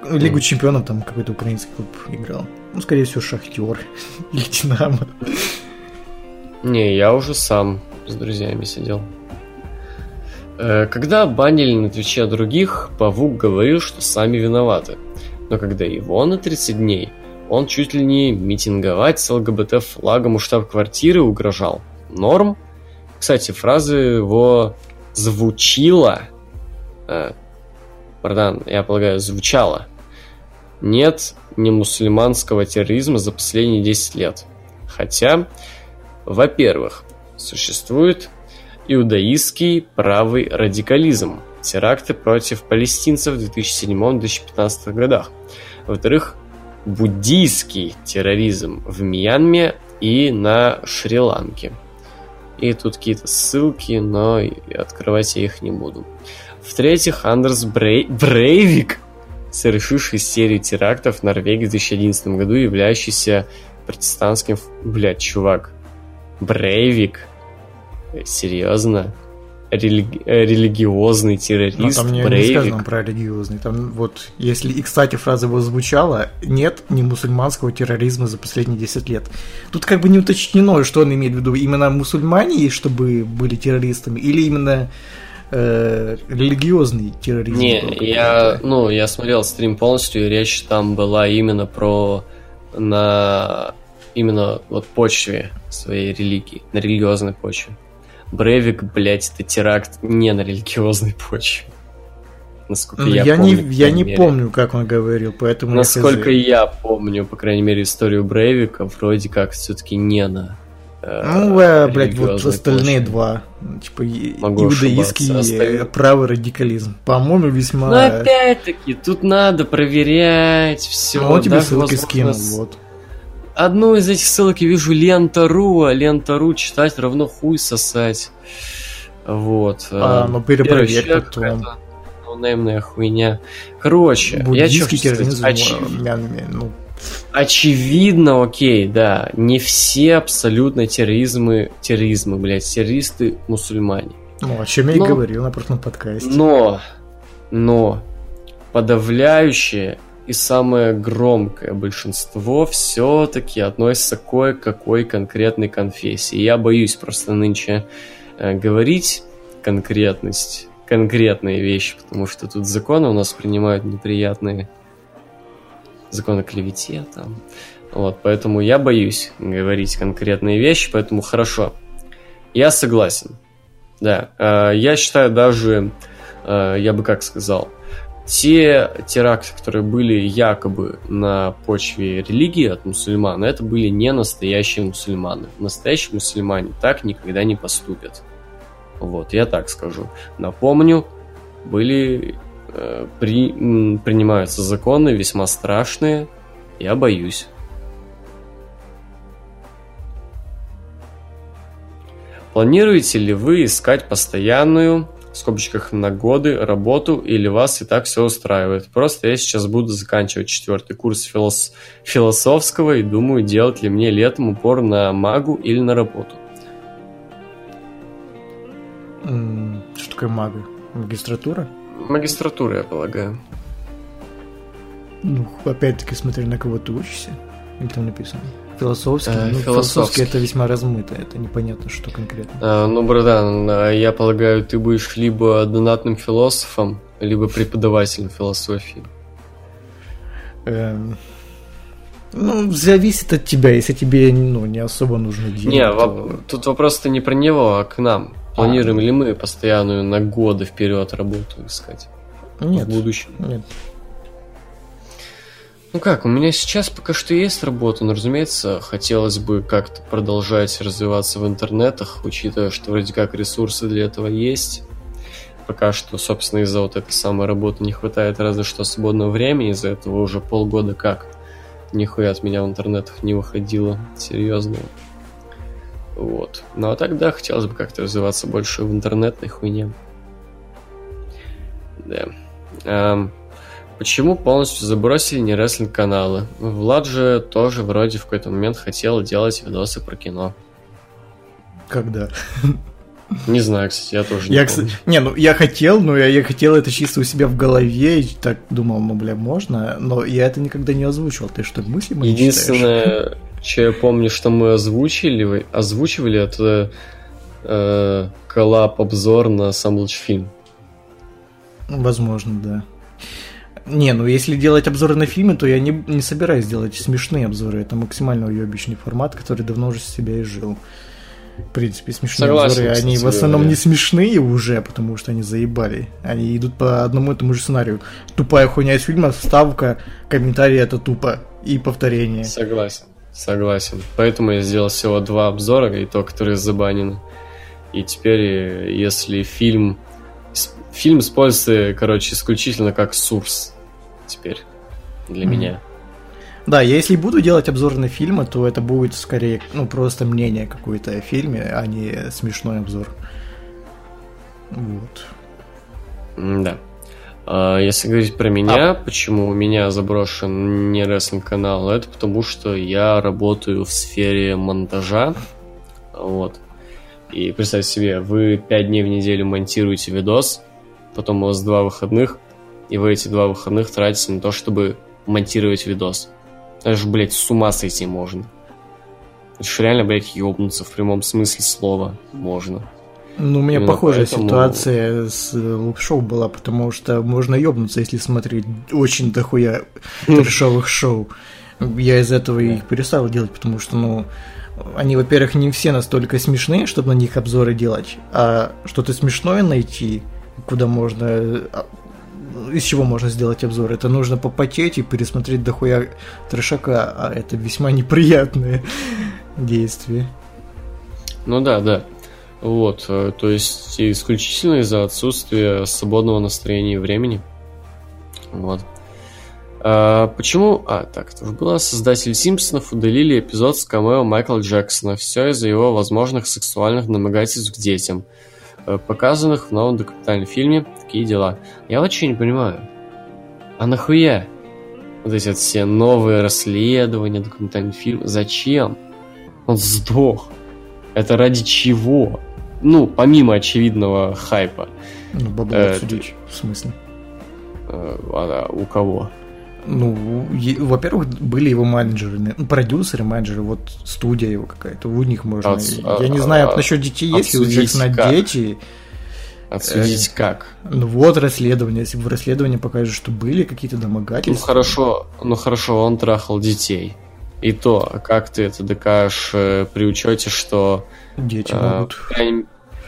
Лигу чемпионов там какой-то украинский клуб играл. Ну, скорее всего, Шахтер [LAUGHS] или Динамо. Не, я уже сам с друзьями сидел. Э, когда банили на Твиче других, Павук говорил, что сами виноваты. Но когда его на 30 дней, он чуть ли не митинговать с ЛГБТ-флагом у штаб-квартиры угрожал. Норм? Кстати, фраза его звучила... Пардон, я полагаю, звучала. Нет не мусульманского терроризма за последние 10 лет. Хотя, во-первых, существует иудаистский правый радикализм, теракты против палестинцев в 2007-2015 годах. Во-вторых, буддийский терроризм в Мьянме и на Шри-Ланке. И тут какие-то ссылки, но открывать я их не буду. В-третьих, Андерс Брей... Брейвик, совершивший серию терактов в Норвегии в 2011 году, являющийся протестантским... Блядь, чувак. Брейвик? Серьезно? религи- э, религиозный террорист, Но там не, не сказано про религиозный. Там вот, если, и, кстати, фраза его звучала, нет ни мусульманского терроризма за последние 10 лет. Тут как бы не уточнено, что он имеет в виду. Именно мусульмане, чтобы были террористами, или именно э, религиозный терроризм? Не, я, ну, я смотрел стрим полностью, и речь там была именно про на именно вот почве своей религии, на религиозной почве. Брейвик, блядь, это теракт не на религиозной почве. Насколько ну, я, я помню. Не, я не мере. помню, как он говорил, поэтому... Насколько я, я помню, по крайней мере, историю Брейвика, вроде как все-таки не на ну, э, блядь, вот остальные два. Типа Могу иудаистский Остальные... правый радикализм. По-моему, весьма... Но опять-таки, тут надо проверять все. Ну, он тебе ссылки скинул, вот одну из этих ссылок я вижу лента.ру, а лента.ру читать равно хуй сосать. Вот. А, э, ну перепроверь потом. Ноунеймная хуйня. Короче, я что Оч... ну... Очевидно, окей, да, не все абсолютно терроризмы, терроризмы, блядь, террористы мусульмане. Ну, о чем я но, и говорил на прошлом подкасте. Но, но, подавляющее и самое громкое большинство все-таки относится к кое-какой конкретной конфессии. Я боюсь просто нынче э, говорить конкретность, конкретные вещи, потому что тут законы у нас принимают неприятные законы клевете там. Вот, поэтому я боюсь говорить конкретные вещи, поэтому хорошо. Я согласен. Да, э, я считаю даже, э, я бы как сказал, те теракты, которые были якобы на почве религии от мусульман, это были не настоящие мусульманы. Настоящие мусульмане так никогда не поступят. Вот, я так скажу. Напомню, были при, м, принимаются законы весьма страшные. Я боюсь. Планируете ли вы искать постоянную в скобочках на годы работу или вас и так все устраивает. Просто я сейчас буду заканчивать четвертый курс филос... философского и думаю, делать ли мне летом упор на магу или на работу. Что такое мага? Магистратура? Магистратура, я полагаю. Ну, опять-таки, смотри, на кого ты учишься. Или там написано? Философский? Э, ну, философский это весьма размыто, это непонятно, что конкретно. А, ну, братан, а я полагаю, ты будешь либо донатным философом, либо преподавателем философии. Эм... Ну, зависит от тебя, если тебе ну, не особо нужно деньги. Не, то... воп- тут вопрос-то не про него, а к нам. Планируем а, ли мы постоянную на годы вперед работу искать? Нет. В будущем? Нет. Ну как, у меня сейчас пока что есть работа, но, разумеется, хотелось бы как-то продолжать развиваться в интернетах, учитывая, что вроде как ресурсы для этого есть. Пока что, собственно, из-за вот этой самой работы не хватает разве что свободного времени, из-за этого уже полгода как нихуя от меня в интернетах не выходило серьезно. Вот. Ну а тогда хотелось бы как-то развиваться больше в интернетной хуйне. Да. Um, Почему полностью забросили не рестлинг каналы? Влад же тоже вроде в какой-то момент хотел делать видосы про кино. Когда? Не знаю, кстати, я тоже не я, помню. Не, ну я хотел, но я, я хотел это чисто у себя в голове, и так думал, ну, бля, можно, но я это никогда не озвучивал. Ты что, мысли мои Единственное, что я помню, что мы озвучили, озвучивали, это э, коллаб-обзор на сам фильм. Возможно, да. Не, ну если делать обзоры на фильмы, то я не, не собираюсь делать смешные обзоры. Это максимально уебищный формат, который давно уже себя изжил. В принципе, смешные Согласен, обзоры, они в основном говоря. не смешные уже, потому что они заебали. Они идут по одному и тому же сценарию. Тупая хуйня из фильма, вставка, комментарий это тупо и повторение. Согласен, согласен. Поэтому я сделал всего два обзора, и то, которые забанены. И теперь, если фильм... Фильм используется, короче, исключительно как сурс теперь для mm-hmm. меня. Да, я если буду делать обзор на фильмы, то это будет скорее, ну, просто мнение какое-то о фильме, а не смешной обзор. Вот. Да. А, Если говорить про меня, почему у меня заброшен не рестлинг канал, это потому что я работаю в сфере монтажа. Вот. И представьте себе, вы пять дней в неделю монтируете видос, потом у вас два выходных, и вы эти два выходных тратите на то, чтобы монтировать видос. Это же, блядь, с ума сойти можно. Это же реально, блядь, ёбнуться в прямом смысле слова можно. Ну, у меня Именно похожая поэтому- ситуация с э, луп-шоу была, потому что можно ёбнуться, если смотреть очень дохуя [LAUGHS] трешовых шоу. Я из этого и перестал делать, потому что, ну, они, во-первых, не все настолько смешные, чтобы на них обзоры делать, а что-то смешное найти, куда можно... а, из чего можно сделать обзор? Это нужно попотеть и пересмотреть дохуя трешака, а это весьма [LAUGHS] неприятное действие. Ну да, да. Вот, э, то есть исключительно из-за отсутствия свободного настроения и времени. Вот. А, почему? А, так, это уже было. Создатели Симпсонов удалили эпизод с камео Майкла Джексона. Все из-за его возможных сексуальных домогательств к детям, э, показанных в новом документальном фильме «Такие дела». Я вообще не понимаю. А нахуя? Вот эти вот все новые расследования, документальный фильм. Зачем? Он сдох. Это ради чего? Ну, помимо очевидного хайпа. Ну, бабло Э, отсудить, в смысле. Э, а у кого? Ну, во-первых, были его менеджеры, ну, продюсеры, менеджеры, вот студия его какая-то, у них можно... Отс- Я не а- знаю а- насчет детей, есть ли у Джексона как? дети. Отсудить как? Ну вот расследование, если в расследовании покажут, что были какие-то Ну домогательства. хорошо, ну хорошо, он трахал детей. И то, а как ты это докажешь э, при учете, что Дети э, могут. по, крайней,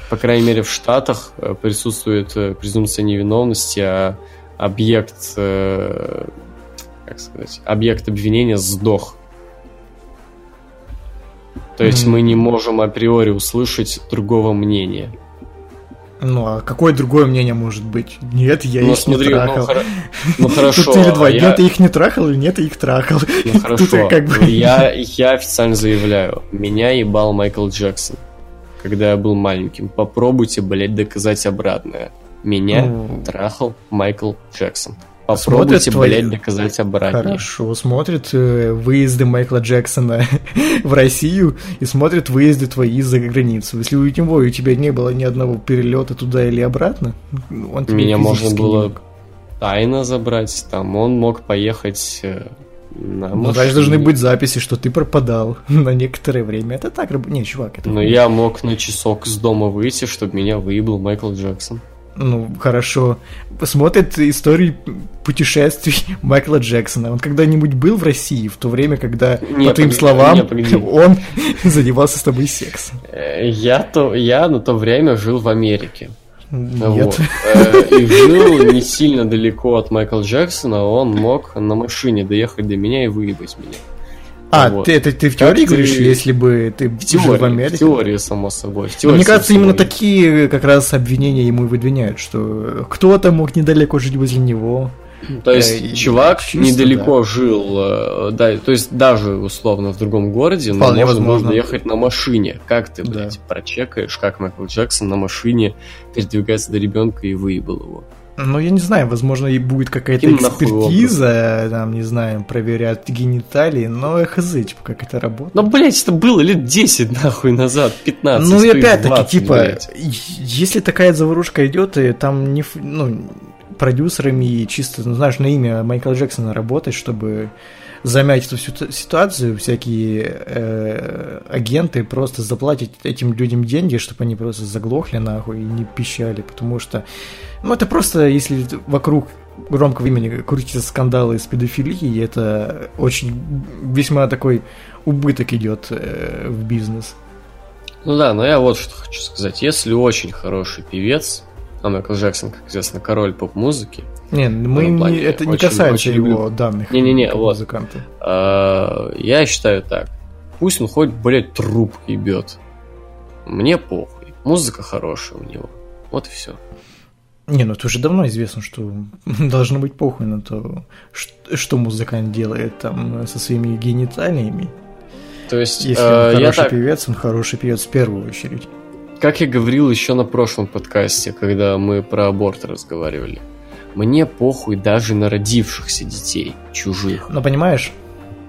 по крайней мере в Штатах э, присутствует э, презумпция невиновности, а объект, как сказать, объект обвинения сдох. То есть Мгм. мы не можем априори услышать другого мнения. Ну, а какое другое мнение может быть? Нет, я ну их смотри, не ну, трахал. хоро- ну хорошо. Тут или два, я- нет, я их не трахал, или нет, я их трахал. Ну [LAUGHS] Тут хорошо, как бы- я, я официально заявляю, меня ебал Майкл Джексон, когда я был маленьким. Попробуйте, блядь, доказать обратное. Меня Ну. трахал Майкл Джексон. Попробуйте, твои- блядь, доказать обратное. Хорошо, смотрит э, выезды Майкла Джексона [LAUGHS] в Россию и смотрит выезды твои за границу. Если у него у тебя не было ни одного перелета туда или обратно, он тебе Меня можно было мог. тайно забрать, там он мог поехать э, на Ну, даже должны быть записи, что ты пропадал [LAUGHS] на некоторое время. Это так. Не, чувак, это... Но я мог на часок из дома выйти, чтобы меня выебал Майкл Джексон. Ну, хорошо. Смотрит истории путешествий [LAUGHS] Майкла Джексона. Он когда-нибудь был в России в то время, когда, Не, по твоим погоди, словам, не, погоди. [LAUGHS] он [LAUGHS] занимался с тобой сексом? Э, Я, то, я на то время жил в Америке. Нет. Вот. Э, И жил не сильно далеко от Майкла Джексона, он мог на машине доехать до меня и выебать меня. А, Вот. ты, это ты в Как теории ты- говоришь, если бы ты В жил в теории, Америке? в теории, само собой. В Ну, теории, Мне кажется, само именно собой. такие как раз обвинения ему и выдвиняют, что кто-то мог недалеко жить возле него. То есть Э, чувак чисто, недалеко жил, э, да, то есть даже условно в другом городе, но Вполне можно возможно. доехать на машине. Как ты, Да. блядь, прочекаешь, как Майкл Джексон на машине передвигается до ребенка и выебал его? Ну, я не знаю, возможно, и будет какая-то экспертиза, там, не знаю, проверят гениталии, но хз, типа, как это работает. Ну, блядь, это было лет 10 нахуй назад, 15. Ну и опять-таки, 20, типа, блядь. если такая заварушка идет, и там не, ну, продюсерами и чисто, ну, знаешь, на имя Майкла Джексона работать, чтобы замять эту всю ситуацию, всякие э, агенты просто заплатят этим людям деньги, чтобы они просто заглохли нахуй и не пищали, потому что, ну, это просто, если вокруг громкого имени крутятся скандалы с педофилией, это очень весьма такой убыток идет э, в бизнес. Ну да, но я вот что хочу сказать. Если очень хороший певец, а Майкл Джексон, как известно, король поп-музыки, Не, мы не, это не очень- касается очень его люблю. данных. Не-не-не, вот. Музыканта. э, я считаю так. Пусть он хоть, блядь, труп ебет. Мне похуй. Музыка хорошая у него. Вот и все. Не, ну это уже давно известно, что [LAUGHS] должно быть похуй на то, что музыкант делает там со своими гениталиями. То есть, Если э, он я хороший так, певец, он хороший певец в первую очередь. как я говорил еще на прошлом подкасте, когда мы про аборт разговаривали, мне похуй даже на родившихся детей, чужих. Но понимаешь,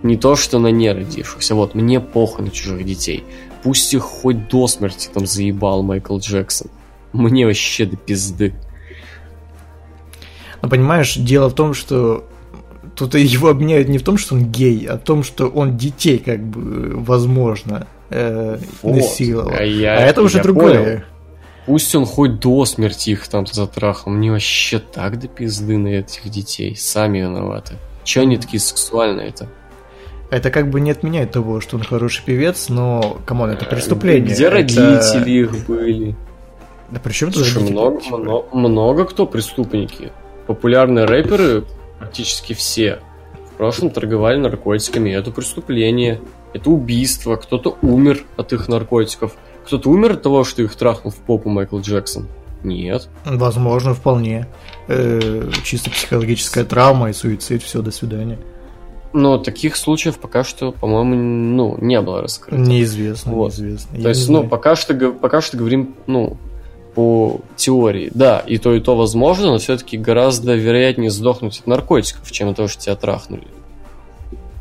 Не то, что на неродившихся. Вот, мне похуй на чужих детей. Пусть их хоть до смерти там заебал Майкл Джексон. Мне вообще до пизды. но понимаешь, дело в том, что тут [LAUGHS] его обвиняют не в том, что он гей, а в том, что он детей как бы возможно э, Вот. насиловал. А я- а это уже я другое. понял. Пусть он хоть до смерти их там затрахал. Мне вообще так до пизды на этих детей. Сами виноваты. Че они такие сексуальные-то? Это как бы не отменяет того, что он хороший певец, но, come on, это преступление. Где Это- родители их были? Да при чем тут Слушай, много, много, много кто преступники. Популярные рэперы практически все в прошлом торговали наркотиками. Это преступление, это убийство. Кто-то умер от их наркотиков. Кто-то умер от того, что их трахнул в попу Майкл Джексон. Нет. Возможно, вполне. Э, чисто психологическая травма и суицид, все, до свидания. Но таких случаев пока что, по-моему, ну, не было раскрыто. Неизвестно, Вот. неизвестно. Я То есть, не ну, знаю. пока что, пока что говорим, ну, по теории. Да, и то, и то возможно, но все-таки гораздо вероятнее сдохнуть от наркотиков, чем от того, что тебя трахнули.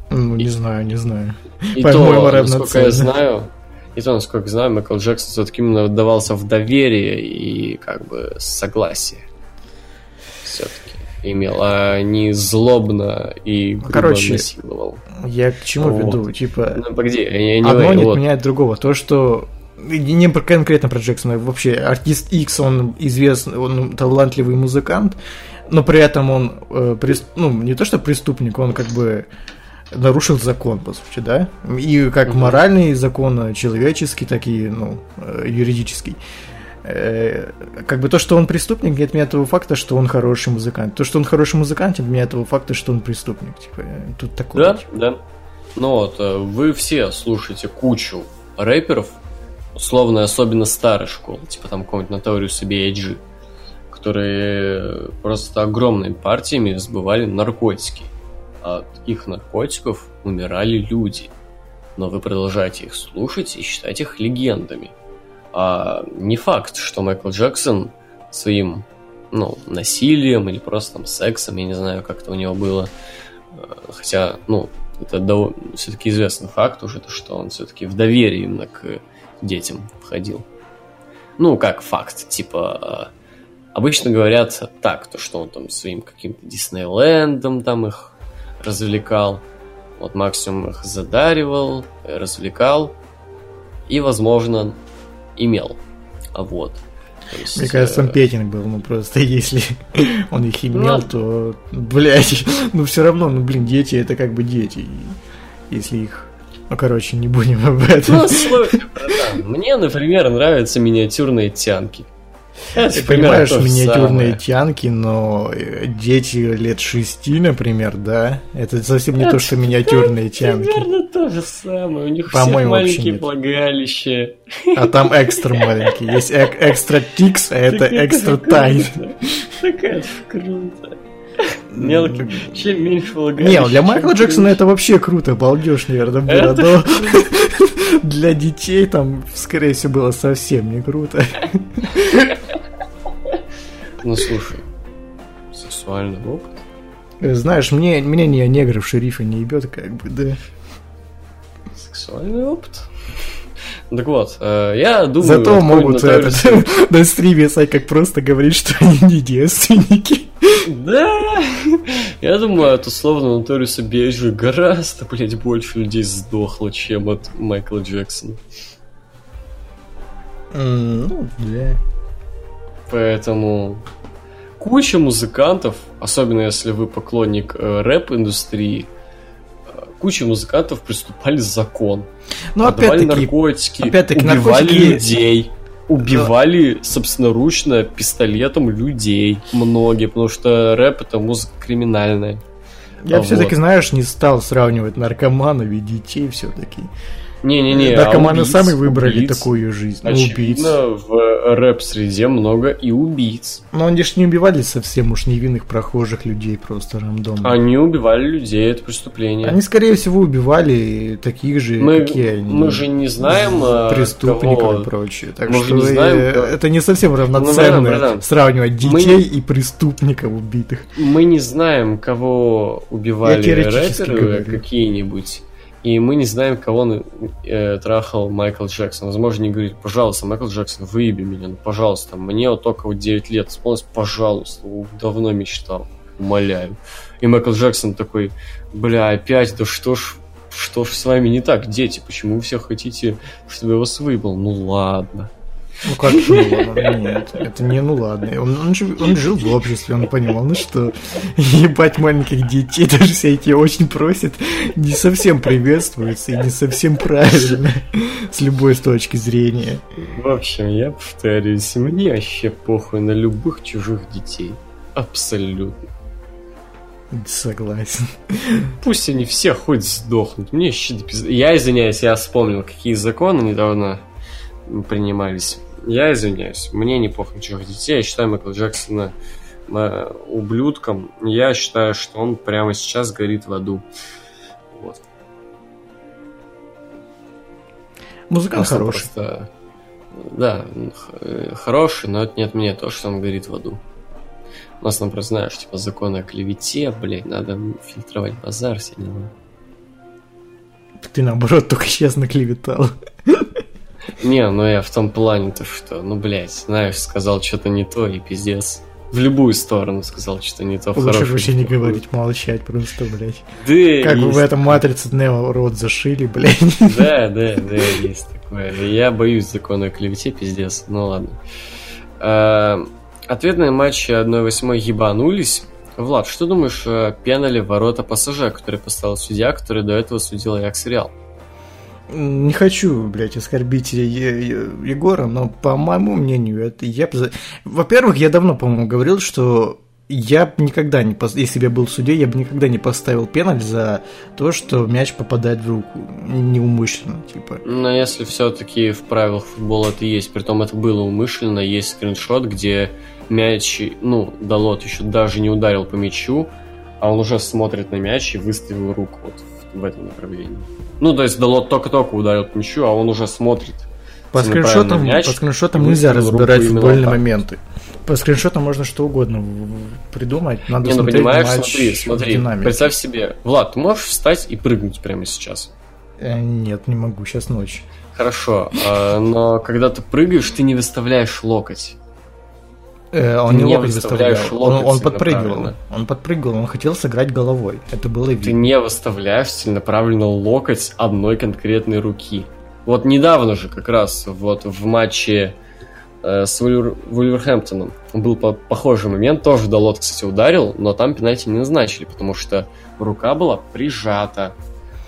Ну, не знаю, не знаю. И то, насколько я знаю, и то, насколько я знаю, Майкл Джексон все-таки именно давался в доверие и как бы согласие. Все-таки имел, а не злобно и грубо Короче, насиловал. Я к чему Вот. веду? Типа, Ну, погоди, не одно не вот. отменяет другого. То, что и не про- конкретно про Джексона, вообще артист X, он известный, он талантливый музыкант, но при этом он, э, прес- ну, не то что преступник, он как бы нарушил закон, по сути, да? И как Мгм. моральный закон, э, человеческий, так и, ну, э, юридический. Э, Как бы то, что он преступник, не отменяет того факта, что он хороший музыкант. То, что он хороший музыкант, не отменяет того факта, что он преступник. Типа, тут такое. Да, да. Ну вот, вы все слушаете кучу рэперов, условно, особенно старой школы, типа там какого-нибудь Notorious B.I.G., которые просто огромными партиями сбывали наркотики. От их наркотиков умирали люди. Но вы продолжаете их слушать и считать их легендами. А не факт, что Майкл Джексон своим ну, насилием или просто там сексом, я не знаю, как это у него было, Э, Хотя, ну, это все-таки известный факт уже, то, что он все-таки в доверие именно к детям входил. Ну, как факт, типа, э, обычно говорят так, то, что он там своим каким-то Диснейлендом там их развлекал, вот максимум их задаривал, э, развлекал и, возможно, имел. А вот. Есть, Мне кажется, э, он петинг был, ну просто [LAUGHS] если он их имел, Ну. то, блядь, [LAUGHS] ну все равно, ну блин, дети это как бы дети, если их, ну короче, не будем об этом. Ну, слушай, братан, мне, например, нравятся миниатюрные тянки. Ты понимаешь, миниатюрные тянки, но э, дети лет шести, например, да, это совсем не то, что миниатюрные тянки, Примерно то же самое. У них всех маленькие влагалища. а там экстра маленький, есть эк- экстра тикс, а это экстра круто. тайт. Так это круто. Мелкий. Чем меньше влагалища. Не, для Майкла. Джексона это вообще круто, балдеж, наверное, было. Но [LAUGHS] для детей там, скорее всего, было совсем не круто. [LAUGHS] Ну, слушай. Сексуальный опыт. Знаешь, мне, меня не негров шерифа не ебет, как бы, да. Сексуальный опыт. Так вот, э, я думаю... Зато могут нотариус- этот, [LAUGHS] на стриме как просто говорить, что они не девственники. Да! Я думаю, от условно Notorious B.I.G. гораздо, блядь, больше людей сдохло, чем от Майкла Джексона. Ну, да. Поэтому куча музыкантов, особенно если вы поклонник э, рэп-индустрии, э, куча музыкантов приступали закон. Ну, опять-таки, наркотики, опять-таки, убивали наркотики- людей. Убивали собственноручно пистолетом людей многие, потому что рэп это музыка криминальная. я А все-таки, вот. знаешь, не стал сравнивать наркоманов и детей все-таки. Не-не-не, Наркоманы а убийц, сами выбрали убийц. такую жизнь. Ну, Очевидно, убийц. в рэп-среде много и убийц. Но они ж не убивали совсем уж невинных прохожих людей просто рандомно. Они убивали людей, это преступление. Они, скорее всего, убивали таких же, мы, какие они. мы же не знаем, а, преступников кого- и прочее. Так Мы же что не знаем, кто- это не совсем братан, равноценно братан, сравнивать мы детей не- и преступников убитых. Мы не знаем, кого убивали рэперы говорю. какие-нибудь. И мы не знаем, кого он э, трахал Майкл Джексон. Возможно, не говорит, пожалуйста, Майкл Джексон, выеби меня, ну, пожалуйста. Мне вот только вот 9 лет исполнилось, пожалуйста. Давно мечтал, умоляю. И Майкл Джексон такой, бля, опять, да что ж, что ж с вами не так, дети? Почему вы все хотите, чтобы я вас выебал? Ну ладно. Ну как ну ладно, нет, это не ну ладно. Он, он, жив- он жил в обществе, он понимал, ну что, ебать маленьких детей, даже все эти очень просят, не совсем приветствуется и не совсем правильно с любой точки зрения. В общем, я повторюсь, мне вообще похуй на любых чужих детей. Абсолютно. Согласен. Пусть они все хоть сдохнут. Мне пизды. Я извиняюсь, я вспомнил, какие законы недавно принимались. Я извиняюсь, мне не на чужих детей. Я считаю Майкла Джексона э, ублюдком. Я считаю, что он прямо сейчас горит в аду. Вот. Музыкант Просто- хороший. просто- да, х- э, хороший, но это не отменяет то, что он горит в аду. У нас, например, знаешь, типа законы о клевете, блядь, надо фильтровать базар все дела. Ты наоборот только сейчас наклеветал. [LAUGHS] Не, ну я в том плане-то, что, ну, блядь, знаешь, сказал что-то не то и пиздец. В любую сторону сказал что-то не то. Лучше вообще не говорить, молчать просто, блядь. Да, Как есть в этом матрице Нео рот зашили, блядь. Да, да, да, есть такое. Я боюсь закона о клевете, пиздец. Ну ладно. А, Ответные матчи 1-8 ебанулись. Влад, что думаешь о пенале ворота пассажа, который поставил судья, который до этого судил Аякс Реал? Не хочу, блядь, оскорбить Егора, но по моему мнению, это я Во-первых, я давно, по-моему, говорил, что я б никогда не пос- если бы я был судьей, я бы никогда не поставил пеналь за то, что мяч попадает в руку неумышленно, типа. Но если все-таки в правилах футбола это есть, притом это было умышленно, есть скриншот, где мяч, ну, Далот еще даже не ударил по мячу, а он уже смотрит на мяч и выставил руку вот в, в этом направлении. Ну, то есть Далот только-только ударил по мячу, а он уже смотрит. По скриншотам, мяч по скриншотам нельзя разбирать футбольные так. моменты. По скриншотам можно что угодно придумать. Надо Не, ну понимаешь, матч смотри, смотри, динамике. представь себе. Влад, ты можешь встать и прыгнуть прямо сейчас? Э, Нет, не могу, сейчас ночь. Хорошо, а, но когда ты прыгаешь, ты не выставляешь локоть. Э, Он Ты не не локоть выставляешь выставлял, он, локоть он подпрыгивал. Он подпрыгивал, он хотел сыграть головой. Это было Ты видно. не выставляешь целенаправленно локоть одной конкретной руки. Вот недавно же как раз вот в матче э, с Вульвер- Вульверхэмптоном был по- похожий момент, тоже Далот, кстати, ударил, но там пенальти не назначили, потому что рука была прижата.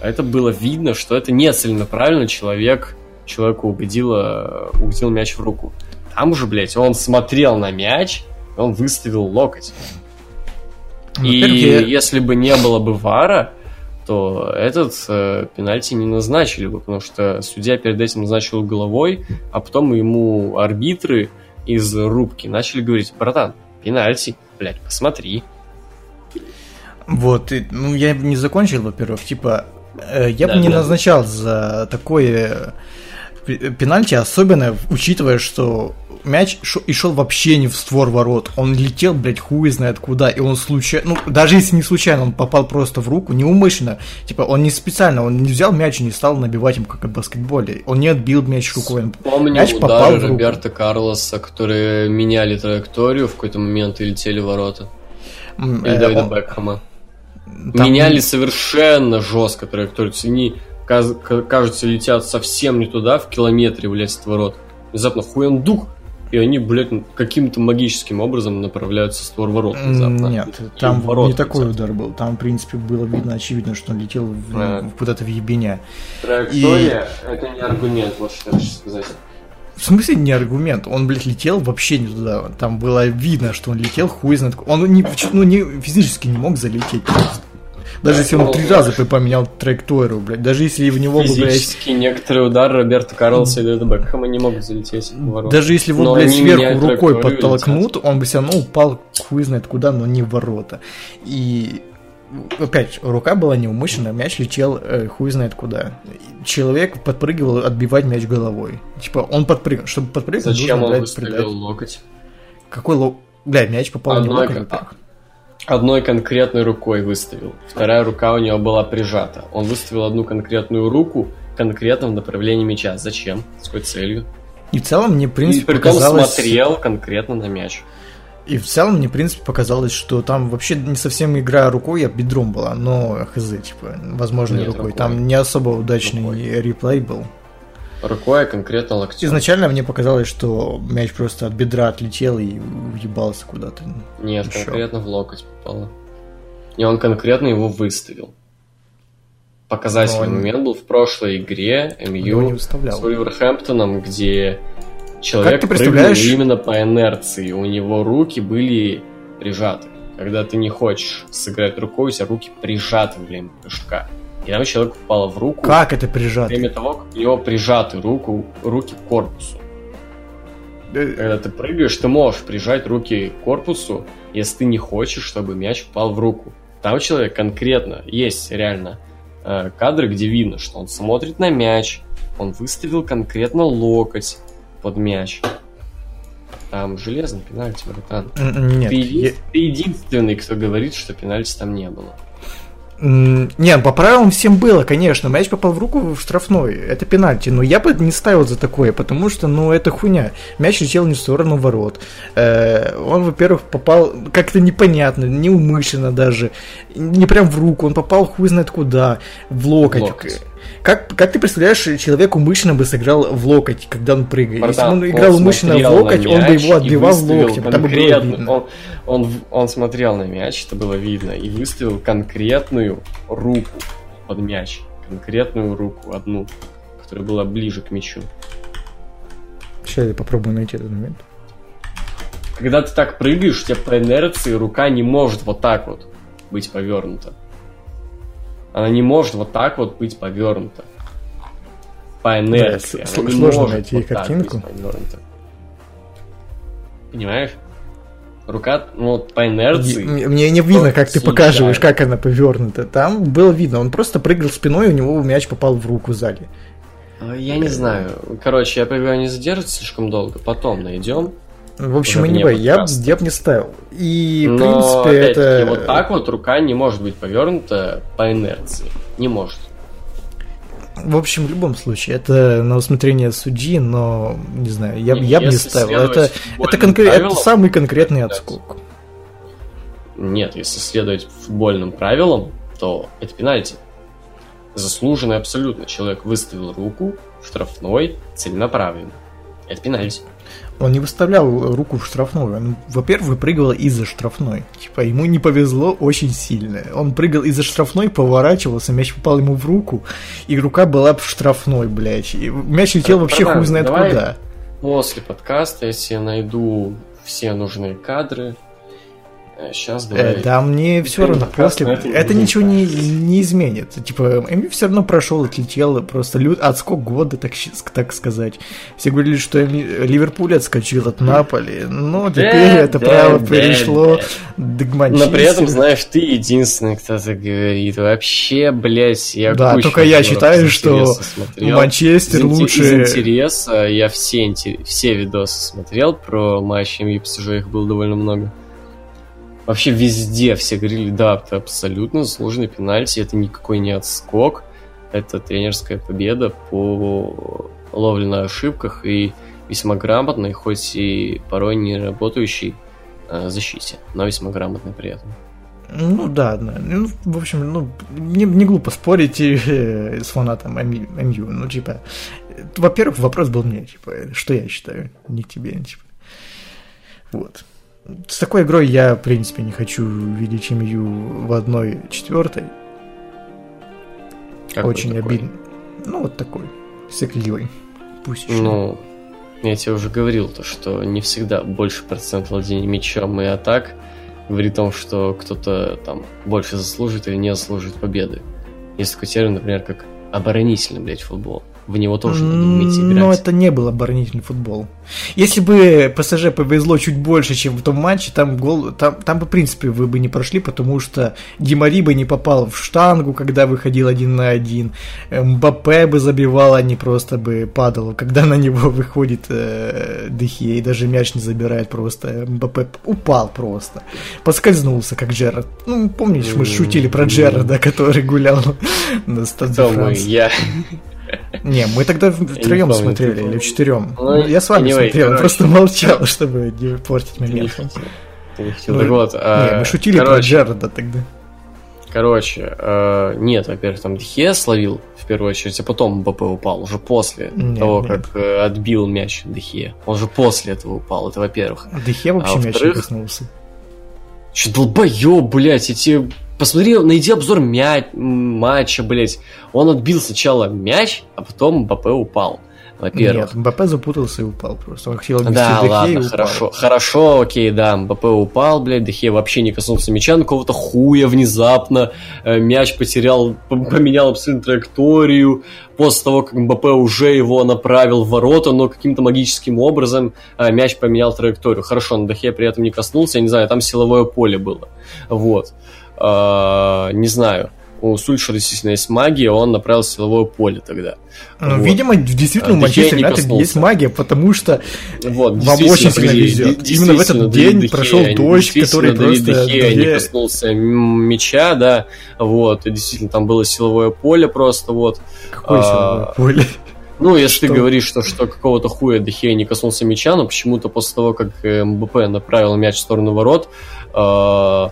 Это было видно, что это не целенаправленно человек, человеку угодило, угодил мяч в руку. Там уже, блядь, он смотрел на мяч, он выставил локоть. И Во-первых, я- если бы не было бы вара, то этот э, пенальти не назначили бы, потому что судья перед этим назначил головой, а потом ему арбитры из рубки начали говорить, братан, пенальти, блядь, посмотри. Вот, и, ну я не закончил, во-первых, типа, э, я бы Да, не да. назначал за такое пенальти, особенно учитывая, что мяч шо- и шел вообще не в створ ворот. Он летел, блядь, хуй знает куда, и он случайно, ну, даже если не случайно, он попал просто в руку, неумышленно. Типа, он не специально, он не взял мяч и не стал набивать им, как в баскетболе. Он не отбил мяч рукой. Помню Мяч попал в руку. Роберта Карлоса, которые меняли траекторию в какой-то момент и летели в ворота. Или э, Дэвида он- Бекхэма. Меняли совершенно жестко траекторию. То кажется, летят совсем не туда, в километре, блядь, от ворот. Внезапно хуяндук, и они, блядь, каким-то магическим образом направляются в створ ворот. Внезапно. Нет, И там в ворота не такой летят. удар был. Там, в принципе, было видно, очевидно, что он летел в- А. куда-то в ебеня. Траектория — это не аргумент, вот что я хочу сказать. В смысле не аргумент? Он, блядь, летел вообще не туда. Там было видно, что он летел хуй знает. Он не, ну, не, физически не мог залететь. просто. Даже Да, если он ну, три раза бы поменял траекторию, блядь, даже если в него бы, блядь, некоторые удары Роберта Карлоса и Дэда Бекхэма не могут залететь в ворота. даже если его, блядь, сверху рукой подтолкнут, он бы все равно упал хуй знает куда, но не в ворота. И опять, рука была неумышленная, мяч летел э, хуй знает куда. Человек подпрыгивал отбивать мяч головой. Типа, он подпрыгнул. Чтобы подпрыгнуть, Зачем нужно, он блядь, выставил придать. локоть? Какой ло... Блядь, мяч попал не в локоть, во-первых. Одной конкретной рукой выставил. Вторая рука у него была прижата. Он выставил одну конкретную руку конкретно в направлении мяча. Зачем? С какой целью? И в целом мне, в И принципе, при том показалось... смотрел конкретно на мяч. И в целом мне, в принципе, показалось, что там вообще не совсем игра рукой, а бедром была, но хз, типа, возможно, Нет, рукой. рукой. Там не особо удачный Рукой. реплей был. Рукой, а конкретно локтем. Изначально мне показалось, что мяч просто от бедра отлетел и въебался куда-то. Нет, Ещё. конкретно в локоть попало. И он конкретно его выставил. Показательный он- момент был в прошлой игре МЮ с Уилверхэмптоном, где человек ты прыгнул представляешь- именно по инерции. У него руки были прижаты. Когда ты не хочешь сыграть рукой, у тебя руки прижаты время прыжка. И там человек попало в руку. Как это прижато? время того, как у него прижаты руку, руки к корпусу. Когда ты прыгаешь, ты можешь прижать руки к корпусу, если ты не хочешь, чтобы мяч упал в руку. Там человек конкретно, есть реально э, кадры, где видно, что он смотрит на мяч, он выставил конкретно локоть под мяч. Там железный пенальти, братан. Нет, ты, я- ты единственный, кто говорит, что пенальти там не было. М, Не, по правилам всем было, конечно. Мяч попал в руку в штрафной. Это пенальти. Но я бы не ставил за такое, потому что, ну, это хуйня. Мяч летел не в сторону ворот. Э, он, во-первых, попал как-то непонятно, неумышленно даже. Не прям в руку. Он попал хуй знает куда. В локоть. Локоть. Как, как ты представляешь, человек умышленно бы сыграл в локоть, когда он прыгает? Если бы он играл умышленно в локоть, он бы его отбивал в. Там бы было видно. Он, он, он смотрел на мяч, это было видно, и выставил конкретную руку под мяч. Конкретную руку, одну, которая была ближе к мячу. Сейчас я попробую найти этот момент. Когда ты так прыгаешь, у тебя по инерции рука не может вот так вот быть повернута. Она не может вот так вот быть повернута. По инерции. Да, сл- не сложно может найти вот так картинку. Понимаешь? Рука, ну, по инерции. Мне мне не видно, как ты показываешь, как она повернута. Там было видно, он просто прыгал спиной, у него мяч попал в руку сзади. А, Я не знаю. Короче, я предлагаю не задерживаться слишком долго. Потом найдем. В общем, вне я, б- подкаста. я бы не ставил. И, в Но, принципе, опять-таки, это... вот так вот рука не может быть повернута по инерции. Не может. В общем, в любом случае, это на усмотрение судьи, но, не знаю, я, я бы не ставил. Это, это, конкре- это правилам, самый конкретный отскок. Нет, если следовать футбольным правилам, то это пенальти. Заслуженный абсолютно. Человек выставил руку в штрафной целенаправленно. Это пенальти. Он не выставлял руку в штрафную. Он, во-первых, выпрыгивал из-за штрафной. Типа, ему не повезло очень сильно. Он прыгал из-за штрафной, поворачивался, мяч попал ему в руку, и рука была в штрафной, блядь. И мяч летел Так, вообще хуй знает давай куда. После подкаста, если я найду все нужные кадры, сейчас Э, давай. да, мне все равно после. это Это ничего не, не изменит. Типа, МЮ все равно прошел, отлетел, просто лю... отскок года, так, так сказать. Все говорили, что МЮ Ливерпуль отскочил от Наполи, но теперь это да, право да, перешло да. к Но при этом, знаешь, ты единственный, кто так говорит. Вообще, блядь, я Да, только я считаю, что смотрел. Манчестер Из лучше... Из интереса я все, все видосы смотрел про матчи МЮ ПСЖ, их было довольно много. Вообще везде все говорили, да, это абсолютно сложный пенальти, это никакой не отскок, это тренерская победа по ловле на ошибках и весьма грамотной, хоть и порой не работающей э, защите, но весьма грамотной при этом. Ну да, да. Ну, в общем, ну, не, не глупо спорить э, с фанатом МЮ. Ну, типа, во-первых, вопрос был мне, типа, что я считаю, не тебе, типа. Вот. С такой игрой я, в принципе, не хочу видеть МЮ в одной четвертой. Какой Очень обидно. Ну, вот такой, сыкливый. Пусть еще. Ну, я тебе уже говорил, то, что не всегда больше процент владения мячом и атак говорит о том, что кто-то там больше заслужит или не заслужит победы. Есть такой термин, например, как оборонительный, блядь, футбол в него тоже надо уметь играть. Но это не был оборонительный футбол. Если бы ПСЖ повезло чуть больше, чем в том матче, там гол, там, там бы, в принципе, вы бы не прошли, потому что Димари бы не попал в штангу, когда выходил один на один. Мбаппе бы забивал, а не просто бы падал, когда на него выходит э, Дехе и даже мяч не забирает просто. Мбаппе упал просто. Поскользнулся, как Джерард. Ну, помнишь, мы шутили про Джерарда, который гулял на стадионе Я. Не, мы тогда втроем смотрели, или вчетвером. Ну, я с вами смотрел, просто молчал, чтобы не портить момент. Ну, так вот, а, не, мы шутили короче, про Джерарда тогда. Короче, э, нет, во-первых, там Дихе словил в первую очередь, а потом БП упал, уже после нет, того, нет. как э, отбил мяч Дихе. Он же после этого упал, это во-первых. Дихе вообще а мяч не коснулся. Че долбоёб, блядь, эти Посмотри, найди обзор мя... матча, блять. Он отбил сначала мяч, а потом МБП упал. Во-первых. Нет, МБП запутался и упал просто. Он хотел обвести Да, Дехе ладно, и упал. хорошо. Хорошо, окей, да, МБП упал, блядь, Дехе вообще не коснулся мяча, на какого-то хуя внезапно. Э, мяч потерял, поменял абсолютно траекторию. После того, как МБП уже его направил в ворота, но каким-то магическим образом э, мяч поменял траекторию. Хорошо, но Дехе при этом не коснулся, я не знаю, там силовое поле было. Вот. А, не знаю, у Сульшера действительно есть магия, он направил силовое поле тогда. Ну, вот. Видимо, действительно, у Манчестер Юнайтед есть магия, потому что вот, вам очень сильно везет. Именно в этот день Дехе, прошел дождь, который просто... Дехе две... не коснулся мяча, да, вот, и действительно, там было силовое поле просто, вот. Какое а, силовое поле? Ну, если что? ты говоришь, что, что какого-то хуя Дехея не коснулся мяча, но почему-то после того, как э, МБП направил мяч в сторону ворот, э,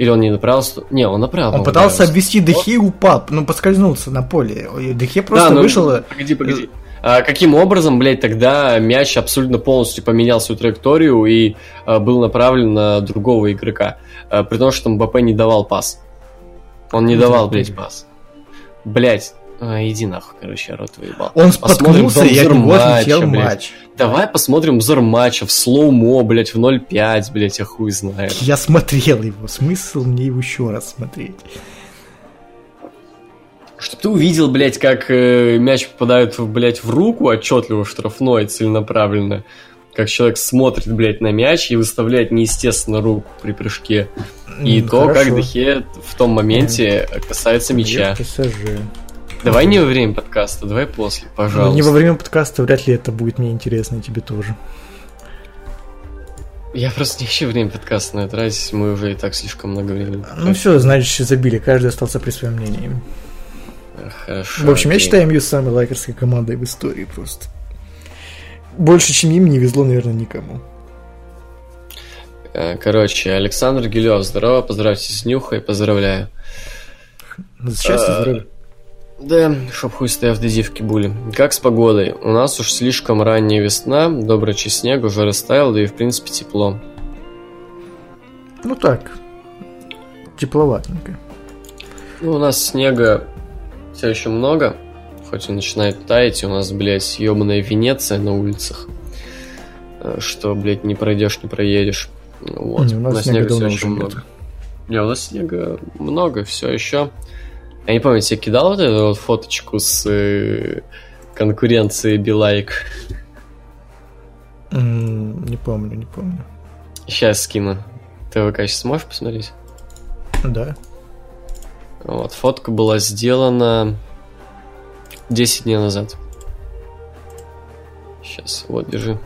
или он не направил? Не, он направил. Он пытался обвести Дехи упал, ну, подскользнулся на поле. Дехи просто да, ну, вышел... Погоди, погоди. А каким образом, блядь, тогда мяч абсолютно полностью поменял свою траекторию и а, был направлен на другого игрока? А, при том, что МБП не давал пас. Он не давал, блядь, пас. Блядь, а, иди нахуй, короче, рот выебал. Он споткнулся, и от него матч. Давай посмотрим обзор матча в слоумо, блядь, в 0.5, блядь, я хуй знаю. Я смотрел его, смысл мне его еще раз смотреть. Чтоб ты увидел, блядь, как э, мяч попадает, блядь, в руку отчетливо штрафной, целенаправленно. Как человек смотрит, блядь, на мяч и выставляет неестественно руку при прыжке. И mm, то, хорошо. как Дехе в том моменте касается мяча. Давай не во время подкаста, давай после, пожалуйста. Ну, не во время подкаста, вряд ли это будет мне интересно, и тебе тоже. Я просто не хочу время подкаста на тратить, мы уже и так слишком много времени. Ну все, значит, забили, каждый остался при своем мнении. Хорошо. В общем, окей. я считаю ее самой лайкерской командой в истории просто. Больше, чем им, не везло, наверное, никому. Э, короче, Александр Гилев, здорово, поздравьте с Нюхой, поздравляю. Счастья, здоровья. Да, чтоб хуй стояв дезивки были. Как с погодой? У нас уж слишком ранняя весна, доброчий снег уже растаял, да и в принципе тепло. Ну так, тепловатненько. Ну, у нас снега все еще много, хоть и начинает таять, и у нас, блядь, ебаная Венеция на улицах, э, что, блядь, не пройдешь, не проедешь. Вот. Не, у нас, у нас снега, снега все еще много. Не, у нас снега много все еще. Я не помню, я кидал вот эту вот фоточку с э, конкуренцией Билайк. Mm, не помню, не помню. Сейчас скину. Ты ВК сейчас сможешь посмотреть? Да. Вот, фотка была сделана 10 дней назад. Сейчас, вот, держи.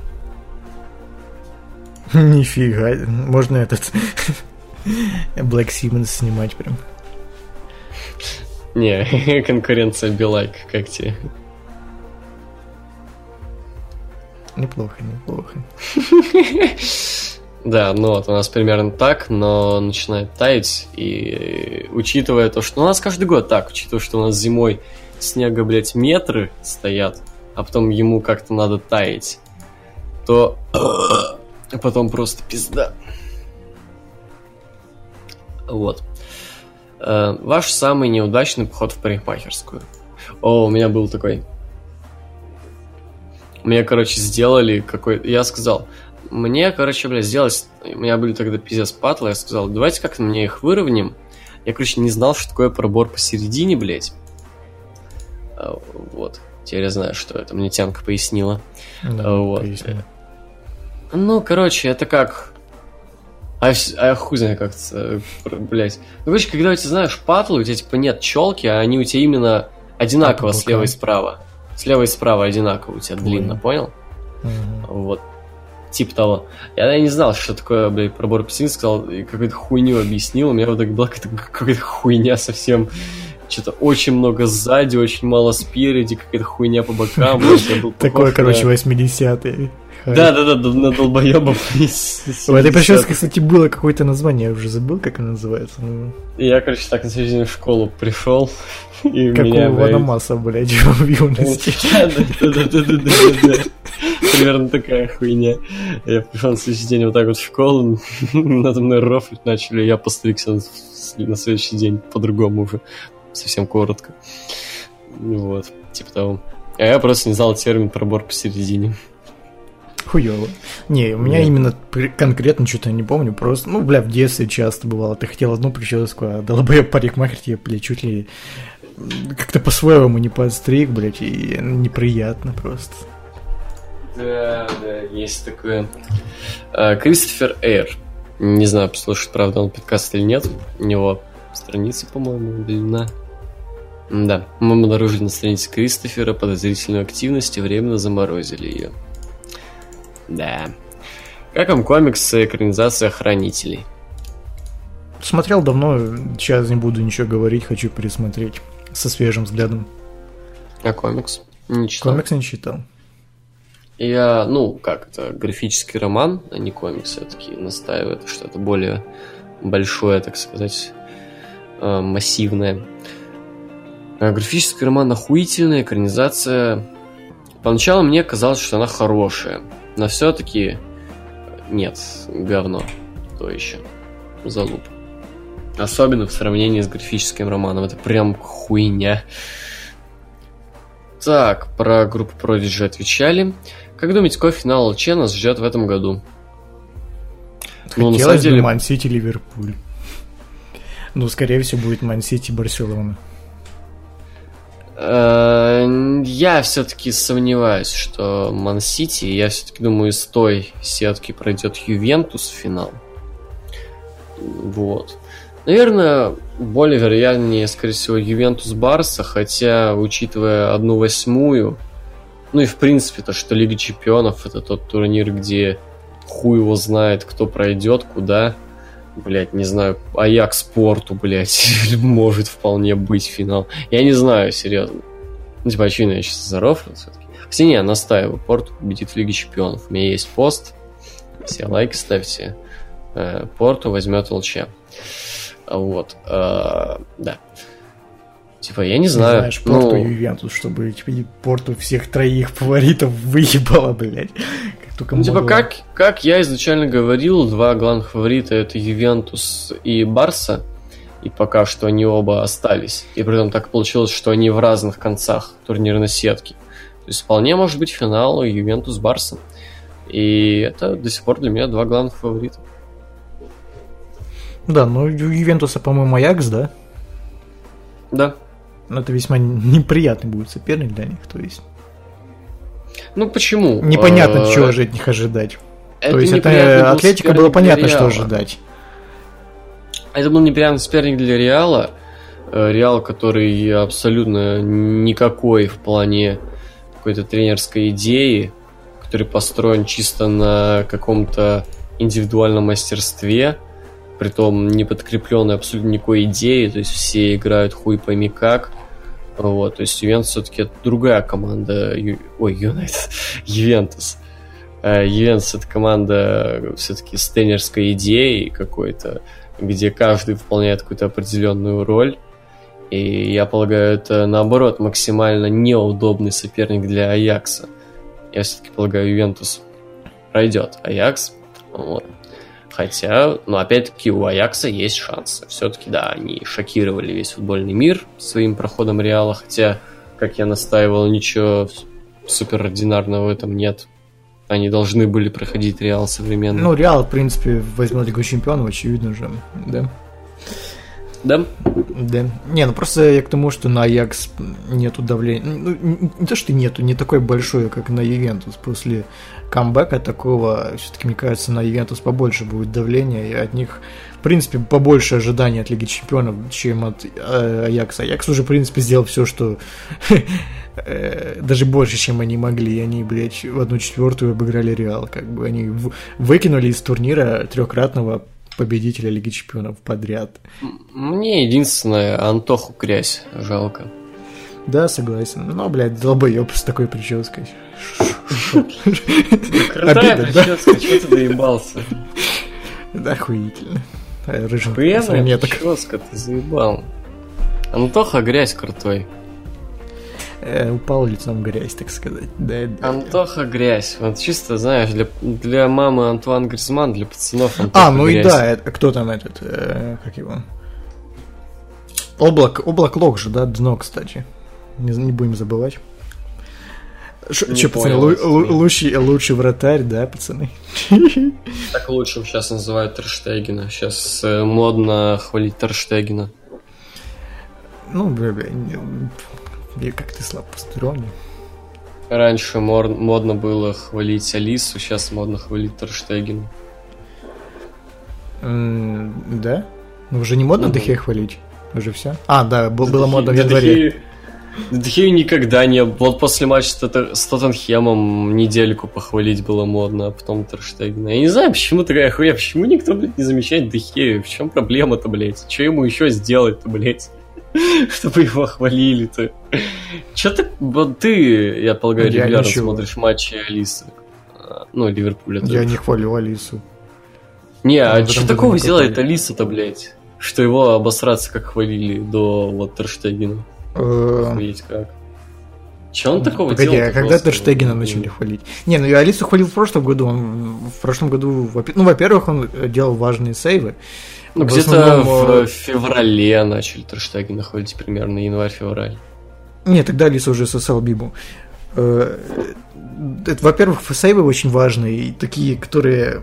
[LAUGHS] Нифига, можно этот [LAUGHS] Black Simmons снимать прям. Не, [LAUGHS] конкуренция Билайк, как тебе? Неплохо, неплохо. [LAUGHS] Да, ну вот у нас примерно так, но начинает таять, и учитывая то, что ну, у нас каждый год так, учитывая, что у нас зимой снега, блядь, метры стоят, а потом ему как-то надо таять, то [CLEARS THROAT] потом просто пизда. Вот. Э, ваш самый неудачный поход в парикмахерскую. О, у меня был такой. Мне, короче, сделали какой... Я сказал, мне, короче, блядь, сделать... У меня были тогда пиздец патлы, я сказал, давайте как-то мне их выровняем. Я, короче, не знал, что такое пробор посередине, блядь. А, Вот. Теперь я знаю, что это. Мне Тянка пояснила. Да, вот. поясни. Ну, короче, это как... А, а хуй знает как э, блядь. Ну, короче, когда у тебя, знаешь, патлы, у тебя, типа, нет челки, а они у тебя именно одинаково А слева и справа. Слева и справа одинаково у тебя Понял. длинно, понял? Мгм. Вот. Типа того. Я, я не знал, что такое, блядь, пробор посередине, сказал, и какую-то хуйню объяснил, у меня вот так была какая-то, хуйня совсем. Что-то очень много сзади, очень мало спереди, какая-то хуйня по бокам. [LAUGHS] Такое, короче, на- 80-е. Да, да, да, на долбоеба. В этой прическе, кстати, было какое-то название, я уже забыл, как она называется. Я, короче, так на следующий день в школу пришел, [LAUGHS] и меня, Какого блядь, Ванамаса, [LAUGHS] блядь, в юности. [LAUGHS] Примерно такая хуйня. Я пришел на следующий день вот так вот в школу, надо мной рофлить начали, я постригся на следующий день по-другому уже, совсем коротко. Вот, типа того. А я просто не знал термин пробор посередине. Хуёво. Не, у меня Нет. именно конкретно что-то не помню, просто, ну, бля, в детстве часто бывало, ты хотел одну прическу, а долбоеб парикмахер тебе, бля, чуть ли как-то по-своему не подстриг, блядь, и неприятно просто. Да, да, есть такое. А, Кристофер Эйр. Не знаю, послушать, правда, он подкаст или нет. У него страница, по-моему, длина. Да, мы обнаружили на странице Кристофера подозрительную активность и временно заморозили ее. Да. Как вам комиксы экранизация Хранителей? Смотрел давно, сейчас не буду ничего говорить, хочу пересмотреть со свежим взглядом. А комикс? Не читал. Комикс не читал. Я, ну, как это, графический роман, а не комикс, все-таки настаивает, что это более большое, так сказать, э, массивное. А графический роман охуительная, экранизация... Поначалу мне казалось, что она хорошая, но все-таки нет, говно, то еще, залуп. Особенно в сравнении с графическим романом, это прям хуйня. Так, про группу Prodigy отвечали. Как думаете, какой финал ЛЧ нас ждет в этом году? Ну, на самом Хотелось деле- бы Ман-Сити, Ливерпуль. Ну, скорее всего, будет Ман-Сити, Барселона. Э, Я все-таки сомневаюсь, что Ман Сити, я все-таки думаю, из той сетки пройдет Ювентус в финал. Вот. Наверное, более вероятнее, скорее всего, Ювентус Барса, хотя, учитывая одну восьмую, ну и в принципе то, что Лига Чемпионов это тот турнир, где хуй его знает, кто пройдет, куда. Блять, не знаю, Аякс Порту, блять, [LAUGHS] может вполне быть финал. Я не знаю, серьезно. Ну, типа, очевидно, я сейчас зарофлил все-таки. Хотя не, я настаиваю, Порту победит в Лиге Чемпионов. У меня есть пост, все лайки ставьте. Э, Порту возьмет ЛЧ. А Вот, э, да. Типа, я не знаю. Знаешь, Порту ну, и Ювентус, чтобы тебе Порту всех троих фаворитов выебало, блядь. Только Ну, типа, как, как я изначально говорил, два главных фаворита это Ювентус и Барса. И пока что они оба остались. И при этом так получилось, что они в разных концах турнирной сетки. То есть вполне может быть финал Ювентус-Барса. И это до сих пор для меня два главных фаворита. Да, ну у Ювентуса, по-моему, Аякс, да? Да. Но это весьма неприятный будет соперник для них, то есть Ну почему? непонятно, Э, чего же от них ожидать. то есть это Атлетика было понятно, что ожидать. Это был неприятный соперник для Реала. Э, Реал, который абсолютно никакой в плане какой-то тренерской идеи, который построен чисто на каком-то индивидуальном мастерстве, притом не подкрепленный абсолютно никакой идеей, то есть все играют хуй пойми как. Вот, то есть Ювентус все-таки другая команда. Ю- Ой, Юнайтед. [LAUGHS] Ювентус. Э, Ювентус это команда все-таки с тренерской идеей какой-то, где каждый выполняет какую-то определенную роль. И я полагаю, это наоборот максимально неудобный соперник для Аякса. Я все-таки полагаю, Ювентус пройдет Аякс. Вот. Хотя, ну, опять-таки, у Аякса есть шансы. Все-таки, да, они шокировали весь футбольный мир своим проходом Реала, хотя, как я настаивал, ничего суперординарного в этом нет. Они должны были проходить Реал современный. Ну, Реал, в принципе, возьмет Лигу Чемпионов, очевидно же, да. Да? Да. Не, ну просто я к тому, что на Аякс нету давления. Ну, не, то, что нету, не такое большое, как на Ювентус. После камбэка такого, все-таки, мне кажется, на Ювентус побольше будет давления, и от них, в принципе, побольше ожиданий от Лиги Чемпионов, чем от э, Аякса. Аякс уже, в принципе, сделал все, что [LAUGHS] э, даже больше, чем они могли. Они, блядь, в одну четвертую обыграли Реал. Как бы они выкинули из турнира трехкратного победителя Лиги Чемпионов подряд. Мне единственное, Антоху Крязь жалко. Да, согласен. Но, блядь, долбоеб с такой прической. Крутая прическа, что ты доебался? Да, охуительно. А, так прическа, ты заебал. Антоха грязь крутой. Э, упал лицом в грязь, так сказать. Да, да. Антоха грязь. Вот чисто, знаешь, для, для мамы Антуан Гризман, для пацанов Антоха А, ну и грязь. да, это, кто там этот, э, как его? Облак, облак лог же, да, дно, кстати. Не, не будем забывать. Не Че, пацаны, лу- лучший, лучший вратарь, да, пацаны? [LAUGHS] Так лучше сейчас называют Терштегена. Сейчас э, модно хвалить Терштегена. Ну, я как ты слаб построен. Раньше мор- модно было хвалить Алису, сейчас модно хвалить Терштегена. М, Да? Ну, уже не модно Мгм. Дехе хвалить? Уже все? А, да, б- было модно в январе. Дехею никогда не... Вот после матча с Тоттен- с Тоттенхемом недельку похвалить было модно, а потом Терштегена. Я не знаю, почему такая хуя, почему никто, блядь, не замечает Дехею? В чем проблема-то, блядь? Что ему еще сделать-то, блядь? [LAUGHS] Чтобы его хвалили-то. Че ты... Вот ты, я полагаю, Я регулярно ничего. смотришь матчи Алисы. А, Ну, Ливерпуля. Я не хвалю Алису. Не, а в что такого сделает. Алиса-то, блядь? Что его обосраться как хвалили до вот Терштегена. Э, Охуеть как. Че он такого Погоди, делал? а когда Терштегена начали хвалить? Не, ну я Алису хвалил в прошлом году. Он в прошлом году, ну, во-первых, он делал важные сейвы. Ну, В где-то основном, в феврале начали Терштегена хвалить, примерно январь-февраль. Не, тогда Алиссон уже сосал бибу. Э, это, во-первых, сейвы очень важные, и такие, которые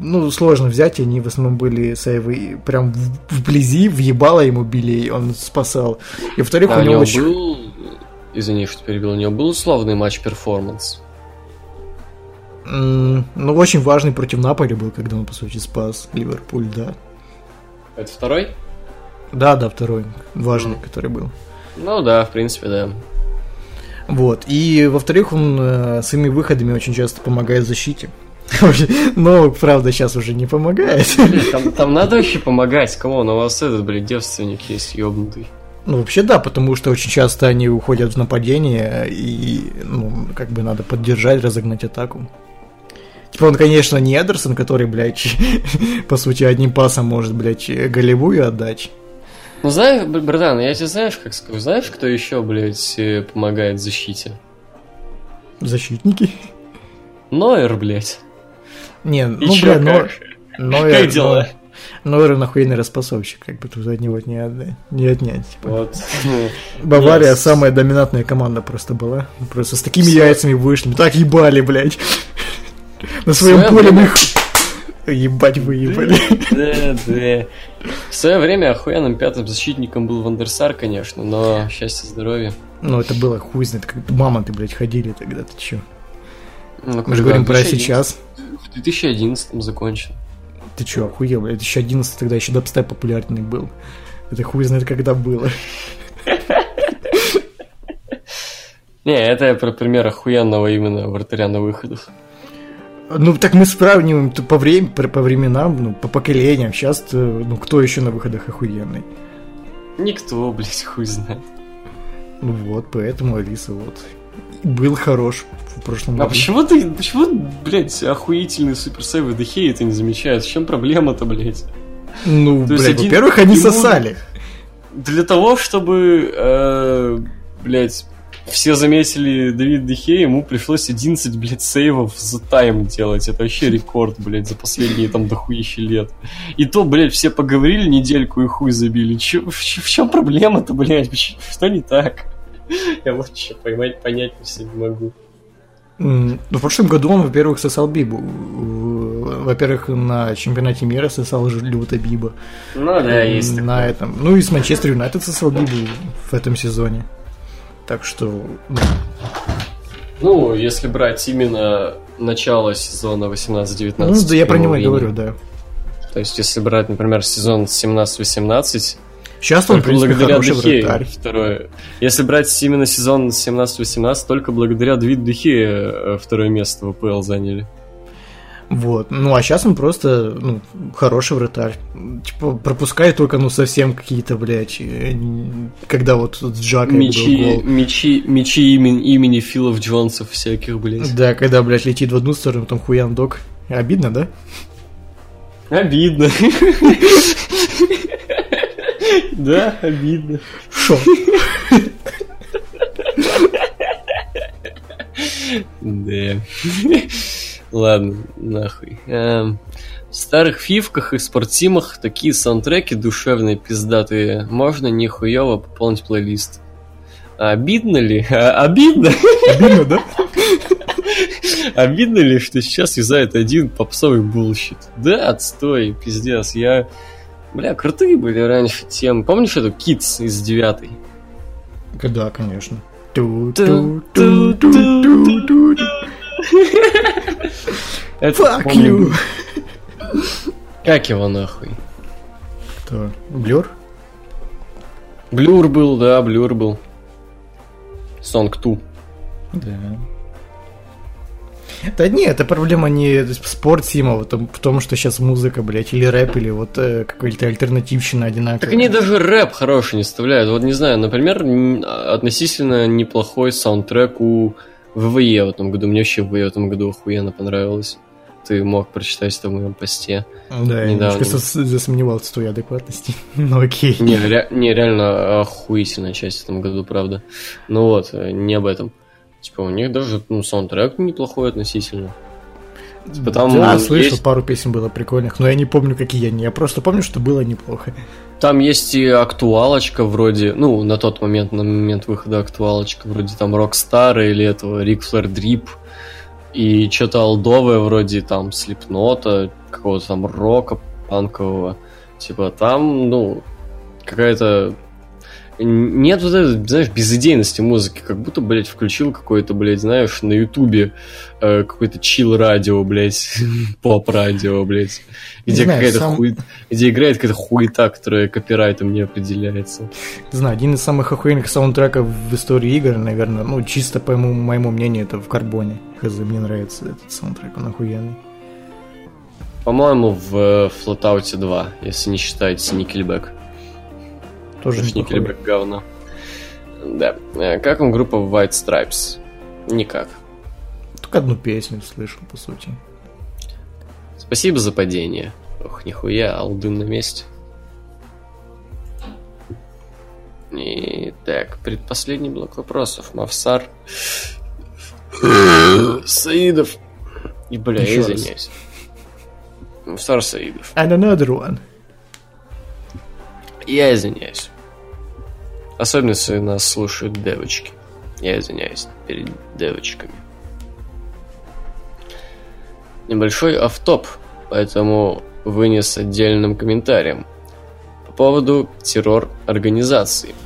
ну, сложно взять, они в основном были сейвы прям в- вблизи, в ебало ему били, и он спасал. И во-вторых, А у у него него очень... был... Извини, что перебил. У него был условный match performance. М, Ну, очень важный против Наполи был, когда он, по сути, спас Ливерпуль, да. Это второй? Да, да, второй важный, Мгм. который был. Ну да, в принципе, да. Вот. И, во-вторых, он э, своими выходами очень часто помогает защите. [LAUGHS] Но, правда, сейчас уже не помогает. Там, там надо вообще помогать. Кому? У вас этот, блин, девственник есть, ёбнутый. Ну, вообще да, потому что очень часто они уходят в нападение, и, ну, как бы надо поддержать, разогнать атаку. Типа он, конечно, не Эдерсон, который, блядь, [LAUGHS] по сути, одним пасом может, блядь, голевую отдать. Ну, знаешь, братан, я тебе знаешь, как скажу, знаешь, кто еще, блядь, э, помогает защите? Защитники. Нойер, блядь. Не, ну, Ещё бля, но... Нойер, Как дела? но- Нойер нахуйный распасовщик, как бы тут от него не не отнять. типа. Вот. [LAUGHS] Бавария Yes. самая доминантная команда просто была. Просто с такими Всё. яйцами вышли. Так ебали, блядь. На своем поле мы их ебать выебали. Да, да. В свое время охуенным пятым защитником был Вандерсар, конечно, но счастье, здоровье. Ну, это было хуй знает, как мамонты, блядь, ходили тогда, ты чё? Ну, Мы же говорим про сейчас. В 2011 закончен. Ты чё, охуел, блядь? 2011 тогда еще дабстеп популярный был. Это хуй знает, когда было. [LAUGHS] Не, это я про пример охуенного именно вратаря на выходах. Ну, так мы сравниваем то по, времени, по, по временам, ну, по поколениям. Сейчас, ну, кто еще на выходах охуенный? Никто, блядь, хуй знает. Ну вот, поэтому Алиса вот был хорош в прошлом А году. почему ты, почему, блядь, охуительный суперсейвы Дехей это не замечают? В чем проблема-то, блядь? Ну, То блядь, один- во-первых, они ему- сосали. Для того, чтобы, э, блядь, все заметили Давид Дехе, ему пришлось 11, блядь, сейвов за тайм делать. Это вообще рекорд, блядь, за последние там дохуища лет. И то, блядь, все поговорили недельку и хуй забили. Чё- в, в чем проблема-то, блядь? Что не так? [LAUGHS] Я вот что поймать, понять все не могу. М, Ну, в прошлом году он, во-первых, сосал Бибу. Во-первых, на чемпионате мира сосал люто Биба. Ну да, есть на такое. этом. Ну и с Манчестер Юнайтед сосал Бибу в этом сезоне. Так что, ну, Ну, если брать именно начало сезона 18-19. ну, да, я про него и говорю, да. То есть, если брать, например, сезон 17-18, Сейчас он, в принципе, благодаря хороший вратарь. Второе. Если брать именно сезон 17-18, только благодаря Давиду Дехе э, второе место в АПЛ заняли. Вот. Ну, а сейчас он просто, ну, хороший вратарь. Типа, пропускает только, ну, совсем какие-то, блядь, э, когда вот с Джакой был Мечи, гол. мечи, мечи имени, имени Филов Джонсов всяких, блядь. Да, когда, блядь, летит в одну сторону, там хуян док. Обидно, да? Обидно. Да, обидно. Шо? Да. Ладно, нахуй. Эм, В старых фивках и спортсимах такие саундтреки душевные, пиздатые. Можно нихуево пополнить плейлист. А Обидно ли? [LAUGHS] А, Обидно? Обидно, да? [LAUGHS] Обидно ли, что сейчас юзает один попсовый bullshit? Да, отстой, пиздец. Я... Бля, крутые были раньше темы. Помнишь эту Kids из девятой? Да, конечно. [LAUGHS] Fuck you! Как его нахуй? Кто? Blur? Blur был, да, Blur был. Song 2. Да. Да не, это проблема не в спортсима, в том, в том, что сейчас музыка, блядь, или рэп, или вот э, какая-то альтернативщина одинаковая. Так они даже рэп хороший не вставляют. Вот не знаю, например, н- относительно неплохой саундтрек у ВВЕ в этом году. Мне вообще ВВЕ в этом году охуенно понравилось. Ты мог прочитать это в моем посте. Да, я недавно. немножко сос- засомневался в твоей адекватности. [LAUGHS] Ну окей. Не, ре- не, реально охуительная часть в этом году, правда. Ну вот, э, не об этом. Типа, у них даже ну, саундтрек неплохой относительно. Типа, там да, есть- слышал, пару песен было прикольных, но я не помню, какие они. Я просто помню, что было неплохо. Там есть и актуалочка вроде, ну, на тот момент, на момент выхода актуалочка, вроде там Rockstar а или этого Ric Flair Drip, и что-то олдовое вроде там Slipknot а, какого-то там рока панкового. Типа там, ну, какая-то... Нет вот этой, знаешь, безыдейности музыки, как будто, блядь, включил какой-то, блядь, знаешь, на ютубе э, какой-то chill-радио, блядь, [LAUGHS] поп-радио, блядь, где знаю, какая-то сам- хуй- где играет какая-то хуета, которая копирайтом не определяется. Не знаю, один из самых охуенных саундтреков в истории игр, наверное, ну, чисто по моему, моему мнению, это в Карбоне. Хз, мне нравится этот саундтрек, он охуенный. По-моему, в Flatout 2, если не считаете Nickelback. Тоже неплохой. Nickelback говно. Да. Э, Как вам группа White Stripes? Никак. Только одну песню слышал, по сути. Спасибо за падение. Ох, нихуя, алдын на месте. И так, предпоследний блок вопросов. Мавсар. Саидов. И, бля, я извиняюсь. Мавсар Саидов. And another one. Я извиняюсь. Особенно, если нас слушают девочки. Я извиняюсь перед девочками. Небольшой автоп, поэтому вынес отдельным комментарием по поводу террор-организации.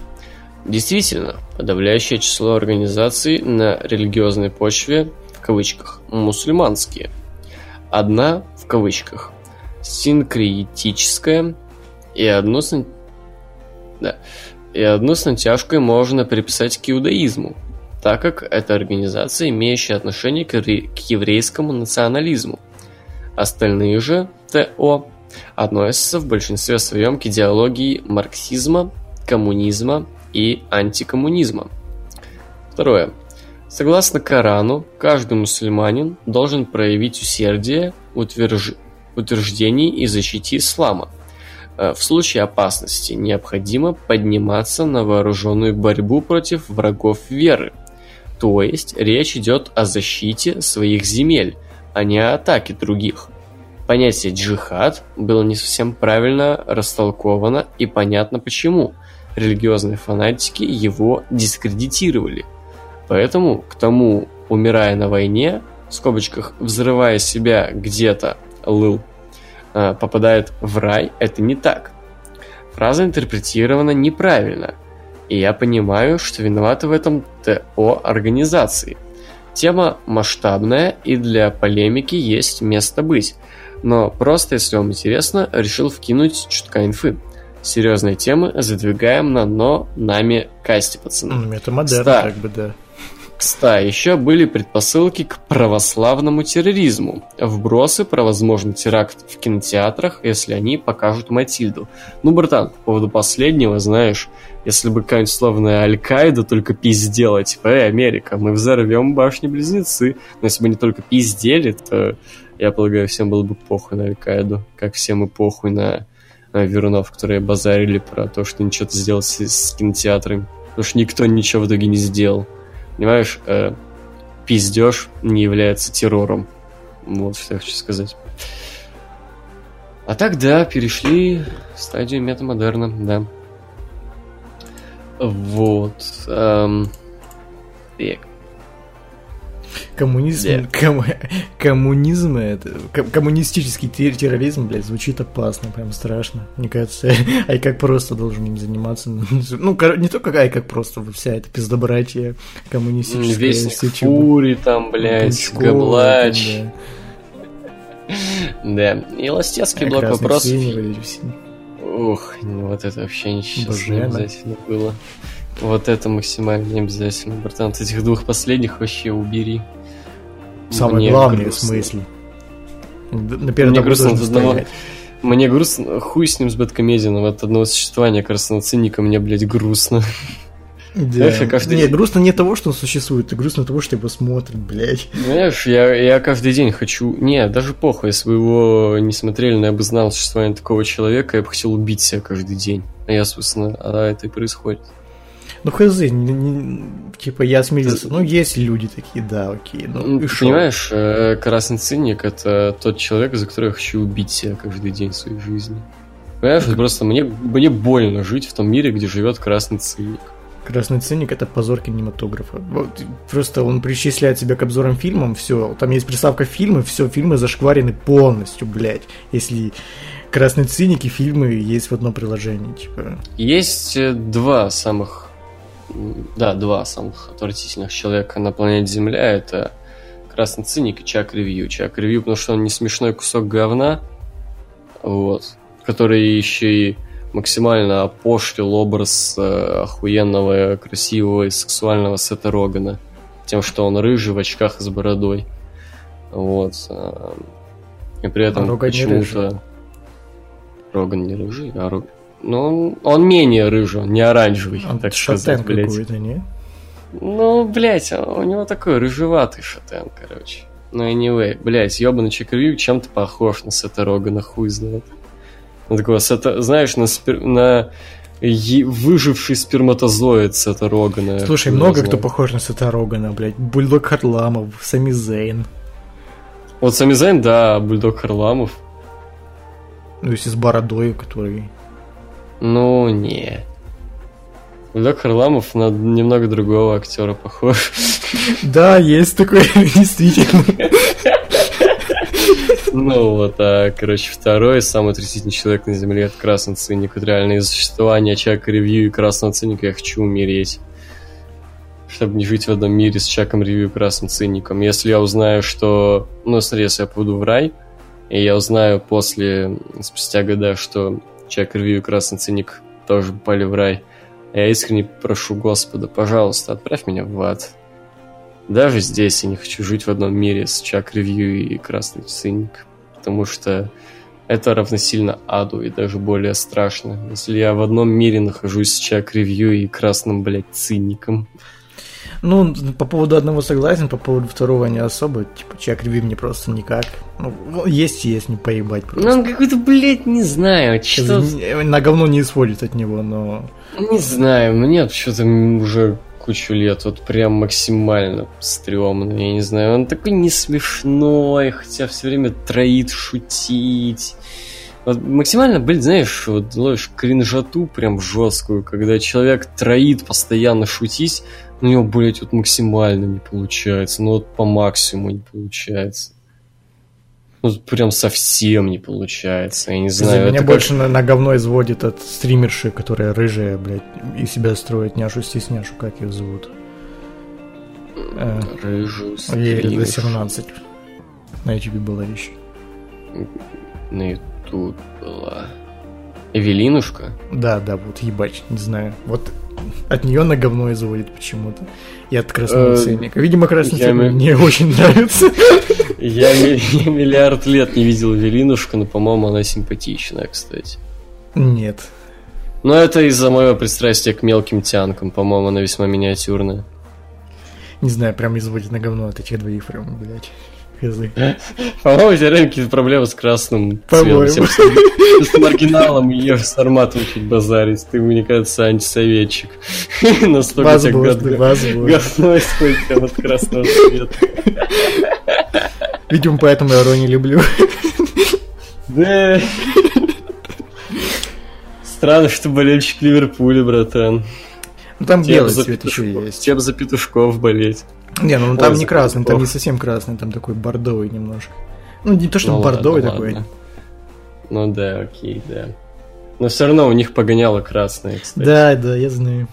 Действительно, подавляющее число организаций на религиозной почве, в кавычках, мусульманские. Одна, в кавычках, синкретическая, и одну с да. И одну с натяжкой можно приписать к иудаизму, так как это организация, имеющая отношение к, ре- к еврейскому национализму. Остальные же ТО относятся в большинстве своем к идеологии марксизма, коммунизма и антикоммунизма. Второе. Согласно Корану, каждый мусульманин должен проявить усердие в утверж- утверждении и защите ислама. Э, В случае опасности необходимо подниматься на вооруженную борьбу против врагов веры. То есть речь идет о защите своих земель, а не о атаке других. Понятие джихад было не совсем правильно растолковано и понятно почему. Религиозные фанатики его дискредитировали. Поэтому к тому умирая на войне, в скобочках, взрывая себя где-то, лыл, э, попадает в рай, это не так. Фраза интерпретирована неправильно, и я понимаю, что виноваты в этом ТО организации. Тема масштабная, и для полемики есть место быть. Но просто, если вам интересно, решил вкинуть чутка инфы. Серьезные темы задвигаем на но нами касте, пацаны. Это модерн, Ста. как бы, да. Кстати, еще были предпосылки к православному терроризму. Вбросы про возможный теракт в кинотеатрах, если они покажут Матильду. Ну, братан, по поводу последнего, знаешь, если бы какая-нибудь словная Аль-Каида только пиздела, типа, эй, Америка, мы взорвем башни-близнецы. Но если бы они только пиздели, то, я полагаю, всем было бы похуй на Аль-Каиду, как всем и похуй на Верунов, которые базарили про то, что ничего то сделать с кинотеатрами. Потому что никто ничего в итоге не сделал. Понимаешь, э, пиздеж не является террором. Вот что я хочу сказать. А так, да, перешли в стадию метамодерна, да. Вот. эм, так. Коммунизм, Да. ком- коммунизм, это, ком- коммунистический тер- терроризм, блядь, звучит опасно, прям страшно. Мне кажется, [LAUGHS] ай как просто должен им заниматься. [LAUGHS] Ну, не только ай как просто, вся эта пиздобратья коммунистическая. Весь Фури там, блядь, Габлач. [LAUGHS] да. И ластецкий блок вопросов. Ух, ну вот это вообще ничего не Божена. обязательно было. Вот это максимально не обязательно, братан. Вот этих двух последних вообще убери. Самое Мне главное в грустно. смысле. Д- На первом Мне грустно от одного-. Мне грустно, хуй с ним, с Бэткомедианом, от одного существования красного циника мне, блядь, грустно. Да. Знаешь, каждый Нет, день- грустно не того, что он существует, а грустно того, что его смотрят, блядь. Знаешь, я, я каждый день хочу... Не, даже похуй, если бы его не смотрели, но я бы знал существование такого человека, я бы хотел убить себя каждый день. А я, собственно, а это и происходит. Ну, хз, типа, я смирился. Ну, есть люди такие, да, окей. Ну, Ну, и шо? понимаешь, э, красный циник это тот человек, за которого я хочу убить себя каждый день своей жизни. Понимаешь, вот просто мне, мне больно жить в том мире, где живет красный циник. Красный ценник это позор кинематографа. Вот, просто он причисляет себя к обзорам фильмам, все, там есть приставка фильмы, все, фильмы зашкварены полностью, блядь. Если красный циник и фильмы есть в одном приложении, типа. Есть э, два самых, да, два самых отвратительных человека на планете Земля. Это Красный Циник и Чак Ревью. Чак Ревью, потому что он не смешной кусок говна, вот, который еще и максимально опошлил образ э, охуенного, красивого и сексуального Сета Рогана. Тем, что он рыжий в очках и с бородой. Вот. э, И при этом А Роган почему-то... Роган не рыжий, а Рог... Ну, он, он менее рыжий, он не оранжевый, Он так шатен сказать, блядь. какой-то, не? Ну, блядь, у него такой рыжеватый шатен, короче. Ну, anyway, блядь, ебаный Чекрю чем-то похож на Сета Рогана, хуй знает. Ну, такого Сета, знаешь, на, спир... на е- выживший сперматозоид Сета Рогана. Слушай, много его кто знает. похож на Сета Рогана, блядь. Бульдог Харламов, Сами Зейн. Вот Сами Зайн, да, Бульдог Харламов. Ну, если с бородой, который... Ну, не. Бульдог Харламов на немного другого актера похож. [LAUGHS] Да, есть такой, [LAUGHS] действительно. Ну вот, а, короче, второй самый отвратительный человек на Земле это Красный Циник. Вот реально из существования Чака Ревью и Красного Циника я хочу умереть. Чтобы не жить в одном мире с Чаком Ревью и Красным Циником. Если я узнаю, что... Ну, смотри, если я попаду в рай, и я узнаю после, спустя года, что Чак Ревью и Красный Циник тоже попали в рай, я искренне прошу Господа, пожалуйста, отправь меня в ад. Даже здесь я не хочу жить в одном мире с Чак Ревью и Красный Циник, потому что это равносильно аду и даже более страшно, если я в одном мире нахожусь с Чак Ревью и Красным, блядь, Циником. Ну, по поводу одного согласен, по поводу второго не особо. Типа, Чак Ревью мне просто никак. Ну, есть и есть, не поебать Ну, просто. он какой-то, блядь, не знаю, что... На говно не исходит от него, но... Не знаю, мне что-то уже кучу лет, вот прям максимально стрёмно, я не знаю, он такой не смешной, хотя все время троит шутить, Вот максимально, блин, знаешь, вот ловишь кринжату прям жесткую, когда человек троит постоянно шутить, у него, блядь, вот максимально не получается, ну вот по максимуму не получается. Ну, прям совсем не получается, я не знаю. Меня это больше на, на говно изводит от стримерши, которая рыжая, блядь, и себя строит няшу-стесняшу, как ее зовут. Э, как... Рыжую Ей стримершу. 17. На YouTube была вещь. На YouTube была. Эвелинушка? Да, да, вот ебать, не знаю. Вот от нее на говно изводит почему-то. И от красного Э, ценника. Видимо, красный ценник мне очень нравится. Я, ми- я миллиард лет не видел Эвелинушку, но, по-моему, она симпатичная, кстати. Нет. Но это из-за моего пристрастия к мелким тянкам, по-моему, она весьма миниатюрная. Не знаю, прям изводит на говно от этих двоих прям, блядь. Хз. По-моему, у тебя реально какие-то проблемы с красным По-моему. цветом. С маргиналом и с форматом чуть базарить. Ты, мне кажется, антисоветчик. [LAUGHS] Настолько тебя Возможно, возможно. говно исходит прям от красного цвета. Видимо, поэтому я Ро не люблю. Да. Странно, что болельщик Ливерпуля, братан. Ну там белый цвет еще есть. тебе за петушков болеть. Не, ну там Ой, не красный, там не совсем красный, там такой бордовый немножко. Ну, не то, что Ну бордовый ладно, такой. ладно. Ну да, окей, да. Но все равно у них погоняло красное, кстати. Да, да, я знаю.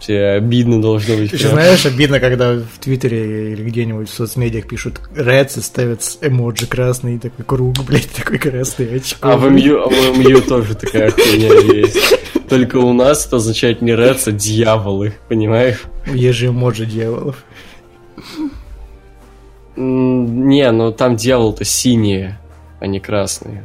Тебе обидно должно быть. Прям. знаешь, обидно, когда в Твиттере или где-нибудь в соцмедиах пишут Reds и ставят эмоджи красный, и такой круг, [LAUGHS] блядь, такой красный очко. А в МЮ, а в МЮ тоже такая хуйня есть. Только у нас это означает не Рeds, а дьяволы, понимаешь? Есть же эмоджи дьяволов. Не, ну там дьявол-то синие, а не красные.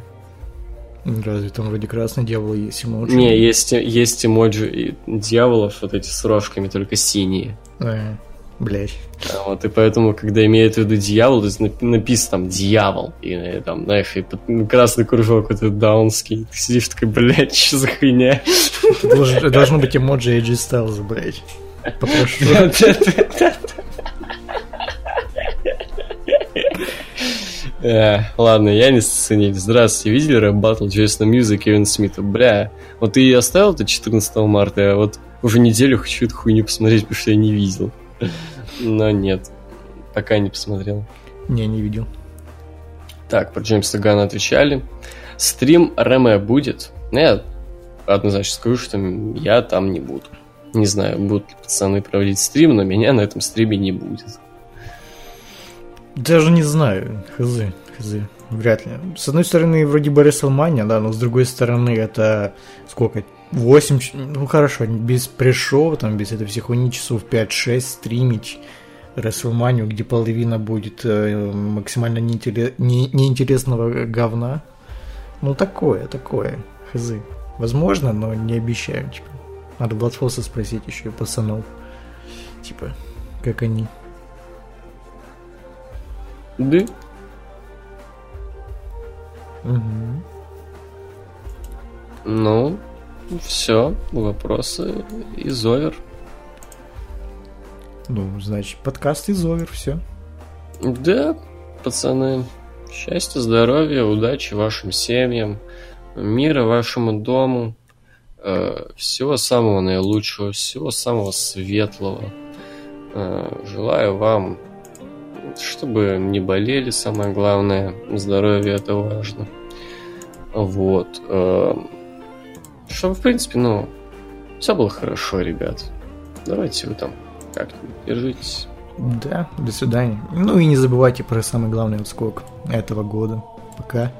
Разве там вроде красный дьявол есть эмоджи? Не, есть, есть эмоджи дьяволов, вот эти с рожками, только синие. Э, блядь. А Вот, и поэтому, когда имеют в виду дьявол, то есть нап- написано там дьявол, и э, там, знаешь, и ну, красный кружок вот этот даунский, ты сидишь такой, блядь, [LAUGHS] что за хуйня? Это должно быть эмоджи AJ Styles, блядь. [LAUGHS] Попрошу. Э, Ладно, я не сценитель. Здравствуйте, видели рэп батл Джейсона Мьюза и Кевина Смита? Бля, вот ты и оставил это 14 марта, а вот уже неделю хочу эту хуйню посмотреть, потому что я не видел. Но нет, пока не посмотрел. Не, не видел. Так, про Джеймса Гана отвечали. Стрим Реме будет. Ну, я однозначно скажу, что я там не буду. Не знаю, будут ли пацаны проводить стрим, но меня на этом стриме не будет. Даже не знаю, хз, хз, вряд ли. С одной стороны, вроде бы WrestleMania, да, но с другой стороны, это сколько? 8, ч- ну хорошо, без пришел, там, без этой всей хуйни, часов 5-6 стримить WrestleMania, где половина будет э, максимально неинтере- не- неинтересного говна. Ну, такое, такое, хз. Возможно, но не обещаю, типа. Надо Бладфолса спросить еще пацанов. Типа, как они. Да? Мгм. Ну, все, вопросы из овер. Ну, значит, подкаст из овер, все. Да, пацаны, счастья, здоровья, удачи вашим семьям, мира вашему дому, э, всего самого наилучшего, всего самого светлого. Э, Желаю вам, чтобы не болели, самое главное, здоровье это важно. Вот. э, Чтобы, в принципе, ну, все было хорошо, ребят. Давайте вы там как-нибудь держитесь. Да, до свидания. Ну и не забывайте про самый главный отскок этого года. Пока.